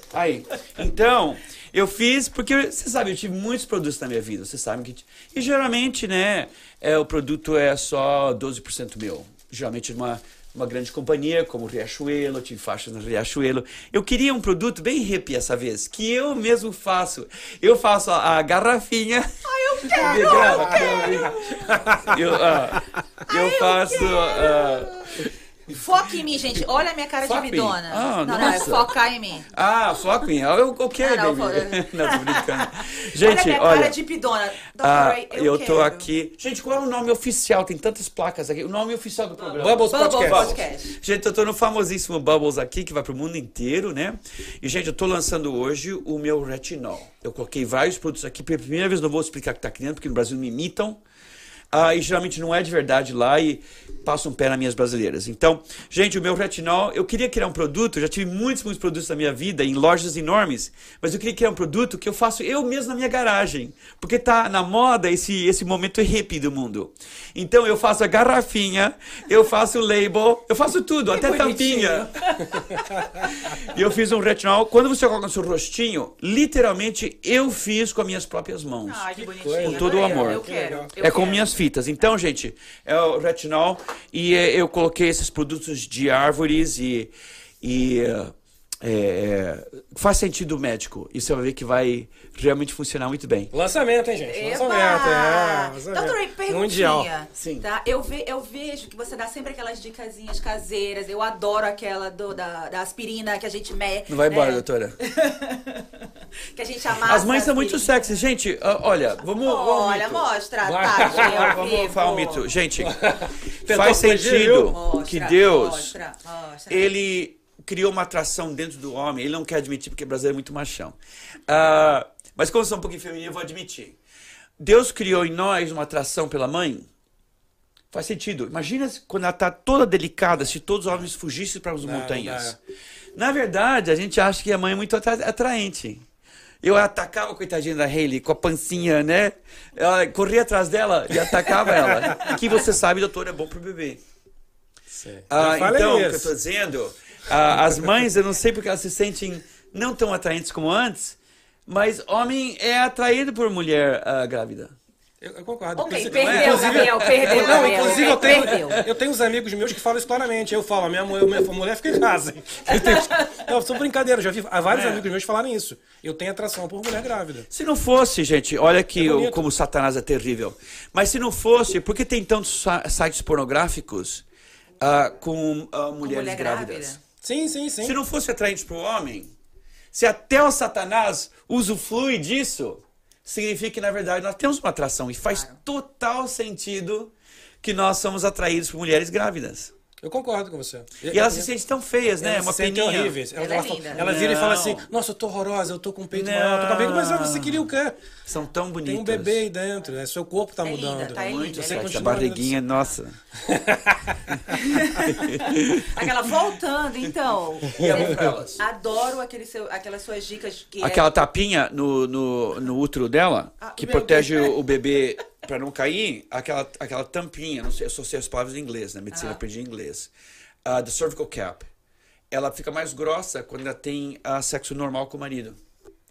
Aí, então, eu fiz, porque você sabe, eu tive muitos produtos na minha vida, você sabe que. E geralmente, né, é, o produto é só 12% meu. Geralmente uma uma grande companhia como Riachuelo, tive faixas na Riachuelo. Eu queria um produto bem hippie essa vez, que eu mesmo faço. Eu faço a, a garrafinha.
Ai, eu quero! eu, quero.
eu, uh, eu faço. Uh,
Foque em mim, gente. Olha a minha cara Foca de vidona.
Ah,
não, não, é focar em mim.
Ah, foca em mim. Eu, eu quero, não, não, não, tô brincando. Gente, olha. A minha
olha, cara de pidona.
Ah, eu, eu tô aqui. Gente, qual é o nome oficial? Tem tantas placas aqui. O nome oficial do programa.
Bubbles, Bubbles Podcast.
Podcast. Gente, eu tô no famosíssimo Bubbles aqui, que vai pro mundo inteiro, né? E, gente, eu tô lançando hoje o meu retinol. Eu coloquei vários produtos aqui. Pela primeira vez não vou explicar o que tá criando, porque no Brasil me imitam. Ah, e geralmente não é de verdade lá e passa um pé nas minhas brasileiras. Então, gente, o meu retinol, eu queria criar um produto, já tive muitos, muitos produtos na minha vida, em lojas enormes, mas eu queria criar um produto que eu faço eu mesmo na minha garagem, porque tá na moda esse, esse momento hippie do mundo. Então, eu faço a garrafinha, eu faço o label, eu faço tudo, que até bonitinho. tampinha. e eu fiz um retinol, quando você coloca no seu rostinho, literalmente eu fiz com as minhas próprias mãos.
Ah, que bonitinho.
Com todo o amor.
Eu quero. Eu
é com minhas fitas. Então, gente, é o retinol e é, eu coloquei esses produtos de árvores e, e é, é, faz sentido médico. E você vai ver que vai realmente funcionar muito bem.
Lançamento, hein, gente? Eba! Lançamento, é. Lançamento.
Doutor, perguntinha. Mundial. Sim. Tá? Eu, ve, eu vejo que você dá sempre aquelas dicasinhas caseiras. Eu adoro aquela do, da, da aspirina que a gente mete.
Não vai embora, né? doutora.
que a gente amassa.
As mães são muito sexy. Gente, olha, vamos.
Olha, mostra. Tá,
vamos falar um mito. Gente, faz sentido mostra, que Deus, mostra, mostra. ele criou uma atração dentro do homem. Ele não quer admitir porque o brasileiro é muito machão. Uh, mas como eu sou um pouquinho feminino, eu vou admitir. Deus criou em nós uma atração pela mãe. Faz sentido. Imagina quando ela está toda delicada, se todos os homens fugissem para as montanhas. Na verdade, a gente acha que a mãe é muito atraente. Eu atacava a coitadinha da Hayley com a pancinha, né? Ela corria atrás dela e atacava ela. que você sabe, doutor, é bom pro bebê. Ah, então, o que eu estou dizendo, as mães, eu não sei porque elas se sentem não tão atraentes como antes, mas homem é atraído por mulher uh, grávida.
Eu, eu, concordo.
Ok, inclusive, perdeu, Gabriel, perdeu.
Não, inclusive eu tenho, eu tenho uns amigos meus que falam isso claramente. Eu falo, a minha, minha mulher fica em casa. Não, são brincadeira, já vi vários é. amigos meus falarem isso. Eu tenho atração por mulher grávida.
Se não fosse, gente, olha que é como Satanás é terrível. Mas se não fosse, por que tem tantos sites pornográficos uh, com uh, mulheres mulher grávidas? Grávida.
Sim, sim, sim.
Se não fosse atraente para o homem, se até o Satanás usufrui disso, significa que, na verdade, nós temos uma atração. E faz claro. total sentido que nós somos atraídos por mulheres grávidas.
Eu concordo com você.
E elas se sentem tão feias, né? Uma peninha.
horríveis. Ela, ela, ela, ela vira e fala assim: Nossa, eu tô horrorosa, eu tô com o peito não. maior, tô com a peito. Mas você queria o quê?
São tão bonitas.
Tem um bebê aí dentro, né? seu corpo tá é mudando. Linda,
tá
Muito
sexy.
A barriguinha, nossa.
Aquela voltando, então. Adoro aquele seu, aquelas suas dicas. Que
é Aquela é... tapinha no, no, no útero dela, ah, que protege Deus. o bebê para não cair, aquela, aquela tampinha, não sei, eu só sei as palavras em inglês, na né? medicina ah. aprendi em inglês. Uh, the cervical cap. Ela fica mais grossa quando ela tem uh, sexo normal com o marido,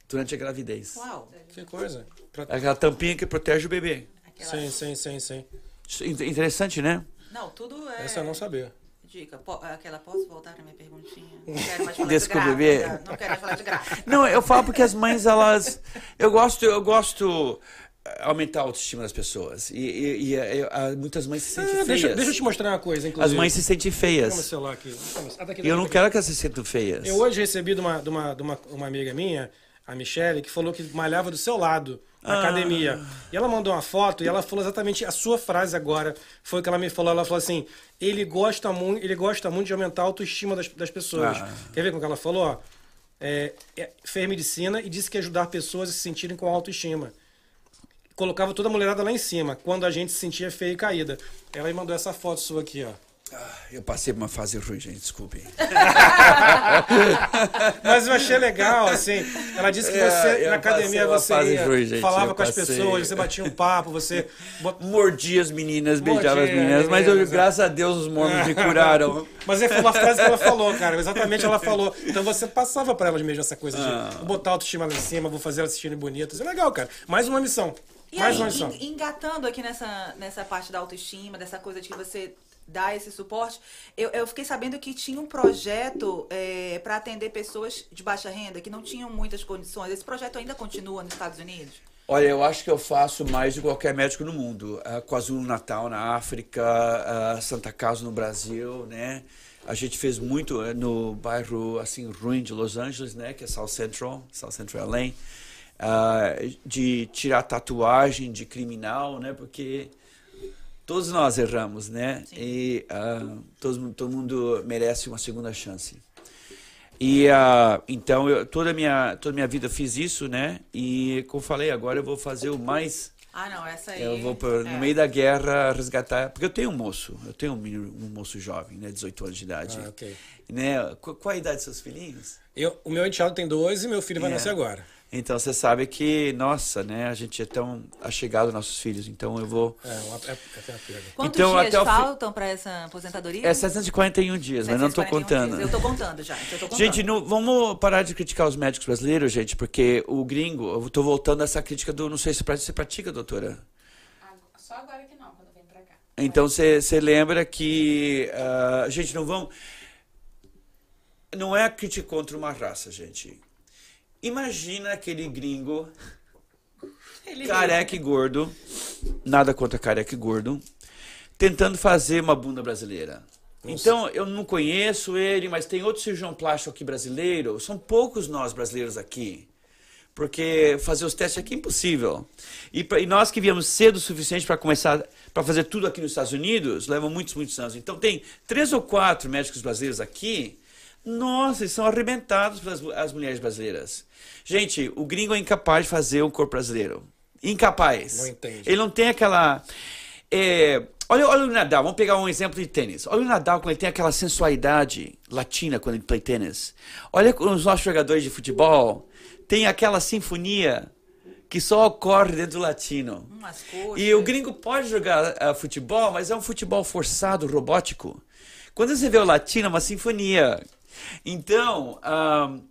durante a gravidez.
Uau,
que coisa.
Pra... Aquela tampinha que protege o bebê.
Aquela... Sim, sim, sim, sim.
Interessante, né?
Não, tudo é...
Essa eu não sabia.
Dica, aquela, posso voltar na minha perguntinha? Não quero mais falar
de
grávida. Não quero mais falar de grávida.
Não, eu falo porque as mães, elas... Eu gosto, eu gosto aumentar a autoestima das pessoas. E, e, e, e muitas mães se sentem ah, feias.
Deixa, deixa, eu te mostrar uma coisa, inclusive.
As mães se sentem feias.
Vamos celular aqui.
Ah, daqui, eu não quero que elas se sintam feias.
Eu hoje recebi de uma, de uma, de uma, uma amiga minha, a Michelle, que falou que malhava do seu lado na ah. academia. E ela mandou uma foto e ela falou exatamente a sua frase agora. Foi o que ela me falou. Ela falou assim: ele gosta muito, ele gosta muito de aumentar a autoestima das, das pessoas. Ah. Quer ver como que ela falou? É, é, fez medicina e disse que ajudar pessoas a se sentirem com autoestima colocava toda a mulherada lá em cima, quando a gente se sentia feia e caída. Ela me mandou essa foto sua aqui, ó.
Ah, eu passei uma fase ruim, gente, desculpe.
Mas eu achei legal, assim. Ela disse que é, você, é, na academia, você ia, ruim, falava com as pessoas, você batia um papo, você.
Mordia as meninas, beijava Mordia, as meninas, mas eu, graças a Deus os mormons me curaram.
Mas foi uma frase que ela falou, cara. Exatamente ela falou. Então você passava para elas mesmo essa coisa de ah. vou botar a autoestima lá em cima, vou fazer elas assistirem bonitas. É legal, cara. Mais uma missão.
E Mais aí, engatando aqui nessa, nessa parte da autoestima, dessa coisa de que você dá esse suporte, eu, eu fiquei sabendo que tinha um projeto é, para atender pessoas de baixa renda que não tinham muitas condições. Esse projeto ainda continua nos Estados Unidos?
Olha, eu acho que eu faço mais de qualquer médico no mundo. Uh, KwaZulu Natal na África, uh, Santa Casa no Brasil, né? A gente fez muito uh, no bairro assim ruim de Los Angeles, né? Que é South Central, South Central LA uh, de tirar tatuagem de criminal, né? Porque todos nós erramos, né? Sim. E uh, todo, todo mundo merece uma segunda chance. E uh, então eu, toda a minha toda minha vida fiz isso, né? E como falei, agora eu vou fazer o mais
ah, não, essa aí.
Eu vou pra, no é. meio da guerra resgatar. Porque eu tenho um moço, eu tenho um, um moço jovem, né? 18 anos de idade. Ah, ok. Né? Qual, qual a idade dos seus filhinhos?
Eu, o meu enteado tem dois e meu filho vai é. nascer agora.
Então você sabe que, nossa, né, a gente é tão achegado aos nossos filhos, então eu vou. É, uma, é,
é Quantos então, dias até faltam fi... para essa aposentadoria?
É 741 dias, 741 mas não estou contando.
Dias. Eu estou contando já. Então contando.
Gente, não, vamos parar de criticar os médicos brasileiros, gente, porque o gringo, eu estou voltando a essa crítica do. Não sei se você pratica, doutora.
Só agora que não, quando vem para cá.
Então você lembra que. Uh, gente, não vão. Não é crítica contra uma raça, gente Imagina aquele gringo Ele careca e gordo, nada contra careca e gordo, tentando fazer uma bunda brasileira. Nossa. Então, eu não conheço ele, mas tem outro cirurgião plástico aqui brasileiro. São poucos nós brasileiros aqui. Porque fazer os testes aqui é impossível. E, pra, e nós que viemos cedo o suficiente para começar, para fazer tudo aqui nos Estados Unidos, levam muitos, muitos anos. Então, tem três ou quatro médicos brasileiros aqui nossa, eles são arrebentados pelas as mulheres brasileiras. Gente, o gringo é incapaz de fazer um corpo brasileiro. Incapaz.
Não entende.
Ele não tem aquela. É, olha, olha o Nadal, vamos pegar um exemplo de tênis. Olha o Nadal quando ele tem aquela sensualidade latina quando ele play tênis. Olha os nossos jogadores de futebol, tem aquela sinfonia que só ocorre dentro do latino. E o gringo pode jogar uh, futebol, mas é um futebol forçado, robótico. Quando você vê o latino, é uma sinfonia. Então, um,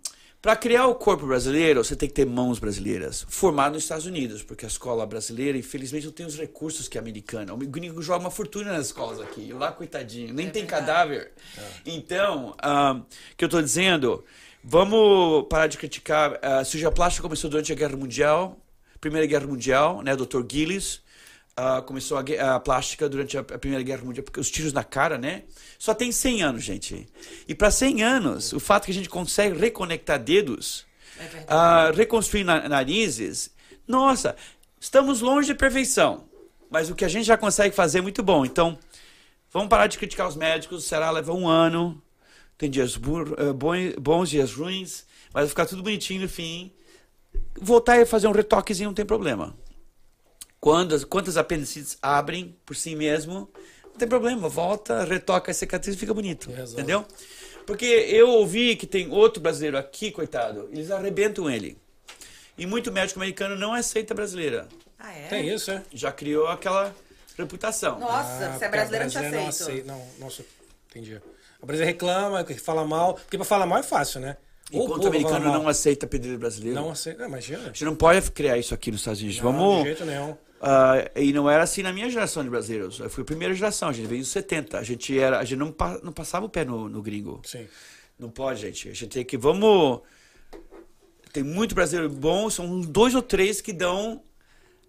para criar o corpo brasileiro, você tem que ter mãos brasileiras, formado nos Estados Unidos, porque a escola brasileira, infelizmente, não tem os recursos que a americana. O gringo joga uma fortuna nas escolas aqui, lá, coitadinho, nem é tem verdade. cadáver. É. Então, o um, que eu estou dizendo, vamos parar de criticar. A cirurgia plástica começou durante a Guerra Mundial, Primeira Guerra Mundial, né, Dr. Gillis, uh, começou a, a, plástica durante a, a, Primeira Guerra Mundial, porque os tiros na cara, né? Só tem 100 anos, gente. E para 100 anos, o fato que a gente consegue reconectar dedos, é uh, reconstruir na, narizes, nossa, estamos longe de perfeição. Mas o que a gente já consegue fazer é muito bom. Então, vamos parar de criticar os médicos. Será leva um ano. Tem dias eh, bons, dias ruins. Mas vai ficar tudo bonitinho no fim. Voltar e fazer um retoquezinho não tem problema. Quando, quantas apendicites abrem por si mesmo, não tem problema, volta, retoca a cicatriz e fica bonito. Resolve. Entendeu? Porque eu ouvi que tem outro brasileiro aqui, coitado, eles arrebentam ele. E muito médico americano não aceita brasileira.
Ah, é?
Tem isso, é?
Já criou aquela reputação.
Nossa, ah, se é brasileiro, não te aceito.
Não, aceita, não, nossa, entendi. A brasileira reclama, fala mal, porque para falar mal é fácil, né?
Enquanto o americano não aceita pedido brasileiro.
Não aceita, imagina. A
gente não pode criar isso aqui nos Estados Unidos. Não, Vamos.
De jeito nenhum.
Uh, e não era assim na minha geração de brasileiros. Eu fui a primeira geração, a gente veio dos 70. A gente, era, a gente não, não passava o pé no, no gringo.
Sim.
Não pode, gente. A gente tem que. Vamos. Tem muito brasileiro bom, são dois ou três que dão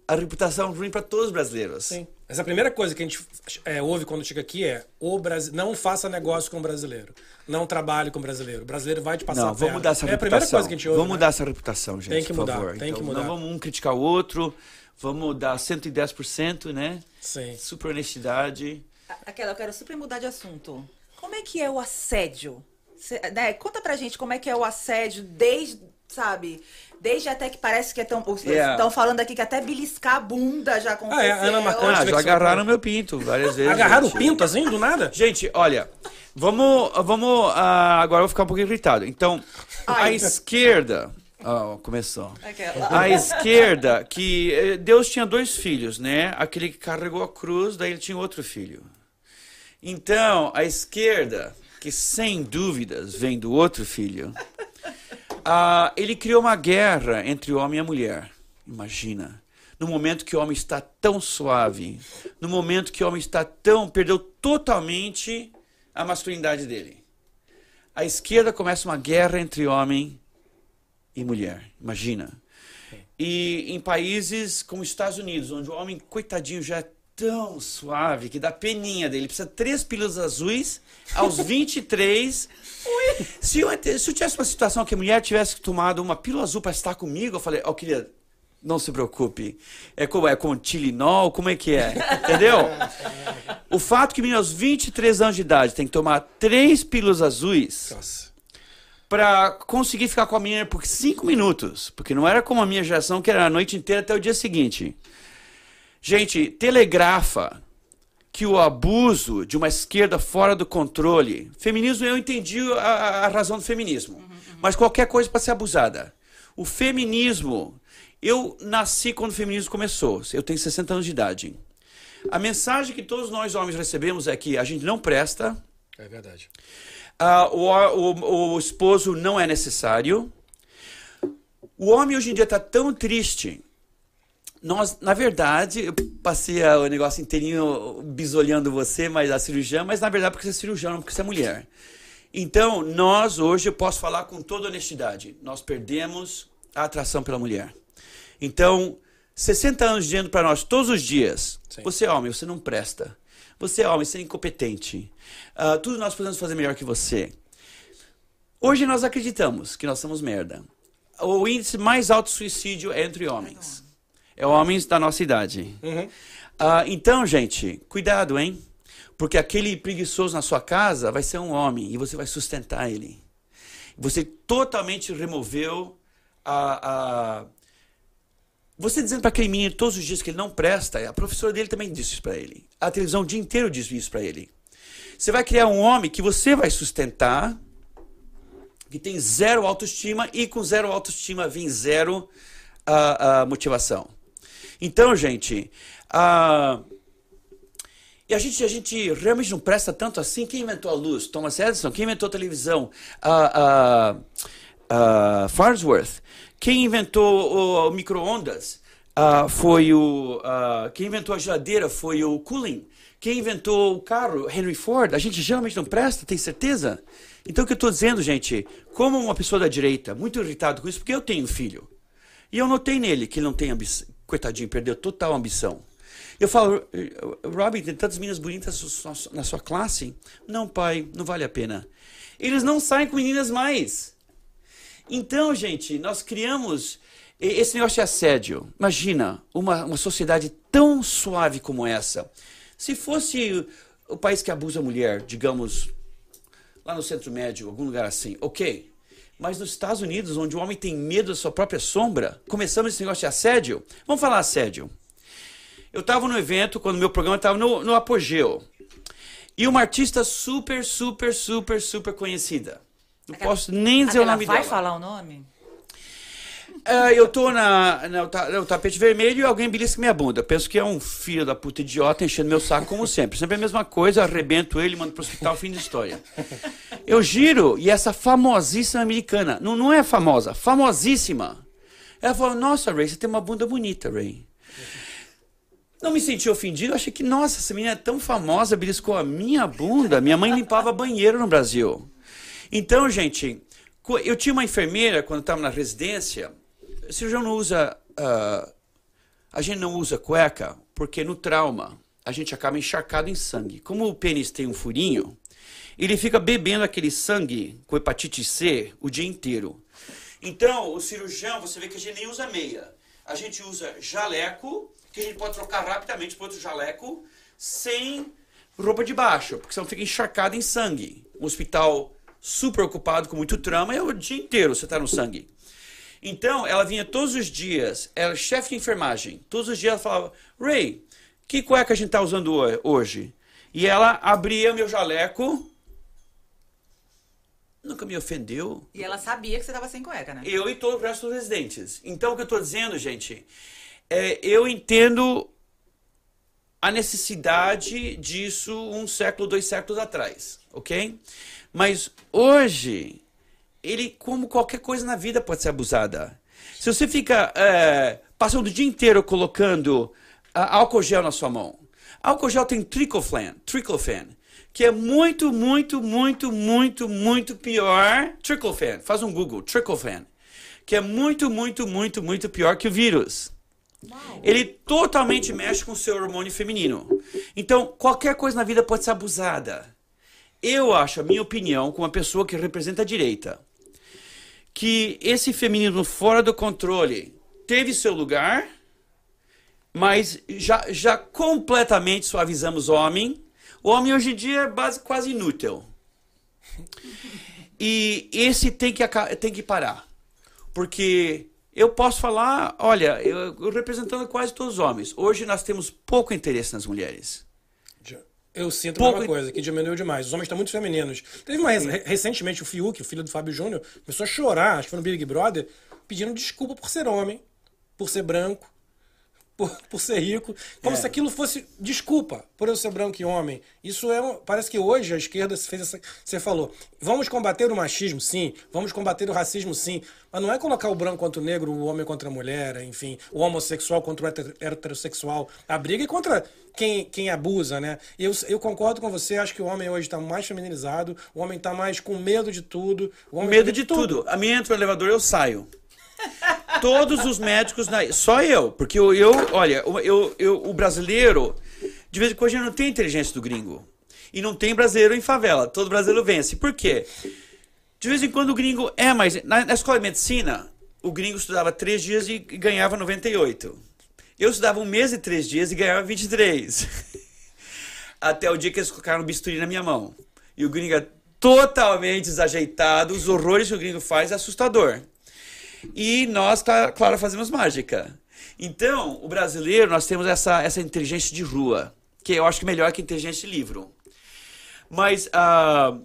a reputação ruim para todos os brasileiros.
Sim. Mas a primeira coisa que a gente é, ouve quando chega aqui é o Brasil, não faça negócio com o brasileiro. Não trabalhe com o brasileiro. O brasileiro vai te passar
Não, vamos mudar essa
é
reputação.
a primeira coisa que a gente ouve.
Vamos
né?
mudar essa reputação, gente,
Tem que
por
mudar,
favor.
tem que
Então,
mudar.
Não vamos um criticar o outro, vamos dar 110%, né?
Sim.
Super honestidade.
Aquela, eu quero super mudar de assunto. Como é que é o assédio? Cê, né, Conta pra gente como é que é o assédio desde, sabe? Desde até que parece que estão
Yeah.
falando aqui que até beliscar a bunda já aconteceu.
Ah, é, a Ana Marcante
Ah,
teve
já agarraram meu pinto várias vezes.
Agarraram o pinto assim, do nada?
Gente, olha, vamos, vamos, ah, agora eu vou ficar um pouquinho irritado. Então, a
Ai.
esquerda, ó, começou.
Aquela.
A esquerda, que eh, Deus tinha dois filhos, né? Aquele que carregou a cruz, daí ele tinha outro filho. Então, a esquerda, que sem dúvidas vem do outro filho, ah, ele criou uma guerra entre o homem e a mulher. Imagina. No momento que o homem está tão suave, no momento que o homem está tão. perdeu totalmente a masculinidade dele. A esquerda começa uma guerra entre homem e mulher. Imagina. E em países como os Estados Unidos, onde o homem, coitadinho, já é tão suave que dá peninha dele. Precisa três pílulas azuis aos 23. Se eu, se eu tivesse uma situação que a mulher tivesse tomado uma pílula azul para estar comigo, eu falei, ó, querida, não se preocupe. É como é com Tilinol, como é que é? Entendeu? O fato que menino aos 23 anos de idade tem que tomar três pílulas azuis
Nossa.
Para conseguir ficar com a menina por cinco minutos, porque não era como a minha geração que era a noite inteira até o dia seguinte. Gente, telegrafa que o abuso de uma esquerda fora do controle, feminismo eu entendi a, a- razão do feminismo, mas qualquer coisa para ser abusada. O feminismo, eu nasci quando o feminismo começou. Eu tenho 60 anos de idade. A mensagem que todos nós homens recebemos é que a gente não presta,
É verdade.
Ah, o, o, o esposo não é necessário. O homem hoje em dia está tão triste. Nós, na verdade, eu passei o negócio inteirinho bisolhando você, mas a cirurgiã, mas na verdade porque você é cirurgião, não porque você é mulher. Então, nós hoje, eu posso falar com toda honestidade, nós perdemos a atração pela mulher. Então, 60 anos dizendo para nós todos os dias:
Sim.
você é homem, você não presta. Você é homem, você é incompetente. Ah, tudo nós podemos fazer melhor que você. Hoje nós acreditamos que nós somos merda. O índice mais alto de suicídio é entre homens. É homens da nossa idade.
Uhum.
Ah, então, gente, cuidado, hein? Porque aquele preguiçoso na sua casa vai ser um homem e você vai sustentar ele. Você totalmente removeu a. a... Você dizendo para aquele menino todos os dias que ele não presta, a professora dele também disse isso para ele. A televisão o dia inteiro diz isso para ele. Você vai criar um homem que você vai sustentar, que tem zero autoestima e com zero autoestima vem zero ah, ah, motivação. Então, gente, ah, e a gente, a gente realmente não presta tanto assim. Quem inventou a luz? Thomas Edison. Quem inventou a televisão? Ah, Farnsworth. Quem inventou o, o micro-ondas? Ah, foi o. ah, quem inventou a geladeira foi o Cooling. Quem inventou o carro? Henry Ford. A gente geralmente não presta, tem certeza? Então o que eu estou dizendo, gente, como uma pessoa da direita, muito irritado com isso, porque eu tenho um filho. E eu notei nele que ele não tem ambição. Coitadinho, perdeu total ambição. Eu falo, Robin, tem tantas meninas bonitas na sua classe. Não, pai, não vale a pena. Eles não saem com meninas mais. Então, gente, nós criamos esse negócio de assédio. Imagina uma, uma sociedade tão suave como essa. Se fosse o país que abusa a mulher, digamos, lá no Centro Médio, algum lugar assim, ok. Mas nos Estados Unidos, onde o homem tem medo da sua própria sombra, começamos esse negócio de assédio. Vamos falar assédio. Eu estava no evento, quando meu programa estava no, no apogeu. E uma artista super, super, super, super conhecida. Não
Aquela-
posso nem dizer o nome
vai
dela.
falar o nome?
Ah, eu tô na, na- no tapete vermelho e alguém belisca minha bunda. Penso que é um filho da puta idiota enchendo meu saco, como sempre. Sempre a mesma coisa, arrebento ele, mando pro hospital, fim de história. Eu giro e essa famosíssima americana, não, não é famosa, famosíssima. Ela falou: Nossa, Ray, você tem uma bunda bonita, Ray. Não me senti ofendido, achei que, nossa, essa menina é tão famosa, beliscou a minha bunda. Minha mãe limpava banheiro no Brasil. Então, gente, eu tinha uma enfermeira quando estava na residência. O cirurgião não usa ah, A gente não usa cueca porque no trauma a gente acaba encharcado em sangue. Como o pênis tem um furinho, ele fica bebendo aquele sangue com hepatite C o dia inteiro. Então, o cirurgião, você vê que a gente nem usa meia. A gente usa jaleco, que a gente pode trocar rapidamente para outro jaleco, sem roupa de baixo, porque senão fica encharcado em sangue. Um hospital super ocupado com muito trama é o dia inteiro você está no sangue. Então, ela vinha todos os dias, ela é chefe de enfermagem, todos os dias ela falava, Ray, que cueca a gente está usando hoje? E ela abria meu jaleco, nunca me ofendeu.
E ela sabia que você estava sem cueca, né?
Eu e todo o resto dos residentes. Então, o que eu estou dizendo, gente, é, eu entendo a necessidade disso um século, dois séculos atrás, ok? Mas hoje, ele, como qualquer coisa na vida, pode ser abusada. Se você fica é, passando o dia inteiro colocando uh, álcool gel na sua mão, álcool gel tem triclofan, triclofan, que é muito, muito, muito, muito, muito pior. Triclofan, faz um Google, triclofan, que é muito, muito, muito, muito pior que o vírus. Ele totalmente mexe com o seu hormônio feminino. Então, qualquer coisa na vida pode ser abusada. Eu acho, a minha opinião, como uma pessoa que representa a direita, que esse feminismo fora do controle teve seu lugar, mas já, já completamente suavizamos o homem. O homem hoje em dia é base, quase inútil. E esse tem que, tem que parar. Porque eu posso falar, olha, eu, eu representando quase todos os homens. Hoje nós temos pouco interesse nas mulheres.
Eu sinto Pouco... a mesma coisa, que diminuiu demais. Os homens estão muito femininos. Teve uma recentemente o Fiuk, o filho do Fábio Júnior, começou a chorar, acho que foi no Big Brother, pedindo desculpa por ser homem, por ser branco, por, por ser rico, como é. se aquilo fosse desculpa por eu ser branco e homem. Isso é um, parece que hoje a esquerda fez essa, você falou, vamos combater o machismo, sim, vamos combater o racismo, sim, mas não é colocar o branco contra o negro, o homem contra a mulher, enfim, o homossexual contra o heterossexual. A briga é contra quem, quem abusa, né? Eu, eu concordo com você, acho que o homem hoje está mais feminilizado, o homem está mais com medo de tudo.
Homem medo de, de tudo. tudo. A minha entra no elevador, eu saio. Todos os médicos, na... só eu, porque eu, eu olha, eu, eu, o brasileiro, de vez em quando, não tem inteligência do gringo. E não tem brasileiro em favela. Todo brasileiro vence. Por quê? De vez em quando o gringo é mais. Na, na escola de medicina, o gringo estudava três dias e ganhava 98. Eu estudava um mês e três dias e ganhava 23. Até o dia que eles colocaram o bisturi na minha mão. E o gringo é totalmente desajeitado. Os horrores que o gringo faz é assustador. E nós, claro, fazemos mágica. Então, o brasileiro, nós temos essa, essa inteligência de rua, que eu acho que melhor que inteligência de livro. Mas uh,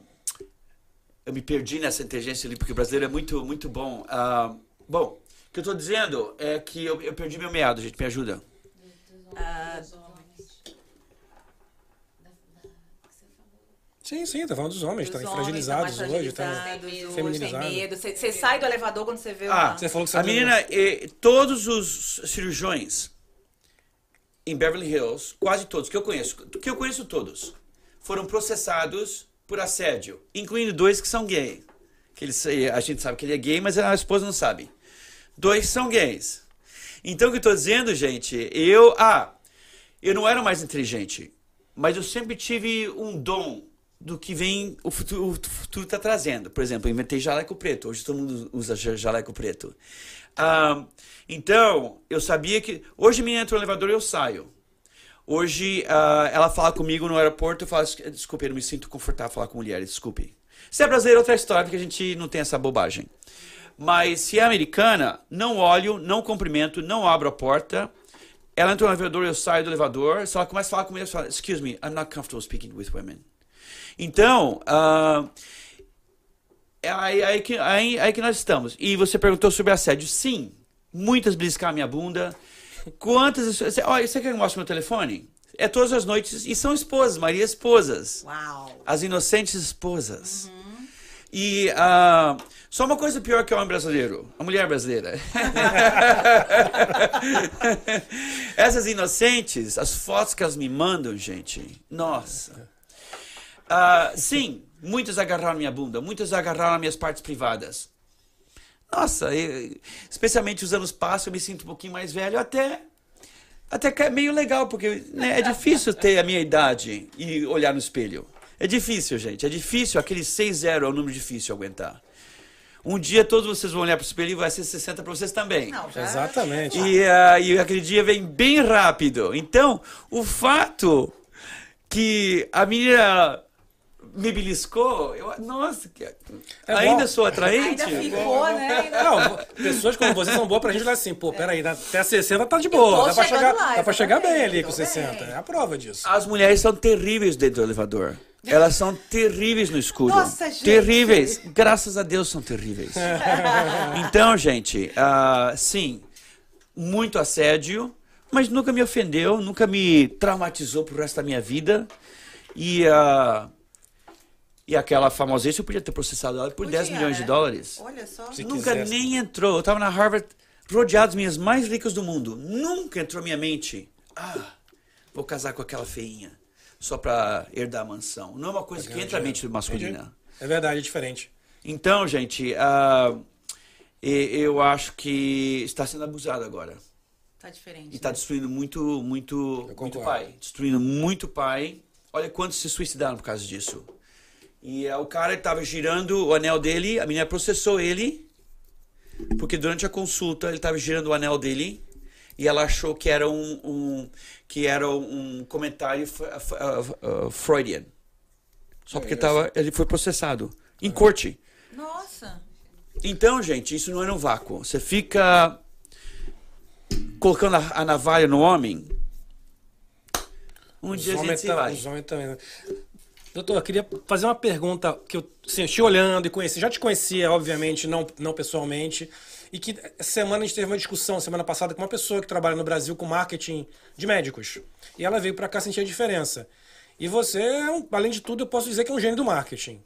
eu me perdi nessa inteligência ali, porque o brasileiro é muito, muito bom. Uh, bom, o que eu estou dizendo é que eu, eu, perdi meu meado, gente, me ajuda. Uh,
Sim, sim, tá falando dos homens, estão fragilizados hoje, estão
feminizados. Tem medo. Você, você sai do elevador quando você vê
ah, uma... você falou que você A menina, eh, todos os cirurgiões em Beverly Hills, quase todos que eu conheço, que eu conheço todos, foram processados por assédio, incluindo dois que são gay. Que eles, a gente sabe que ele é gay, mas a esposa não sabe. Dois são gays. Então o que eu estou dizendo, gente, eu, ah, eu não era mais inteligente, mas eu sempre tive um dom do que vem o futuro está trazendo. Por exemplo, eu inventei jaleco preto. Hoje todo mundo usa jaleco preto. Ah, então, eu sabia que... Hoje me entra no elevador e eu saio. Hoje, uh, ela fala comigo no aeroporto, eu falo, desculpe, eu não me sinto confortável falar com mulheres, desculpe. Se é brasileiro, é outra história, porque a gente não tem essa bobagem. Mas se é americana, não olho, não cumprimento, não abro a porta. Ela entra no elevador, eu saio do elevador. Se ela começa a falar comigo, eu falo, excuse me, I'm not comfortable speaking with women. Então, uh, é aí, aí, que, aí, aí que nós estamos. E você perguntou sobre assédio. Sim, muitas beliscar a minha bunda. Quantas. Você, olha, você quer que eu mostre meu telefone? É todas as noites. E são esposas, Maria esposas.
Uau.
As inocentes esposas. Uhum. E uh, só uma coisa pior que o homem brasileiro, a mulher brasileira. Essas inocentes, as fotos que elas me mandam, gente, nossa. Uh, sim, muitos agarraram minha bunda, muitos agarraram minhas partes privadas. Nossa, eu, especialmente os anos passam, eu me sinto um pouquinho mais velho, até até que é meio legal, porque né, é difícil ter a minha idade e olhar no espelho. É difícil, gente. É difícil. Aquele 6-0 é um número difícil aguentar. Um dia todos vocês vão olhar para o espelho e vai ser 60 para vocês também.
Não, já-
Exatamente.
E, ah, e aquele dia vem bem rápido. Então, o fato que a menina me beliscou, eu, nossa, que, ainda
bom.
sou atraente?
Ainda ficou, né?
Não, pessoas como vocês são boas pra gente falar assim, pô, peraí, até 60 tá de boa. Dá pra chegar,
lá,
dá pra chegar bem ali com
tô
60.
bem.
É a prova disso.
As mulheres são terríveis dentro do elevador. Elas são terríveis no escuro.
Nossa, gente.
Terríveis. Graças a Deus são terríveis. então, gente, ah, sim, muito assédio, mas nunca me ofendeu, nunca me traumatizou pro resto da minha vida. E, ah, e aquela famosíssima, eu podia ter processado ela por 10
Podia,
milhões de
né?
dólares.
Olha só.
Se
Nunca
quisesse.
nem entrou. Eu tava na Harvard, rodeado das minhas mais ricas do mundo. Nunca entrou na minha mente. Ah, vou casar com aquela feinha. Só pra herdar a mansão. Não é uma coisa que entra na mente masculina.
É verdade, é diferente.
Então, gente, e- eu acho que está sendo abusado agora.
Tá diferente.
E está
né?
destruindo muito, muito, muito pai. Destruindo muito pai. Olha quantos se suicidaram por causa disso. E ah, o cara estava girando o anel dele, a menina processou ele, porque durante a consulta ele estava girando o anel dele e ela achou que era um, um- que era um comentário f- f- uh, uh, freudian. Só porque tava, ele foi processado em corte.
Nossa.
Então, gente, isso não é no vácuo. Você fica colocando a, a navalha no homem. Um
Os
dia a gente se vai.
os homens também. Doutor, eu queria fazer uma pergunta que eu assim, te olhando e conheci. Já te conhecia, obviamente, não, não pessoalmente. E que semana a gente teve uma discussão, semana passada, com uma pessoa que trabalha no Brasil com marketing de médicos. E ela veio para cá sentir a diferença. E você, além de tudo, eu posso dizer que é um gênio do marketing.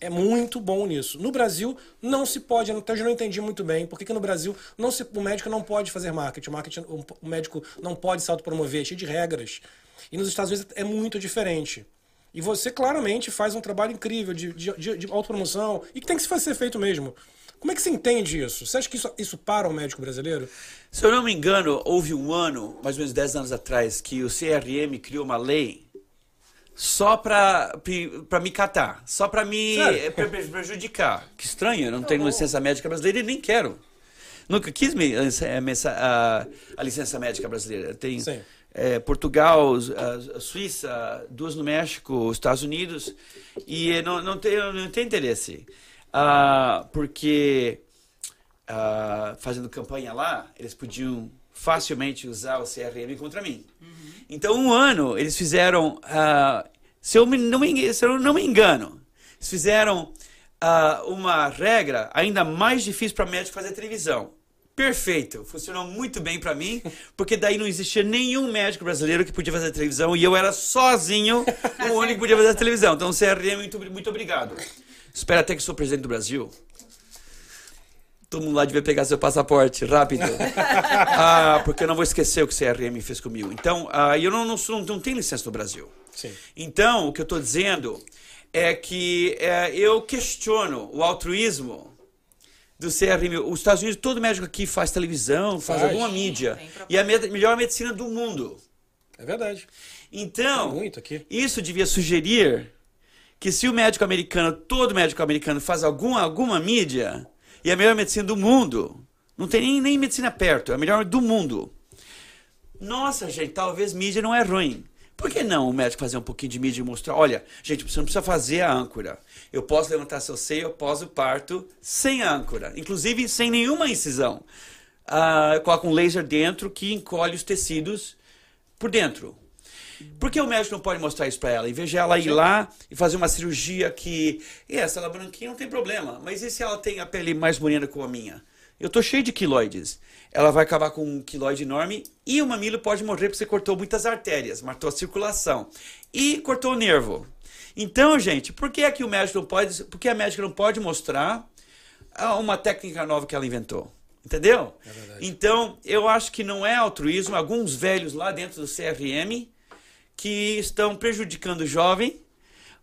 É muito bom nisso. No Brasil, não se pode, até hoje eu não entendi muito bem, por que no Brasil não se, o médico não pode fazer marketing, o, marketing, o médico não pode se autopromover, é cheio de regras. E nos Estados Unidos é muito diferente. E você claramente faz um trabalho incrível de, de, de, de autopromoção e que tem que se fazer feito mesmo. Como é que você entende isso? Você acha que isso, isso para o médico brasileiro?
Se eu não me engano, houve um ano, mais ou menos 10 anos atrás, que o CRM criou uma lei só pra me catar, só pra me eh, pre- pre- prejudicar. Que estranho, eu não tenho licença médica brasileira e nem quero. Nunca quis me, eh, me- a, a licença médica brasileira. Tem
Sim.
Eh, Portugal, a, a Suíça, duas no México, Estados Unidos, e não, não, tenho, não tenho interesse. Ah, porque ah, fazendo campanha lá, eles podiam facilmente usar o CRM contra mim. Então, um ano, eles fizeram, ah, se, eu me- não me, se eu não me engano, eles fizeram uma regra ainda mais difícil para médico fazer televisão. Perfeito, funcionou muito bem para mim, porque daí não existia nenhum médico brasileiro que podia fazer televisão e eu era sozinho o único que podia fazer televisão. Então, CRM, muito, muito obrigado. Espero até que sou presidente do Brasil. Todo mundo lá devia pegar seu passaporte, rápido. ah, porque eu não vou esquecer o que o CRM fez comigo. Então, ah, eu não, não, sou- não tenho licença no Brasil.
Sim.
Então, o que eu estou dizendo é que é, eu questiono o altruísmo do CRM. Os Estados Unidos, todo médico aqui faz televisão, faz,
Faz.
alguma mídia. E é a me- melhor medicina do mundo.
É verdade.
Então,
Tem muito aqui.
isso devia sugerir que se o médico americano, todo médico americano faz alguma, alguma mídia, e é a melhor medicina do mundo, não tem nem, nem medicina perto, é a melhor do mundo. Nossa, gente, talvez mídia não é ruim. Por que não o médico fazer um pouquinho de mídia e mostrar, olha, gente, você não precisa fazer a âncora. Eu posso levantar seu seio após o parto sem âncora, inclusive sem nenhuma incisão. Ah, eu coloco um laser dentro que encolhe os tecidos por dentro. Por que o médico não pode mostrar isso para ela? Em vez de ela ir lá e fazer uma cirurgia que. E essa ela é branquinha não tem problema. Mas e se ela tem a pele mais morena como a minha? Eu tô cheio de quiloides. Ela vai acabar com um quiloide enorme e o mamilo pode morrer porque você cortou muitas artérias, matou a circulação e cortou o nervo. Então, gente, por que é que o médico não pode. Por que a médica não pode mostrar ah, uma técnica nova que ela inventou? Entendeu? então, eu acho que não é altruísmo. Alguns velhos lá dentro do CRM que estão prejudicando o jovem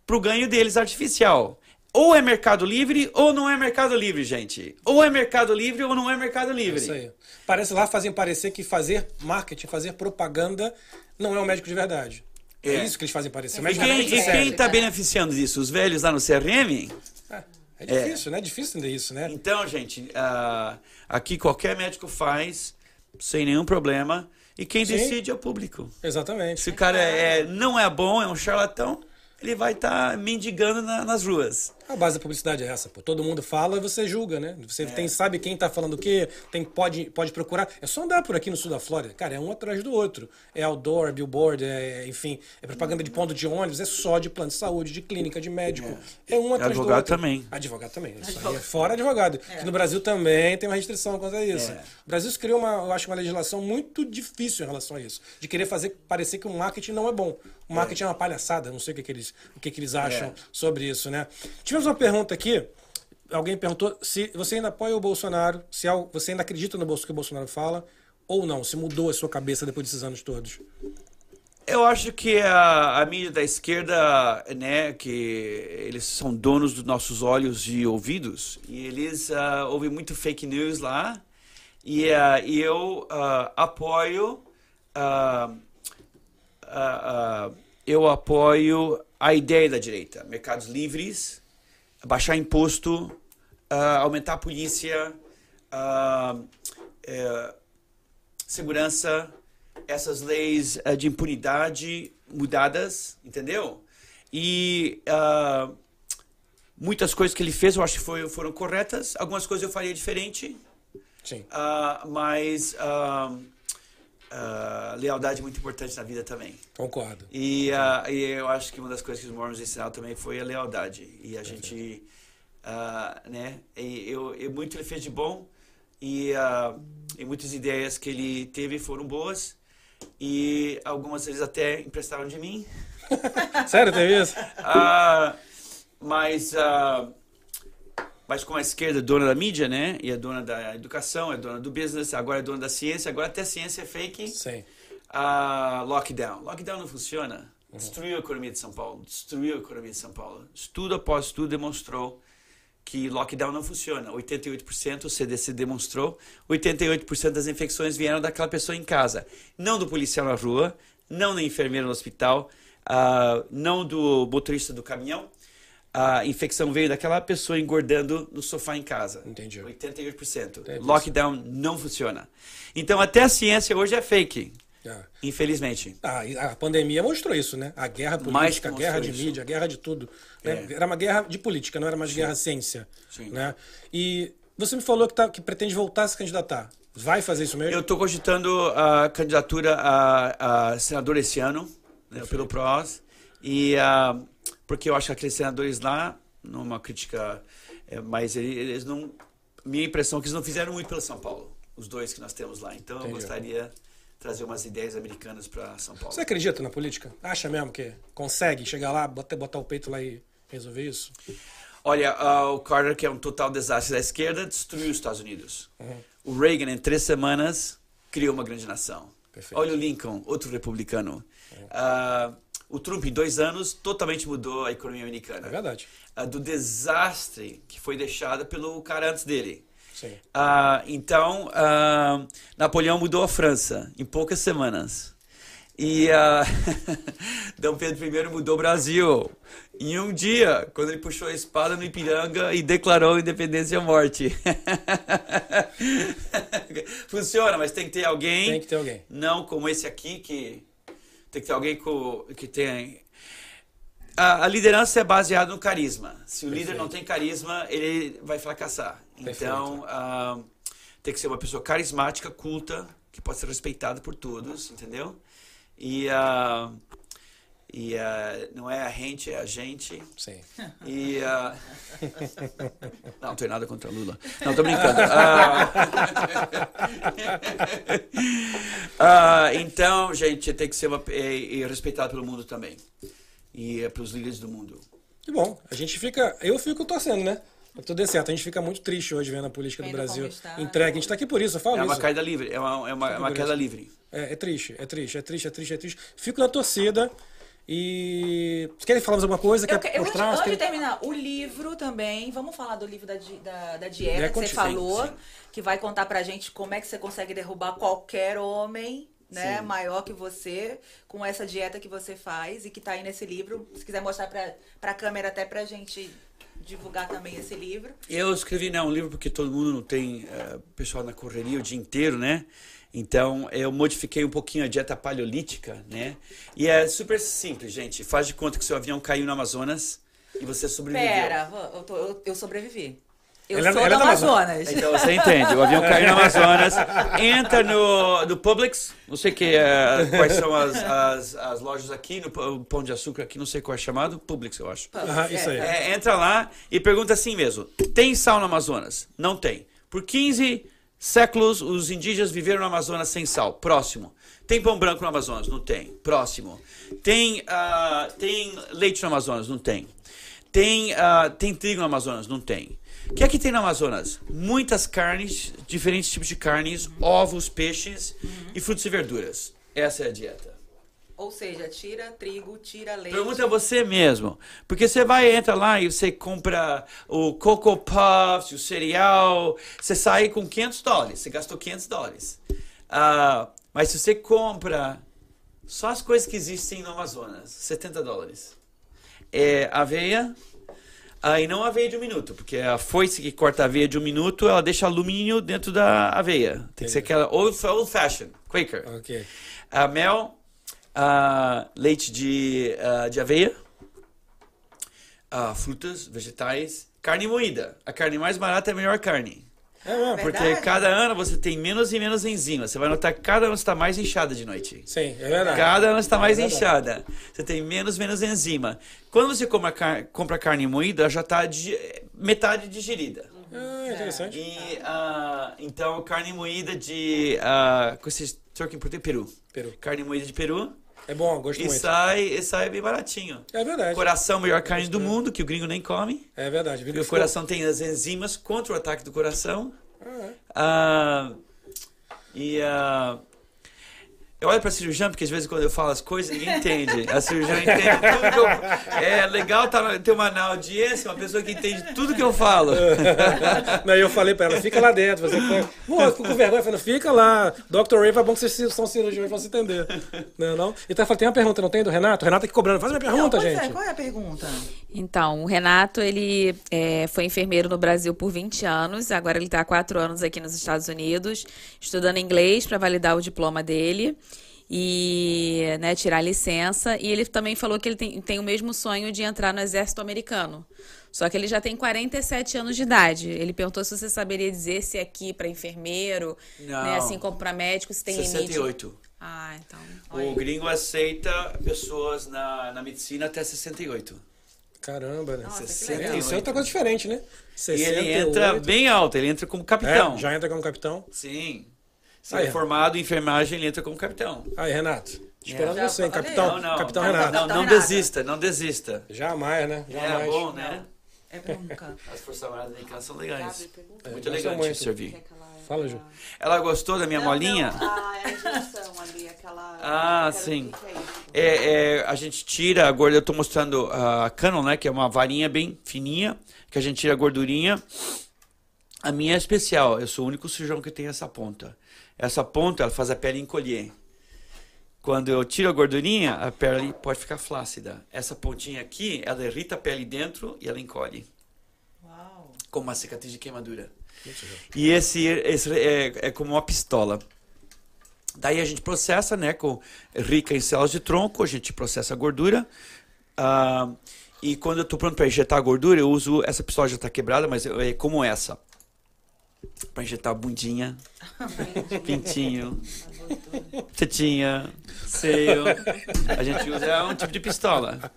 para o ganho deles artificial. Ou é mercado livre ou não é mercado livre, gente. Ou é mercado livre ou não é mercado
É
livre.
isso aí. Parece lá fazem parecer que fazer marketing, fazer propaganda não é um médico de verdade. É, é isso que eles fazem parecer.
É. E quem, e quem tá beneficiando disso? Os velhos lá no CRM?
É, é difícil, né? É difícil entender isso, né?
Então, gente, uh, aqui qualquer médico faz sem nenhum problema. E quem Sim. decide é o público.
Exatamente.
Se o cara é, não é bom, é um charlatão, ele vai estar tá mendigando na, nas ruas.
A base da publicidade é essa, pô. Todo mundo fala e você julga, né? Você é. tem, sabe quem tá falando o quê, tem, pode, pode procurar. É só andar por aqui no sul da Flórida. Cara, é um atrás do outro. É outdoor, billboard, é, enfim, é propaganda de ponto de ônibus, é só de plano de saúde, de clínica, de médico. É, é um atrás do outro.
também.
Advogado também. Isso advogado. aí é fora advogado. É. Que no Brasil também tem uma restrição quanto a isso. É. O Brasil criou uma, eu acho, uma legislação muito difícil em relação a isso. De querer fazer parecer que o marketing não é bom. O marketing é, uma palhaçada. Não sei o que, que eles, o que, que eles acham sobre isso, né? Tivemos uma pergunta aqui alguém perguntou se você ainda apoia o Bolsonaro, se você ainda acredita no que o Bolsonaro fala, ou não, se mudou a sua cabeça depois desses anos todos.
Eu acho que a, a, mídia da esquerda, né, que eles são donos dos nossos olhos e ouvidos, e eles uh, ouvem muito fake news lá, e, uh, e eu uh, apoio, eu apoio a ideia da direita, mercados livres, baixar imposto, uh, aumentar a polícia, uh, segurança, essas leis uh, de impunidade mudadas, entendeu? E muitas coisas que ele fez eu acho que foi, foram corretas, algumas coisas eu faria diferente.
Sim.
Mas Uh, lealdade muito importante na vida também.
Concordo.
E, uh, e, eu acho que uma das coisas que os mormons ensinaram também foi a lealdade. E a Perfeito. gente, uh, né? E eu, eu, muito ele fez de bom e, e muitas ideias que ele teve foram boas e algumas eles até emprestaram de mim.
Sério, teve isso?
mas mas com a esquerda dona da mídia, né? E é dona da educação, é dona do business, agora é dona da ciência, agora até a ciência é fake.
Sim.
Uh, lockdown. Lockdown não funciona. Uhum. Destruiu a economia de São Paulo. Destruiu a economia de São Paulo. Estudo após estudo demonstrou que lockdown não funciona. 88% o CDC demonstrou. 88% das infecções vieram daquela pessoa em casa. Não do policial na rua, não da enfermeira no hospital, uh, não do motorista do caminhão a infecção veio daquela pessoa engordando no sofá em casa.
Entendi.
88%. Entendi. Lockdown não funciona. Então, até a ciência hoje é fake. Ah. Infelizmente.
Ah, a pandemia mostrou isso, né? A guerra política, a guerra de isso. mídia, a guerra de tudo. Né? É. Era uma guerra de política, não era mais Sim. guerra ciência. Sim. Né? E você me falou que, tá, que pretende voltar a se candidatar. Vai fazer isso mesmo?
Eu estou cogitando a candidatura a, a senador esse ano, né, pelo PROS. E uh, porque eu acho que aqueles senadores lá, numa crítica, é, mas eles não. Minha impressão é que eles não fizeram muito pelo São Paulo, os dois que nós temos lá. Então Entendi. eu gostaria de trazer umas ideias americanas para São Paulo.
Você acredita na política? Acha mesmo que consegue chegar lá, botar, botar o peito lá e resolver isso?
Olha, uh, o Carter, que é um total desastre da esquerda, destruiu os Estados Unidos. Uhum. O Reagan, em três semanas, criou uma grande nação. Perfeito. Olha o Lincoln, outro republicano. Uhum. Uh, o Trump, em dois anos, totalmente mudou a economia americana.
É verdade.
Uh, do desastre que foi deixado pelo cara antes dele.
Sim.
Uh, então, uh, Napoleão mudou a França em poucas semanas. E Dom Pedro I mudou o Brasil em um dia, quando ele puxou a espada no Ipiranga e declarou independência e morte. Funciona, mas tem que ter alguém.
Tem que ter alguém.
Não como esse aqui que tem que ter alguém com, que tem. A, a, liderança é baseada no carisma. Se o Perfeito. líder não tem carisma, ele vai fracassar. Perfeito. Então, uh, tem que ser uma pessoa carismática, culta, que pode ser respeitada por todos, entendeu? E. Uh, e uh, não é a gente, é a gente.
Sim.
E. Uh... não, não tenho nada contra Lula. Não, tô brincando. Uh... então, gente, tem que ser uma... e, e respeitado pelo mundo também. E é pelos líderes do mundo.
Que bom. A gente fica. Eu fico torcendo, né? Tudo é certo. A gente fica muito triste hoje vendo a política do Brasil entregue. A gente está aqui por isso, eu falo
É uma
isso.
queda livre. É uma, é uma, é uma queda livre.
É, é triste, é triste, é triste, é triste, é triste. Fico na torcida. E. Você quer falar mais alguma coisa?
Eu,
quer
eu,
mostrar?
antes, antes de terminar, o livro também, vamos falar do livro da, da, da dieta
É,
que você
sim,
falou,
sim.
que vai contar pra gente como é que você consegue derrubar qualquer homem, né,
Sim.
maior que você, com essa dieta que você faz e que tá aí nesse livro. Se quiser mostrar pra, pra câmera até pra gente divulgar também esse livro.
Eu escrevi né, um livro porque todo mundo não tem eh, pessoal na correria o dia inteiro, né? Então eu modifiquei um pouquinho a dieta paleolítica, né? E é super simples, gente. Faz de conta que seu avião caiu no Amazonas e você sobreviveu.
Pera, eu, tô- eu, eu sobrevivi. Eu
Ela-
sou
ela é
do
da Amazonas.
Amazonas.
Então você entende, o avião caiu no Amazonas, entra no, no Publix, não sei que, eh, quais são as, as, as lojas aqui, no Pão de Açúcar aqui, não sei qual é chamado, Publix eu acho.
Aham, isso aí.
É, entra lá e pergunta assim mesmo: tem sal no Amazonas? Não tem. Por 15 séculos os indígenas viveram no Amazonas sem sal. Próximo. Tem pão branco no Amazonas? Não tem. Próximo. Tem, ah, tem leite no Amazonas? Não tem. Tem, ah, tem trigo no Amazonas? Não tem. O que é que tem no Amazonas? Muitas carnes, diferentes tipos de carnes, ovos, peixes e frutos e verduras. Essa é a dieta.
Ou seja, tira trigo, tira leite.
Pergunta você mesmo. Porque você vai, entra lá e você compra o Coco Puffs, o cereal, você sai com 500 dólares, você gastou 500 dólares. Ah, mas se você compra só as coisas que existem no Amazonas, 70 dólares. É aveia, ah, e não aveia de um minuto, porque a foice que corta a aveia de um minuto, ela deixa alumínio dentro da aveia. Tem que ser aquela old, old fashion, Quaker.
Ok.
Ah, mel, ah, leite de, ah, de aveia, ah, frutas, vegetais, carne moída. A carne mais barata é a melhor carne.
É?
Porque
Verdade?
cada ano você tem menos e menos enzimas. Você vai notar que cada ano você está mais inchada de noite.
Sim, é verdade.
Cada ano está mais
É verdade.
inchada. Você tem menos menos enzima. Quando você compra, car compra carne moída, ela já está metade digerida.
Ah, interessante.
E ah, então carne moída de uh, com esse protein Peru.
Peru.
Carne moída de Peru.
É bom, gosto
E
muito.
sai, e sai bem baratinho.
É verdade.
Coração, melhor carne do mundo, que o gringo nem come.
É verdade.
Porque o coração tem as enzimas contra o ataque do coração.
Ah, é.
Ah, e ah, eu olho pra cirurgião, porque às vezes quando eu falo as coisas, ninguém entende. A cirurgião entende tudo que eu É legal tá, ter uma na audiência, uma pessoa que entende tudo que eu falo.
Não, eu falei pra ela, fica lá dentro. Você foi. Pô, com vergonha, falando, fica lá. Dr. Ray, é bom que vocês são cirurgiões pra se entender. Não, não? Então, eu falei, tem uma pergunta, não tem, do Renato? Renato aqui cobrando. Faz uma pergunta,
Pois é,
gente.
qual é a pergunta?
Então, o Renato, ele é, foi enfermeiro no Brasil por 20 anos, agora ele está há 4 anos aqui nos Estados Unidos, estudando inglês para validar o diploma dele e né, tirar a licença. E ele também falou que ele tem, tem o mesmo sonho de entrar no exército americano. Só que ele já tem 47 anos de idade. Ele perguntou se você saberia dizer se aqui para enfermeiro,
Não.
né, assim como para médico, se tem limite.
68.
Ah, então.
O gringo aceita pessoas na, na medicina até 68.
Caramba, né?
Nossa, que
68.
legal.
Isso é outra coisa diferente, né?
E ele entra bem alto, ele entra como capitão.
É, já entra como capitão.
Sim. Se
Aí,
é formado em enfermagem, ele entra como capitão.
Aí, Renato. Esperando
Já
você, hein? Capitão,
Não, não.
capitão
não,
Renato.
Não, não desista, não desista.
Jamais, né? Jamais.
É bom, né?
É nunca.
As Forças Armadas Americanas são legais.
É,
Muito legal de
muito.
servir.
Fala, Ju.
Ela gostou da minha molinha?
Ah, é a injeção ali, aquela.
Ah, sim.
é.
É, é, a gente tira a gordura. Eu tô mostrando a Canon, né? Que é uma varinha bem fininha, que a gente tira a gordurinha. A minha é especial. Eu sou o único cirurgião que tem essa ponta. Essa ponta, ela faz a pele encolher. Quando eu tiro a gordurinha, a pele pode ficar flácida. Essa pontinha aqui, ela irrita a pele dentro e ela encolhe.
Uau.
Como uma cicatriz de queimadura. E esse, esse é, é como uma pistola. Daí a gente processa, né, com rica em células de tronco, a gente processa a gordura. Ah, e quando eu estou pronto para injetar a gordura, eu uso essa pistola já está quebrada, mas é como essa, para injetar a bundinha, pintinho, tetinha, seio. A gente usa é um tipo de pistola,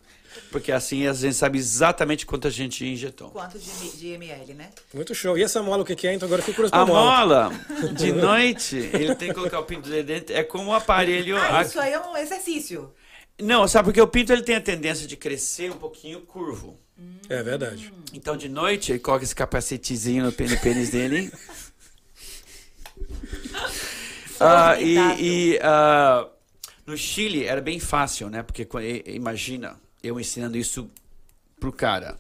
porque assim a gente sabe exatamente quanto a gente injetou.
Quanto de, de ml, né?
Muito show. E essa mola, o que que é? Então agora eu fico curioso pra
A
mola.
mola, de noite, ele tem que colocar o pinto dele dentro. É como um aparelho.
Ah,
a-
isso aí é um exercício.
Não, sabe porque o pinto ele tem a tendência de crescer um pouquinho curvo.
É verdade.
Então de noite ele coloca esse capacetezinho no pênis, pênis dele. ah, e e, ah, No Chile era bem fácil, né? Porque imagina, eu ensinando isso pro cara.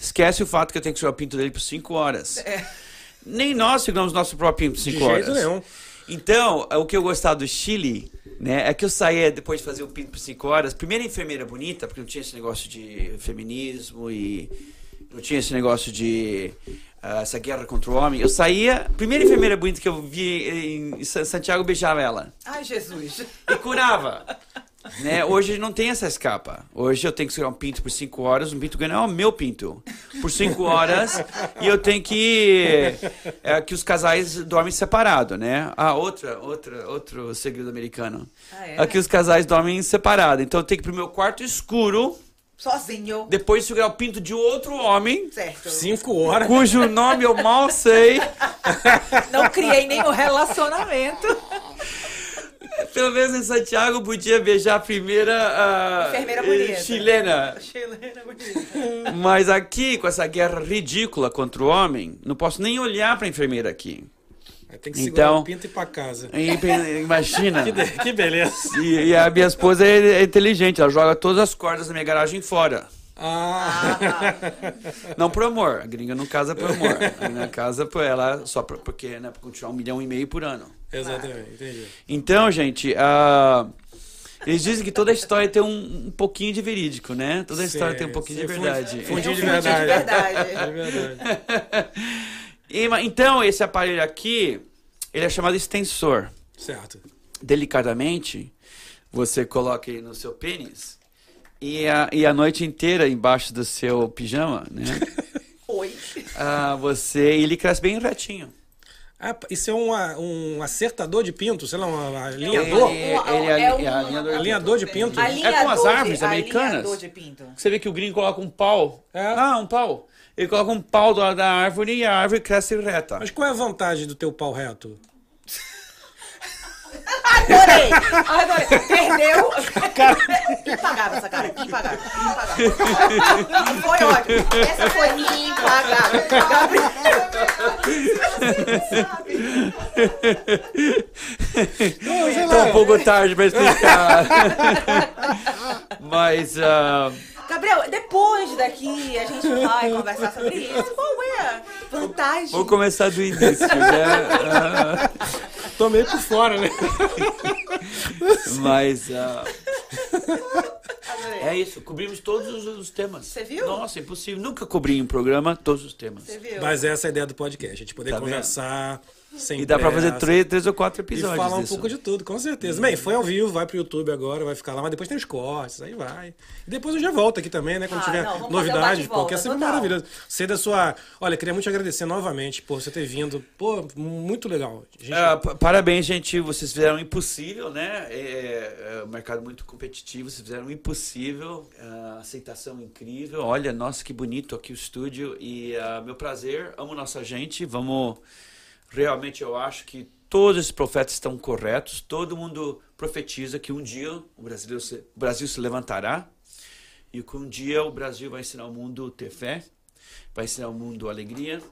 Esquece o fato que eu tenho que segurar o pinto dele por 5 horas. Nem nós seguramos nosso próprio pinto por
De
5 horas.
jeito nenhum.
Então, o que eu gostava do Chile, né, é que eu saía depois de fazer o pinto por 5 horas, primeira enfermeira bonita, porque não tinha esse negócio de feminismo e não tinha esse negócio de ah, essa guerra contra o homem. Eu saía, primeira enfermeira bonita que eu vi em Sa- Santiago beijava ela
Ai, Jesus.
e curava. Né? Hoje não tem essa escapa. Hoje eu tenho que segurar um pinto por 5 horas, um pinto grande é o meu pinto. Por 5 horas e eu tenho que é, que os casais dormem separado, né? Ah, outra, outra, outro segredo americano.
Ah, é?
Aqui os casais dormem separado. Então eu tenho que ir pro meu quarto escuro,
Sozinho.
depois segurar o pinto de outro homem,
Certo.
Cinco horas.
cujo nome eu mal sei.
Não criei nenhum relacionamento.
Pelo menos em Santiago eu podia beijar a primeira
Enfermeira bonita.
chilena.
Chilena bonita.
Mas aqui, com essa guerra ridícula contra o homem, não posso nem olhar pra enfermeira aqui.
Tem que segurar
Então-
o pinto e ir pra casa.
Imagina.
Que, de- que beleza.
E, e a minha esposa é, é inteligente, ela joga todas as cordas da minha garagem fora.
Ah,
Não por amor, a gringa não casa por amor. A gringa casa por ela só por, porque, né, pra continuar um milhão e meio por ano.
exatamente, entendi.
Então, gente, ah, eles dizem que toda história tem um, um pouquinho de verídico, né? Toda história
Sim,
tem um pouquinho
sim,
de verdade.
Fundinho de
É um fundinho de
verdade.
verdade.
É verdade.
E, então, esse aparelho aqui, ele é chamado extensor.
Certo.
delicadamente, você coloca ele no seu pênis e a, e a noite inteira embaixo do seu pijama, né?
Oi.
ah, você ele cresce bem retinho.
Ah, isso é uma- um acertador de pinto, sei lá, um alinhador?
Ele,
Um-
ele é,
é um-
é alinhador.
Alinhador de pinto?
Alinhador
É como as
de-
árvores americanas.
Alinhador de pinto.
Você vê que o gringo coloca um pau.
É.
Ah, um pau. Ele coloca um pau do lado da árvore e a árvore cresce reta.
Mas qual é a vantagem do teu pau reto?
Adorei! Adorei! Perdeu! Impagável essa cara. Impagável. Impagável. Foi ótimo. Essa foi impagável. Gabriel.
Tá um pouco tarde pra explicar. Mas ah,
Gabriel, depois daqui a gente vai conversar sobre isso. Qual é a vantagem?
vou começar do início, né?
Tô meio por fora, né?
Mas. ah, é isso, cobrimos todos os, os temas.
Você viu?
Nossa, impossível. Nunca cobri em um programa todos os temas.
Você viu?
Mas essa é a ideia do podcast, a gente poder
Tá vendo?
Sem
E dá pra fazer três, três ou quatro
E
episódios.
falar um
disso.
pouco de tudo, com certeza. Bem, foi ao vivo, vai pro YouTube agora, vai ficar lá, mas depois tem os cortes, aí vai. E depois eu já volto aqui também, né? Quando
Ah,
tiver
não,
novidades,
bate-volta,
porque é sempre
total.
maravilhoso. Ser da sua. Olha, queria muito te agradecer novamente por você ter vindo. Pô, muito legal. Gente,
Ah, pa- parabéns, gente. Vocês fizeram o impossível, né? É, é um mercado muito competitivo. Vocês fizeram o impossível. aceitação incrível. Olha, nossa, que bonito aqui o estúdio. E ah, meu prazer. Amo nossa gente. Vamos. Realmente, eu acho que todos esses profetas estão corretos. Todo mundo profetiza que um dia o Brasil se, o Brasil se levantará. E que um dia o Brasil vai ensinar o mundo a ter fé. Vai ensinar o mundo a alegria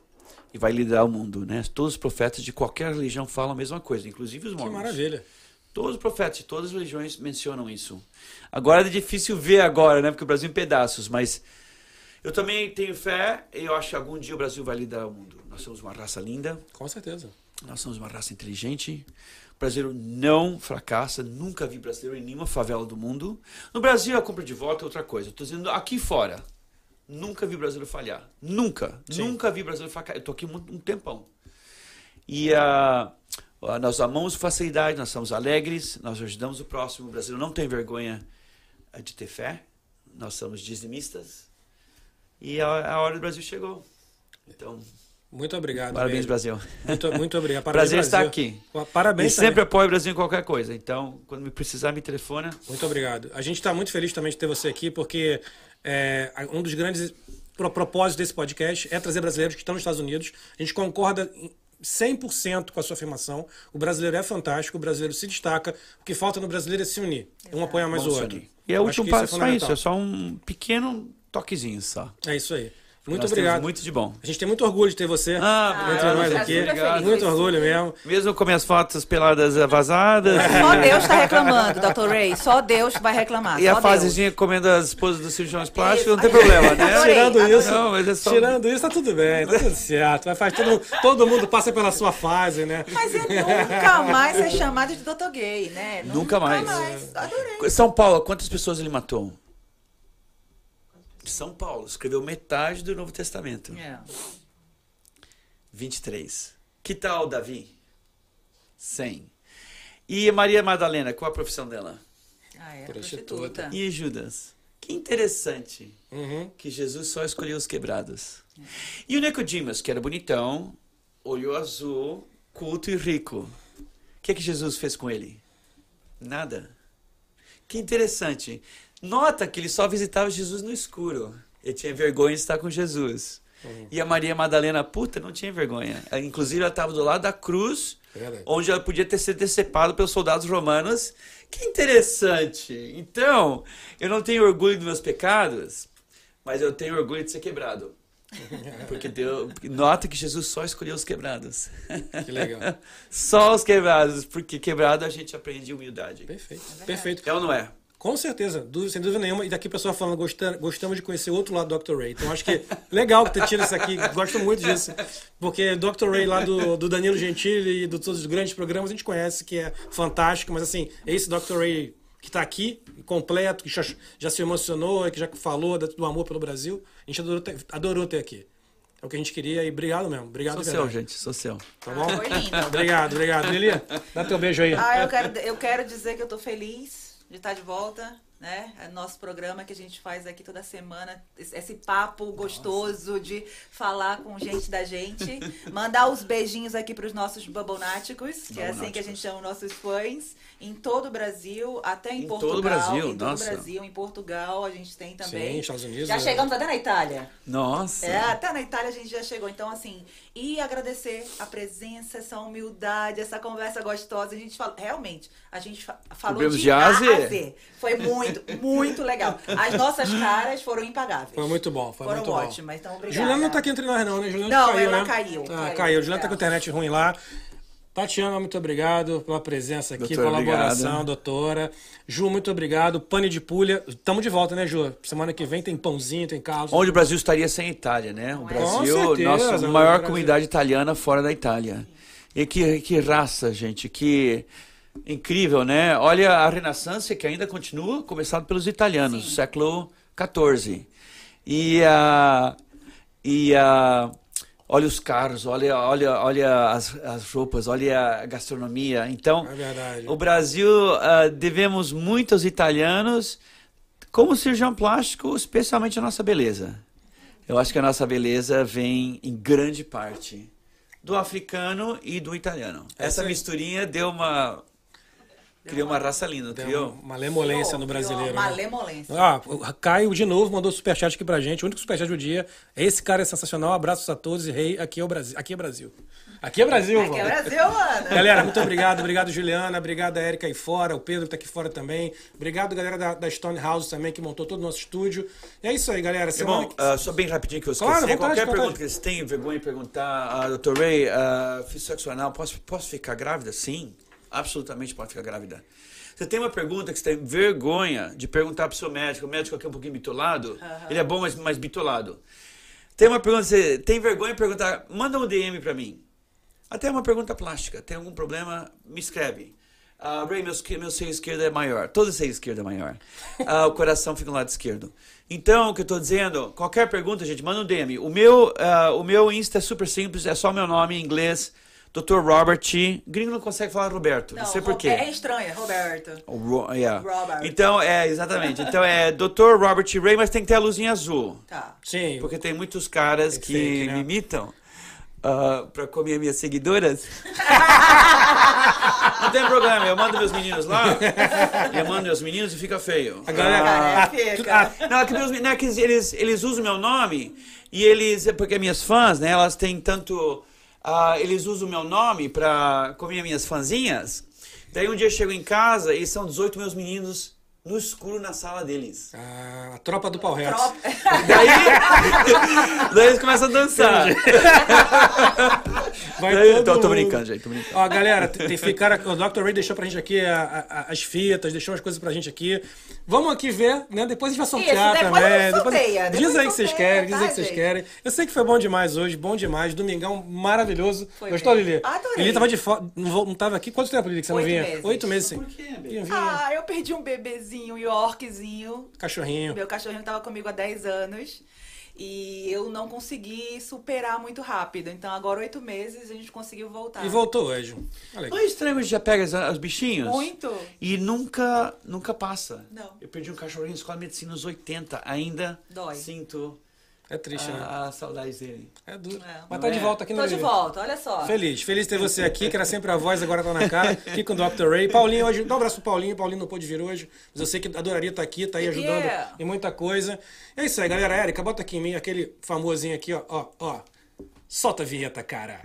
e vai liderar o mundo, né? Todos os profetas de qualquer religião falam a mesma coisa, inclusive os
que
mormons.
maravilha.
Todos os profetas de todas as religiões mencionam isso. Agora é difícil ver agora, né? Porque o Brasil é em pedaços, mas eu também tenho fé e eu acho que algum dia o Brasil vai liderar o mundo. Nós somos uma raça linda,
Com certeza.
nós somos uma raça inteligente. O brasileiro não fracassa, nunca vi brasileiro em nenhuma favela do mundo. No Brasil, a compra de voto é outra coisa. Estou dizendo aqui fora. Nunca vi brasileiro falhar. Nunca.
Sim.
Nunca vi brasileiro falhar. Eu estou aqui um, um tempão. E ah, nós amamos facilidade, nós somos alegres, nós ajudamos o próximo. O brasileiro não tem vergonha de ter fé. Nós somos dizimistas. E a, a hora do Brasil chegou. Então,
Muito obrigado.
parabéns,
mesmo.
Brasil.
Muito, muito obrigado. Parabéns,
Prazer estar
Brasil.
aqui.
Parabéns.
E sempre
também.
apoio o Brasil em qualquer coisa. Então, quando me precisar, me telefona.
Muito obrigado. A gente está muito feliz também de ter você aqui, porque é, um dos grandes pro- propósitos desse podcast é trazer brasileiros que estão nos Estados Unidos. A gente concorda em 100% com a sua afirmação. O brasileiro é fantástico, o brasileiro se destaca. O que falta no brasileiro é se unir. Um apoia mais o
Vamos
outro.
E é o último
isso
passo é isso.
fundamental.
É só um pequeno toquezinho só.
É isso aí. Muito
Nós
obrigado.
muito de bom.
A gente tem muito orgulho de ter você
Ah,
entre nós
obrigado,
aqui.
obrigado.
Muito orgulho mesmo.
Mesmo com minhas fotos peladas eh, vazadas.
Só Deus está reclamando, Dr. Ray. Só Deus vai reclamar.
E
só
a fasezinha comendo as esposas dos cirurgiões plásticos, não tem problema, né?
Adorei,
Tirando
adorei.
isso,
Não, mas é só-
tirando isso, tá tudo bem, tá tudo certo. Vai, faz todo, todo mundo passa pela sua fase, né?
Mas é nunca mais ser chamado de Dr. Gay, né?
Nunca mais.
Adorei.
São Paulo, quantas pessoas ele matou? São Paulo, escreveu metade do Novo Testamento.
É.
23. Que tal, Davi? 100. E Maria Madalena, qual a profissão dela?
Ah, é,
Prostituta.
prostituta.
E Judas? Que interessante
Uhum.
que Jesus só escolheu os quebrados. E o Nicodemos, que era bonitão, olho azul, culto e rico. O que é que Jesus fez com ele? Nada. Que interessante. Nota que ele só visitava Jesus no escuro. Ele tinha vergonha de estar com Jesus. E a Maria Madalena, puta, não tinha vergonha. Ela, Inclusive, ela estava do lado da cruz,
Verdade.
onde ela podia ter sido decepada pelos soldados romanos. Que interessante. Então, eu não tenho orgulho dos meus pecados, mas eu tenho orgulho de ser quebrado. Porque Deus, nota que Jesus só escolheu os quebrados.
Que legal.
Só os quebrados, porque quebrado a gente aprende humildade.
Perfeito. Perfeito.
É ou não é?
Com certeza, sem dúvida nenhuma. E daqui a pessoa falando, "Gosta- gostamos de conhecer o outro lado do Dr. Ray. Então acho que legal que ter tido isso aqui. Gosto muito disso. Porque Dr. Ray lá do, do Danilo Gentili e de todos os grandes programas a gente conhece, que é fantástico. Mas assim, esse Dr. Ray que está aqui, completo, que já, já se emocionou, que já falou do amor pelo Brasil. A gente adorou ter, adorou ter aqui. É o que a gente queria e obrigado mesmo. Obrigado,
Sou
de
seu,
verdade.
gente, sou seu.
Tá bom?
Foi lindo.
Obrigado, obrigado. Lili, dá teu beijo aí.
Ah, eu quero, eu quero dizer que eu tô feliz de estar de volta, né? É nosso programa que a gente faz aqui toda semana, esse papo gostoso de falar com gente da gente, mandar os beijinhos aqui para os nossos babonáticos, que é assim que a gente chama os nossos fãs, em todo o Brasil, até em,
Em
Portugal,
todo o Brasil,
em todo
nossa.
o Brasil, em Portugal a gente tem também.
Sim, Estados Unidos.
Já
é.
chegamos até na Itália.
Nossa.
É, até na Itália a gente já chegou. Então, assim, e agradecer a presença, essa humildade, essa conversa gostosa. A gente fala, realmente, a gente fa- falou
Cobrimos
de,
de
A
A
a
a Z.
Z. Foi muito, muito legal. As nossas caras foram impagáveis.
Foi muito bom, foi
foram
muito bom.
ótimas, então obrigada.
Juliana não tá aqui entre nós, não, né? Juliana
Não,
caiu,
ela
né?
caiu,
Ah,
caiu,
caiu. Juliana tá com a internet ruim lá. Tatiana, muito obrigado pela presença aqui,
Doutora,
colaboração,
obrigado.
doutora. Ju, muito obrigado. Pane de Pulha. Tamo de volta, né, Ju? Semana que vem tem pãozinho, tem Carlos.
Onde o Brasil estaria sem a Itália, né? O Brasil,
Com certeza,
nossa maior
Brasil.
comunidade italiana fora da Itália. E que, que raça, gente, que incrível, né? Olha a Renascença que ainda continua, começado pelos italianos, século XIV. E a e a olha os carros, olha olha olha as, as roupas, olha a gastronomia. Então,
É
o Brasil ah, devemos muito aos italianos como cirurgião plástico, especialmente a nossa beleza. Eu acho que a nossa beleza vem em grande parte do africano e do italiano. Essa
Essa-
misturinha deu uma criou uma raça linda,
Deu
criou?
uma malemolência no brasileiro.
Uma
né?
malemolência.
Ah, o Caio de novo mandou superchat aqui pra gente. O único superchat do dia. Esse cara é sensacional. Abraços a todos e rei. Aqui é o Brasil. Aqui é Brasil. Aqui é Brasil,
Aqui é. Brasil, mano.
Galera, muito obrigado. Obrigado, Juliana. Obrigado a Erika aí fora. O Pedro que tá aqui fora também. Obrigado, galera da, da Stone House também, que montou todo o nosso estúdio. E é isso aí, galera. Semana
Irmão, ah, só bem rapidinho que eu esqueci.
Claro,
Qualquer
vontade.
pergunta que vocês tenham vergonha de perguntar, ah, Dr. Ray, ah, fiz sexo anal, posso, posso ficar grávida? Sim, absolutamente pode ficar grávida. Você tem uma pergunta que você tem vergonha de perguntar pro seu médico, o médico aqui é um pouquinho bitolado, ele é bom, mas mais bitolado. Tem uma pergunta, você tem vergonha de perguntar, manda um DM pra mim. Até uma pergunta plástica, tem algum problema, me escreve. Ah, Ray, meu, meu seio esquerdo é maior. Todo seio esquerdo é maior. Ah, o coração fica no lado esquerdo. Então, o que eu estou dizendo, qualquer pergunta, gente, manda um DM. O meu, ah, o meu Insta é super simples, é só meu nome em inglês, Dr. Robert. Gringo não consegue falar Roberto, não, sei
Ro-
porquê.
É estranho, Roberto.
O Ro- yeah.
Robert.
Então, é, exatamente. Então, é Dr. Robert Ray, mas tem que ter a luzinha azul.
Tá.
Sim.
Porque tem muitos caras
Tem
que
fake, né?
me imitam ah, pra comer minhas seguidoras. Não tem problema, eu mando meus meninos lá, eu mando meus meninos e fica feio.
A galera.
Fica.
ah,
Não, é que, meus, não, é que eles, eles usam meu nome e eles, porque minhas fãs, né, elas têm tanto, ah, eles usam meu nome pra comer minhas fãzinhas. Daí um dia eu chego em casa e são 18 meus meninos no escuro na sala deles.
Ah, a tropa do pau reto.
Tropa-
Daí, daí eles começam a dançar.
Vai
Daí-
todo
tô, tô brincando, gente, tô brincando.
Ó, galera, tem, tem, ficaram, o Dr. Ray deixou pra gente aqui a- a- as fitas, deixou as coisas pra gente aqui. Vamos aqui ver, né? Depois a gente vai sortear
Isso, depois
também.
gente sorteia,
diz
depois
aí que vocês querem, diz aí
tá,
que vocês querem. Eu sei que foi bom demais hoje, bom demais. Domingão maravilhoso.
Foi
Gostou,
mesmo.
Lili?
Adorei.
Lili tava de fora, não, não tava aqui. Quanto tempo, Lili, que você não
Oito
vinha?
meses.
Oito meses, sim.
Por quê,
vinha.
Ah, eu perdi um bebezinho, Yorkzinho.
Cachorrinho.
Meu cachorrinho estava comigo há 10 anos. E eu não consegui superar muito rápido. Então, agora, oito meses, a gente conseguiu voltar.
E voltou hoje. Olha
Não é estranho gente já pega os, os bichinhos?
Muito.
E nunca, nunca passa.
Não.
Eu perdi um cachorrinho na escola de medicina nos 80. Ainda
Dói.
sinto
É triste, né?
a, a saudade dele.
É duro.
É.
Mas tá
Não
de
é?
volta aqui no
Tô de volta, olha só.
Feliz, feliz de ter você aqui, que era sempre a voz, agora tá na cara. Aqui com o Dr. Ray. Paulinho hoje, dá um abraço pro Paulinho. Paulinho não pôde vir hoje, mas eu sei que adoraria estar aqui, tá aí ajudando
Yeah.
em muita coisa. É isso aí, galera. Érica, bota aqui em mim aquele famosinho aqui, ó, ó, ó. Solta a vinheta, cara.